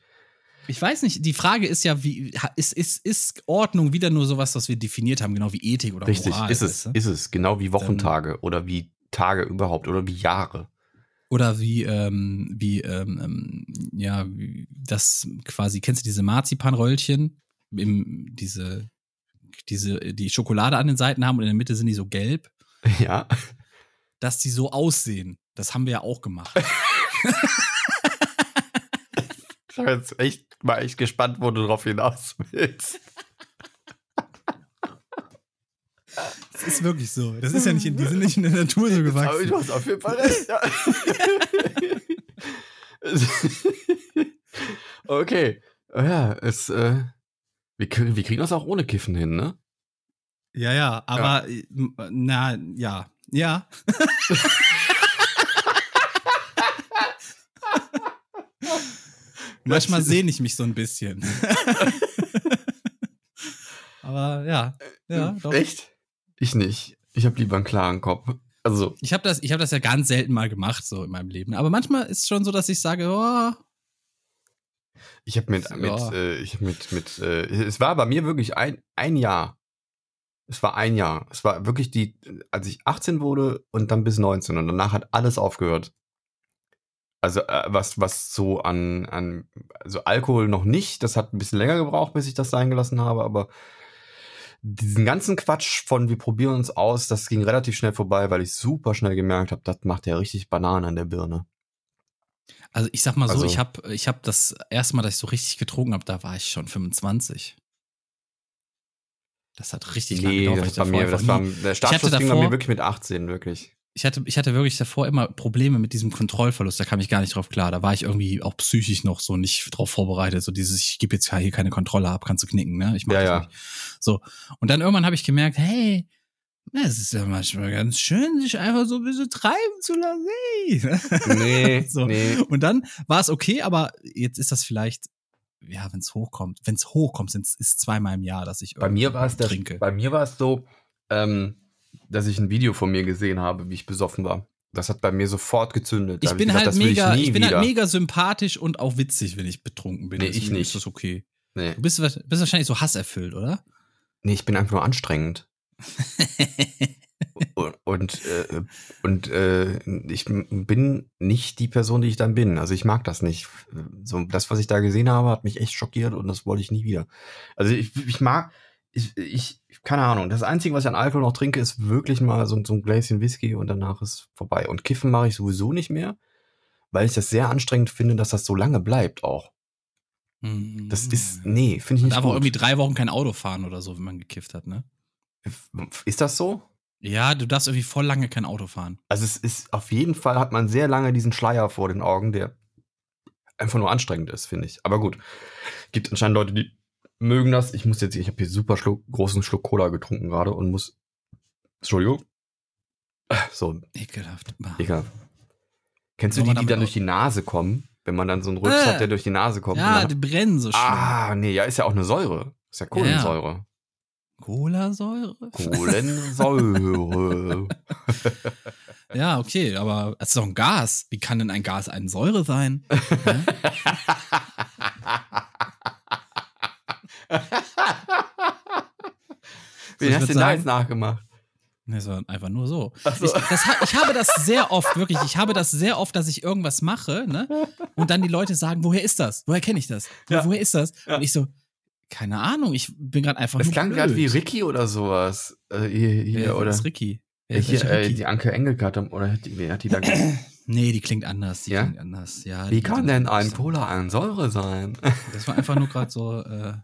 Ich weiß nicht, die Frage ist ja, wie ist, ist, ist Ordnung wieder nur sowas, was wir definiert haben, genau wie Ethik oder Richtig, Moral? Richtig, ist es, ist es. Genau wie Wochentage ähm, oder wie Tage überhaupt oder wie Jahre. Oder wie, ähm, wie, ähm, ähm ja, wie das quasi, kennst du diese Marzipanröllchen? Im, diese diese, die Schokolade an den Seiten haben und in der Mitte sind die so gelb. Ja. Dass die so aussehen. Das haben wir ja auch gemacht. ich bin jetzt echt mal echt gespannt, wo du drauf hinaus willst. Das ist wirklich so. Das ist ja nicht in, die sind nicht in der Natur so Aber gewachsen. du hast auf jeden Fall recht. Ja. okay. Ja, es, äh, wir, kriegen- wir kriegen das auch ohne Kiffen hin, ne? Ja, ja, aber äh, na, ja. Ja. Manchmal sehne ich mich so ein bisschen. aber ja, ja, doch. Echt? Ich nicht. Ich habe lieber einen klaren Kopf. Also, Ich habe das, ich hab das ja ganz selten mal gemacht, so in meinem Leben. Aber manchmal ist es schon so, dass ich sage, oh, ich habe mit, Ja. mit, äh, ich hab mit, mit, äh, es war bei mir wirklich ein, ein Jahr. Es war ein Jahr. Es war wirklich die, als ich 18 wurde und dann bis 19 und danach hat alles aufgehört. Also äh, was, was so an, an, also Alkohol noch nicht, das hat ein bisschen länger gebraucht, bis ich das sein gelassen habe, aber diesen ganzen Quatsch von wir probieren uns aus, das ging relativ schnell vorbei, weil ich super schnell gemerkt habe, das macht ja richtig Bananen an der Birne. Also ich sag mal so, Also- ich habe ich hab das erste Mal, dass ich so richtig getrunken habe, da war ich schon 25. Das hat richtig lange Nee, gedauert. weil das ich war davor mir, das war, der Startschuss hatte ging bei mir davor- wirklich mit 18, wirklich. ich, hatte, ich hatte wirklich davor immer Probleme mit diesem Kontrollverlust, da kam ich gar nicht drauf klar. Da war ich irgendwie auch psychisch noch so nicht drauf vorbereitet. So dieses, ich gebe jetzt hier keine Kontrolle ab, kannst du knicken, ne? Ich mach Ja, das ja. nicht. So. Und dann irgendwann habe ich gemerkt, hey, es ist ja manchmal ganz schön, sich einfach so ein bisschen treiben zu lassen. Nee, So. nee. Und dann war es okay, aber jetzt ist das vielleicht, ja, wenn es hochkommt, wenn es hochkommt, sind es zweimal im Jahr, dass ich Bei mir war es trinke. bei mir war es so, ähm, dass ich ein Video von mir gesehen habe, wie ich besoffen war. Das hat bei mir sofort gezündet. Da Ich hab bin gedacht, halt das will mega, nie ich, bin wieder. halt mega sympathisch und auch witzig, wenn ich betrunken bin. Nee, ich Deswegen nicht. Ist das okay. Nee. Du bist, bist wahrscheinlich so hasserfüllt, oder? nee, ich bin einfach nur anstrengend. Und, und, äh, und äh, ich bin nicht die Person, die ich dann bin. Also ich mag das nicht. So, das, was ich da gesehen habe, hat mich echt schockiert und das wollte ich nie wieder. Also ich, ich mag, ich, ich, keine Ahnung, das Einzige, was ich an Alkohol noch trinke, ist wirklich mal so, so ein Gläschen Whisky und danach ist vorbei. Und Kiffen mache ich sowieso nicht mehr, weil ich das sehr anstrengend finde, dass das so lange bleibt auch. Das ist, nee, finde ich Man nicht darf auch gut. irgendwie drei Wochen kein Auto fahren oder so, wenn man gekifft hat, ne? Ist das so? Ja, du darfst irgendwie voll lange kein Auto fahren. Also es ist auf jeden Fall hat man sehr lange diesen Schleier vor den Augen, der einfach nur anstrengend ist, finde ich. Aber gut, gibt anscheinend Leute, die mögen das. Ich muss jetzt, ich habe hier super Schluck, großen Schluck Cola getrunken gerade und muss, Entschuldigung, so Ekelhaft. Ekelhaft. Kennst du die, die dann durch die Nase kommen, wenn man dann so einen Rülps Äh. hat, der durch die Nase kommt? Ja, die brennen so schön. ah, nee, ja, ist ja auch eine Säure, ist ja Kohlensäure. Cola-Säure? Kohlensäure. Ja, okay, aber es ist doch ein Gas. Wie kann denn ein Gas eine Säure sein? Hä? Wen hast du denn da jetzt nachgemacht? Es war einfach nur so. So. Ich, das, ich habe das sehr oft, wirklich, ich habe das sehr oft, dass ich irgendwas mache, ne? Und dann die Leute sagen, woher ist das? Woher kenne ich das? Ja. Woher ist das? Ja. Und ich so, keine Ahnung, ich bin gerade einfach Das klang gerade wie Ricky oder sowas. Äh, hier, hier, Wer oder? ist Ricky? Wer Äh, ist hier, welcher äh, Ricky? die Anke Engelke hat, oder hat die, wer hat die da Nee, die klingt anders. Die Ja? klingt anders. Ja, Wie kann denn ein Cola ein Säure sein? Das war einfach nur gerade so. Äh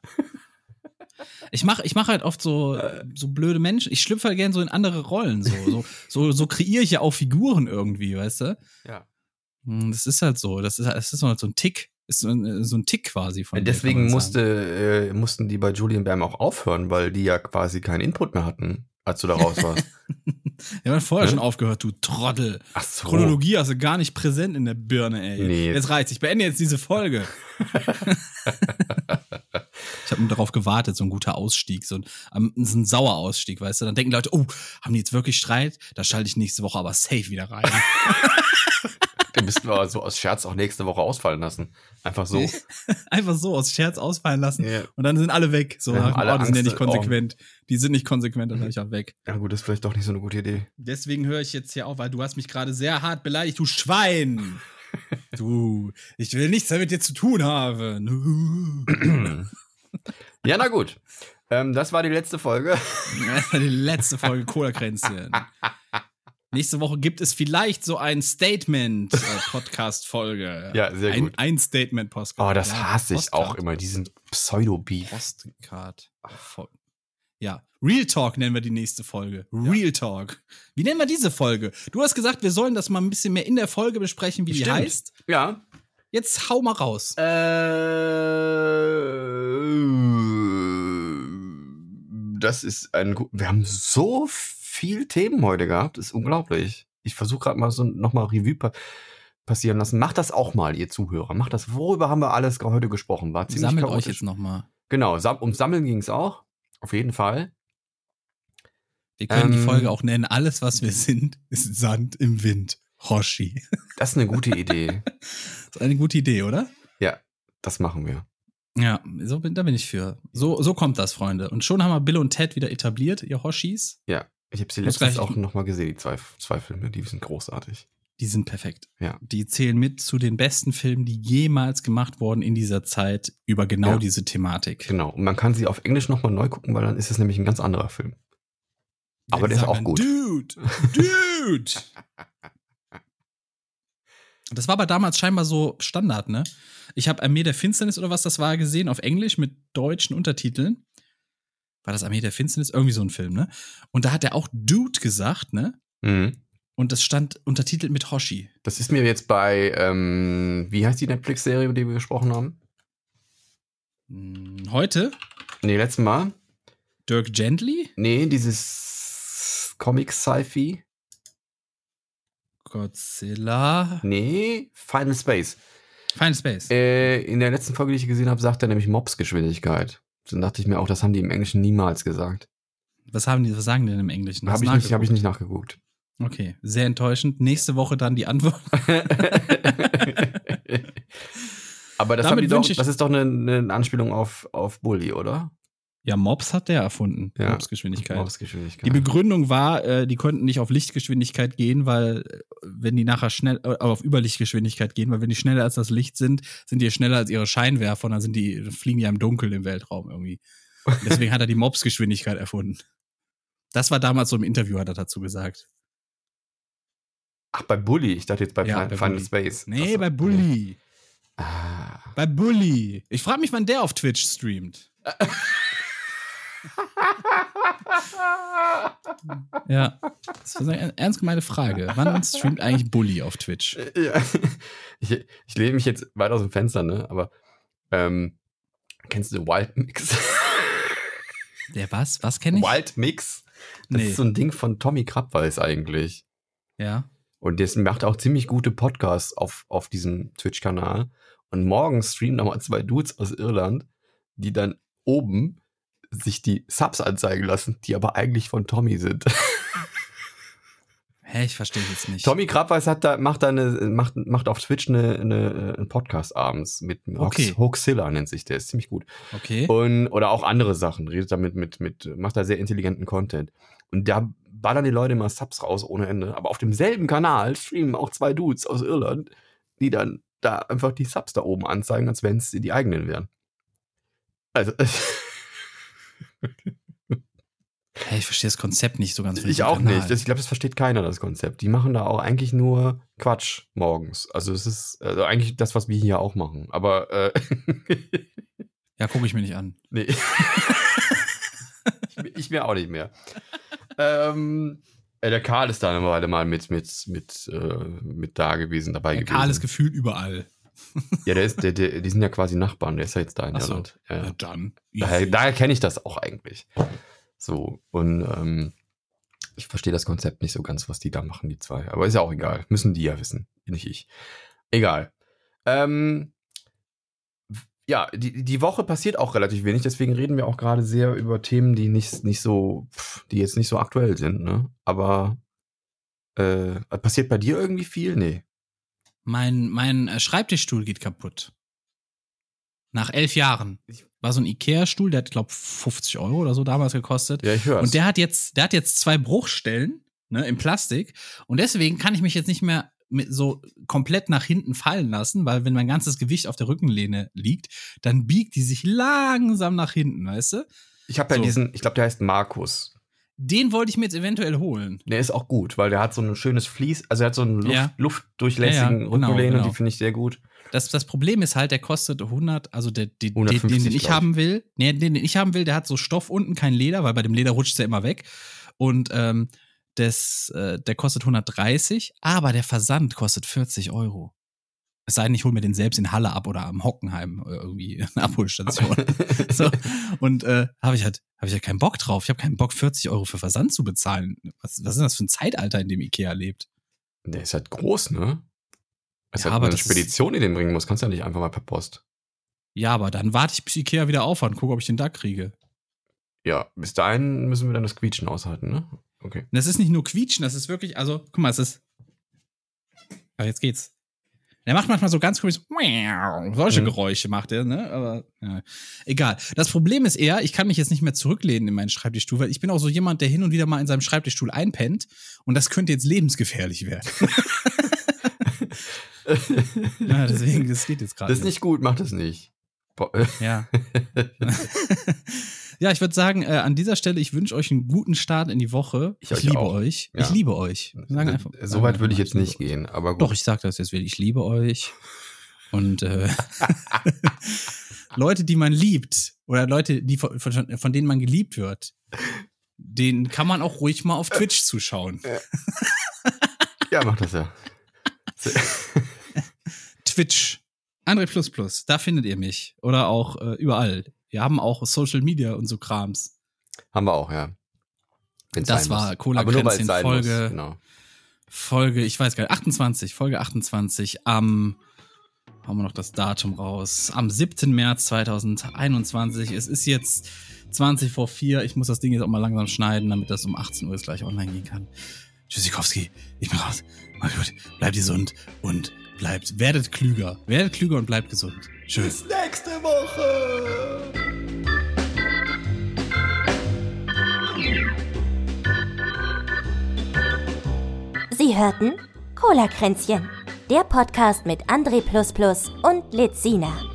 ich mache ich mach halt oft so, so blöde Menschen. Ich schlüpfe halt gern so in andere Rollen. So, so, so, so kreiere ich ja auch Figuren irgendwie, weißt du? Ja. Hm, Das ist halt so. Das ist, das ist halt so ein Tick. Ist so ein, so ein Tick quasi von. Deswegen musste, äh, mussten die bei Julian Bam auch aufhören, weil die ja quasi keinen Input mehr hatten, als du da raus warst. Wir haben vorher Ne? schon aufgehört, du Trottel. Ach so. Chronologie hast du gar nicht präsent in der Birne, ey. Nee. Jetzt reizt. Ich beende jetzt diese Folge. ich habe nur darauf gewartet, so ein guter Ausstieg, so ein, ähm, so ein sauer Ausstieg, weißt du? Dann denken Leute, oh, haben die jetzt wirklich Streit? Da schalte ich nächste Woche aber safe wieder rein. Den müssten wir so aus Scherz auch nächste Woche ausfallen lassen. Einfach so. Einfach so aus Scherz ausfallen lassen Ja. und dann sind alle weg. So, Wir haben oh, alle die sind ja nicht konsequent. Die sind nicht konsequent, dann bin ich auch weg. ja gut, das ist vielleicht doch nicht so eine gute Idee. Deswegen höre ich jetzt hier auf, weil du hast mich gerade sehr hart beleidigt, du Schwein. Du, ich will nichts damit dir zu tun haben. Ja, na gut. Ähm, das war die letzte Folge. Das war die letzte Folge Cola-Kränzchen. Nächste Woche gibt es vielleicht so ein Statement-Podcast-Folge. Ja, sehr ein, gut. Ein Statement-Podcast. Oh, das Ja, hasse ich auch immer, diesen Pseudo-Beef. Postcard. Ja. Real Talk nennen wir die nächste Folge. Real Talk. Wie nennen wir diese Folge? Du hast gesagt, wir sollen das mal ein bisschen mehr in der Folge besprechen, wie die Stimmt. heißt. Ja. Jetzt hau mal raus. Äh, das ist ein. Wir haben so viel Themen heute gehabt, das ist unglaublich. Ich versuche gerade mal so nochmal Revue pa passieren lassen. Macht das auch mal, ihr Zuhörer. Macht das. Worüber haben wir alles heute gesprochen? War ziemlich Sammelt euch chaotisch. jetzt noch mal. Genau, sam ums Sammeln ging es auch. Auf jeden Fall. Wir können die Ähm, Folge auch nennen, alles, was wir sind, ist Sand im Wind. Hoshi. Das ist eine gute Idee. Das ist eine gute Idee, oder? Das machen wir. Ja, so bin, da bin ich für. So, so kommt das, Freunde. Und schon haben wir Bill und Ted wieder etabliert, ihr Hoshis. Ja. Ich habe sie letztens auch nochmal gesehen, die zwei, zwei Filme. Die sind großartig. Die sind perfekt. Ja. Die zählen mit zu den besten Filmen, die jemals gemacht wurden in dieser Zeit über genau Ja. diese Thematik. Genau. Und man kann sie auf Englisch nochmal neu gucken, weil dann ist es nämlich ein ganz anderer Film. Aber der ist auch gut. Dude! Dude! Das war aber damals scheinbar so Standard, ne? Ich habe Armee der Finsternis oder was das war gesehen auf Englisch mit deutschen Untertiteln. War das Armee der Finsternis? Irgendwie so ein Film, ne? Und da hat er auch Dude gesagt, ne? Mhm. Und das stand untertitelt mit Hoshi. Das ist mir jetzt bei, ähm, wie heißt die Netflix-Serie, über die wir gesprochen haben? Hm, Heute Nee, letztes Mal. Dirk Gently, Nee, dieses Comic-Sci-Fi. Godzilla, Nee, Final Space. Final Space. Äh, in der letzten Folge, die ich gesehen habe, sagt er nämlich Mobs-Geschwindigkeit. Dann dachte ich mir auch, das haben die im Englischen niemals gesagt. Was haben die, was sagen die denn im Englischen? Habe ich, nicht- hab ich nachgeguckt? nicht nachgeguckt. Okay, sehr enttäuschend. Nächste Woche dann die Antwort. Aber das, Damit doch, das ist doch eine, eine Anspielung auf, auf Bully, oder? Ja, Mobs hat der erfunden. Ja. Mobsgeschwindigkeit. Mobs-Geschwindigkeit. Die Begründung war, äh, die konnten nicht auf Lichtgeschwindigkeit gehen, weil äh, wenn die nachher schnell äh, auf Überlichtgeschwindigkeit gehen, weil wenn die schneller als das Licht sind, sind die schneller als ihre Scheinwerfer und dann sind die fliegen die ja im Dunkeln im Weltraum irgendwie. Und deswegen hat er die Mobsgeschwindigkeit erfunden. Das war damals so im Interview, hat er dazu gesagt. Ach, bei Bully. Ich dachte jetzt bei, Ja, bei Final Bully. Space. Nee, Ach so. bei Bully. Ah. Bei Bully. Ich frage mich, wann der auf Twitch streamt. Ja, das war eine ernst gemeinte Frage. Wann streamt eigentlich Bully auf Twitch? Ja. Ich, ich lehne mich jetzt weit aus dem Fenster, ne? Aber ähm, kennst du Wild Mix? Der was? Was kenne ich? Wild Mix? Das Nee. ist so ein Ding von Tommy Krabweis eigentlich. Ja. Und der macht auch ziemlich gute Podcasts auf, auf diesem Twitch-Kanal. Und morgen streamen nochmal zwei Dudes aus Irland, die dann oben sich die Subs anzeigen lassen, die aber eigentlich von Tommy sind. Hä, ich verstehe jetzt nicht. Tommy Krabweis hat da, macht da eine, macht, macht auf Twitch eine, eine, einen Podcast abends mit Okay. Hoaxilla nennt sich der, ist ziemlich gut. Okay. Und, oder auch andere Sachen, redet damit mit, mit, macht da sehr intelligenten Content. Und da ballern die Leute immer Subs raus ohne Ende. Aber auf demselben Kanal streamen auch zwei Dudes aus Irland, die dann da einfach die Subs da oben anzeigen, als wenn es die eigenen wären. Also, Hä, ich verstehe das Konzept nicht so ganz. ich auch Kanal. nicht. Das, ich glaube, das versteht keiner, das Konzept. Die machen da auch eigentlich nur Quatsch morgens. Also es ist also eigentlich das, was wir hier auch machen. Aber äh, Ja, gucke ich mir nicht an. nee. ich, mir- ich mir auch nicht mehr. ähm, äh, der Karl ist da eine Weile mal mit, mit, mit, äh, mit da gewesen, dabei Der gewesen. Karl ist gefühlt überall. ja, der ist, der, der, die sind ja quasi Nachbarn, der ist ja jetzt da in Ach so. Irland. Ja, ja. Dann. Daher, daher kenne ich das auch eigentlich. So, und ähm, ich verstehe das Konzept nicht so ganz, was die da machen, die zwei. Aber ist ja auch egal. Müssen die ja wissen, nicht ich. Egal. Ähm, ja, die, die Woche passiert auch relativ wenig, deswegen reden wir auch gerade sehr über Themen, die nicht, nicht so, pff, die jetzt nicht so aktuell sind, ne? Aber äh, passiert bei dir irgendwie viel? Nee. Mein, mein äh, Schreibtischstuhl geht kaputt. Nach elf Jahren. War so ein Ikea-Stuhl, der hat, glaube 50 Euro oder so damals gekostet. Ja, ich höre Und der hat jetzt, der hat jetzt zwei Bruchstellen, ne, im Plastik. Und deswegen kann ich mich jetzt nicht mehr mit so komplett nach hinten fallen lassen, weil wenn mein ganzes Gewicht auf der Rückenlehne liegt, dann biegt die sich langsam nach hinten, weißt du? Ich habe ja So. diesen, ich glaube, der heißt Markus. Den wollte ich mir jetzt eventuell holen. Der ist auch gut, weil der hat so ein schönes Vlies, also er hat so einen Luft, Ja. luftdurchlässigen Ja, ja, genau, Rückenlehne und genau. die finde ich sehr gut. Das, das Problem ist halt, der kostet 100, also der, die, den, 150, den ich glaub ich. haben will, nee, den, den ich haben will, der hat so Stoff unten, kein Leder, weil bei dem Leder rutscht er immer weg. Und ähm, das, äh, der kostet 130, aber der Versand kostet 40 Euro. Es sei denn, ich hole mir den selbst in Halle ab oder am Hockenheim äh, irgendwie eine Abholstation. so. Und äh, habe ich halt, habe ich halt keinen Bock drauf. Ich habe keinen Bock, 40 Euro für Versand zu bezahlen. Was, was ist denn das für ein Zeitalter, in dem Ikea lebt? Der ist halt groß, ne? Es Ja, hat aber eine Spedition, die den bringen muss. Kannst du ja nicht einfach mal per Post. Ja, aber dann warte ich, bis Ikea wieder aufhört und gucke, ob ich den da kriege. Ja, bis dahin müssen wir dann das Quietschen aushalten, ne? Okay. Das ist nicht nur quietschen, das ist wirklich, also, guck mal, es ist. Ah, jetzt geht's. Der macht manchmal so ganz komisch, solche Mhm. Geräusche macht er, ne? Aber ja. egal. Das Problem ist eher, ich kann mich jetzt nicht mehr zurücklehnen in meinen Schreibtischstuhl, weil ich bin auch so jemand, der hin und wieder mal in seinem Schreibtischstuhl einpennt und das könnte jetzt lebensgefährlich werden. ja, deswegen, das geht jetzt gerade. Das ist nicht gut, mach das nicht. Bo- Ja. ja, ich würde sagen, äh, an dieser Stelle, ich wünsche euch einen guten Start in die Woche. Ich Ich, liebe auch. euch. Ja. Ich liebe euch. Einfach- so weit würde ich jetzt nicht gehen, aber gut. Doch, ich sage das jetzt wieder. Ich liebe euch. Und äh, Leute, die man liebt, oder Leute, die von, von, von denen man geliebt wird, den kann man auch ruhig mal auf Twitch zuschauen. Ja, mach das ja. Twitch. André Plus Plus, da findet ihr mich. Oder auch äh, überall. Wir haben auch Social Media und so Krams. Haben wir auch, ja. Wenn's Das war. Cola Kränzchen Folge. muss. Genau. Folge, ich weiß gar nicht, 28, Folge 28 am, haben wir noch das Datum raus, am 7. März 2021. Es ist jetzt 20 vor 4. Ich muss das Ding jetzt auch mal langsam schneiden, damit das um 18 Uhr jetzt gleich online gehen kann. Tschüssikowski, ich bin raus. Macht gut, bleibt gesund und bleibt, werdet klüger. Werdet klüger und bleibt gesund. Tschüss. nächste Woche. Sie hörten Cola Kränzchen, der Podcast mit André und Lizina.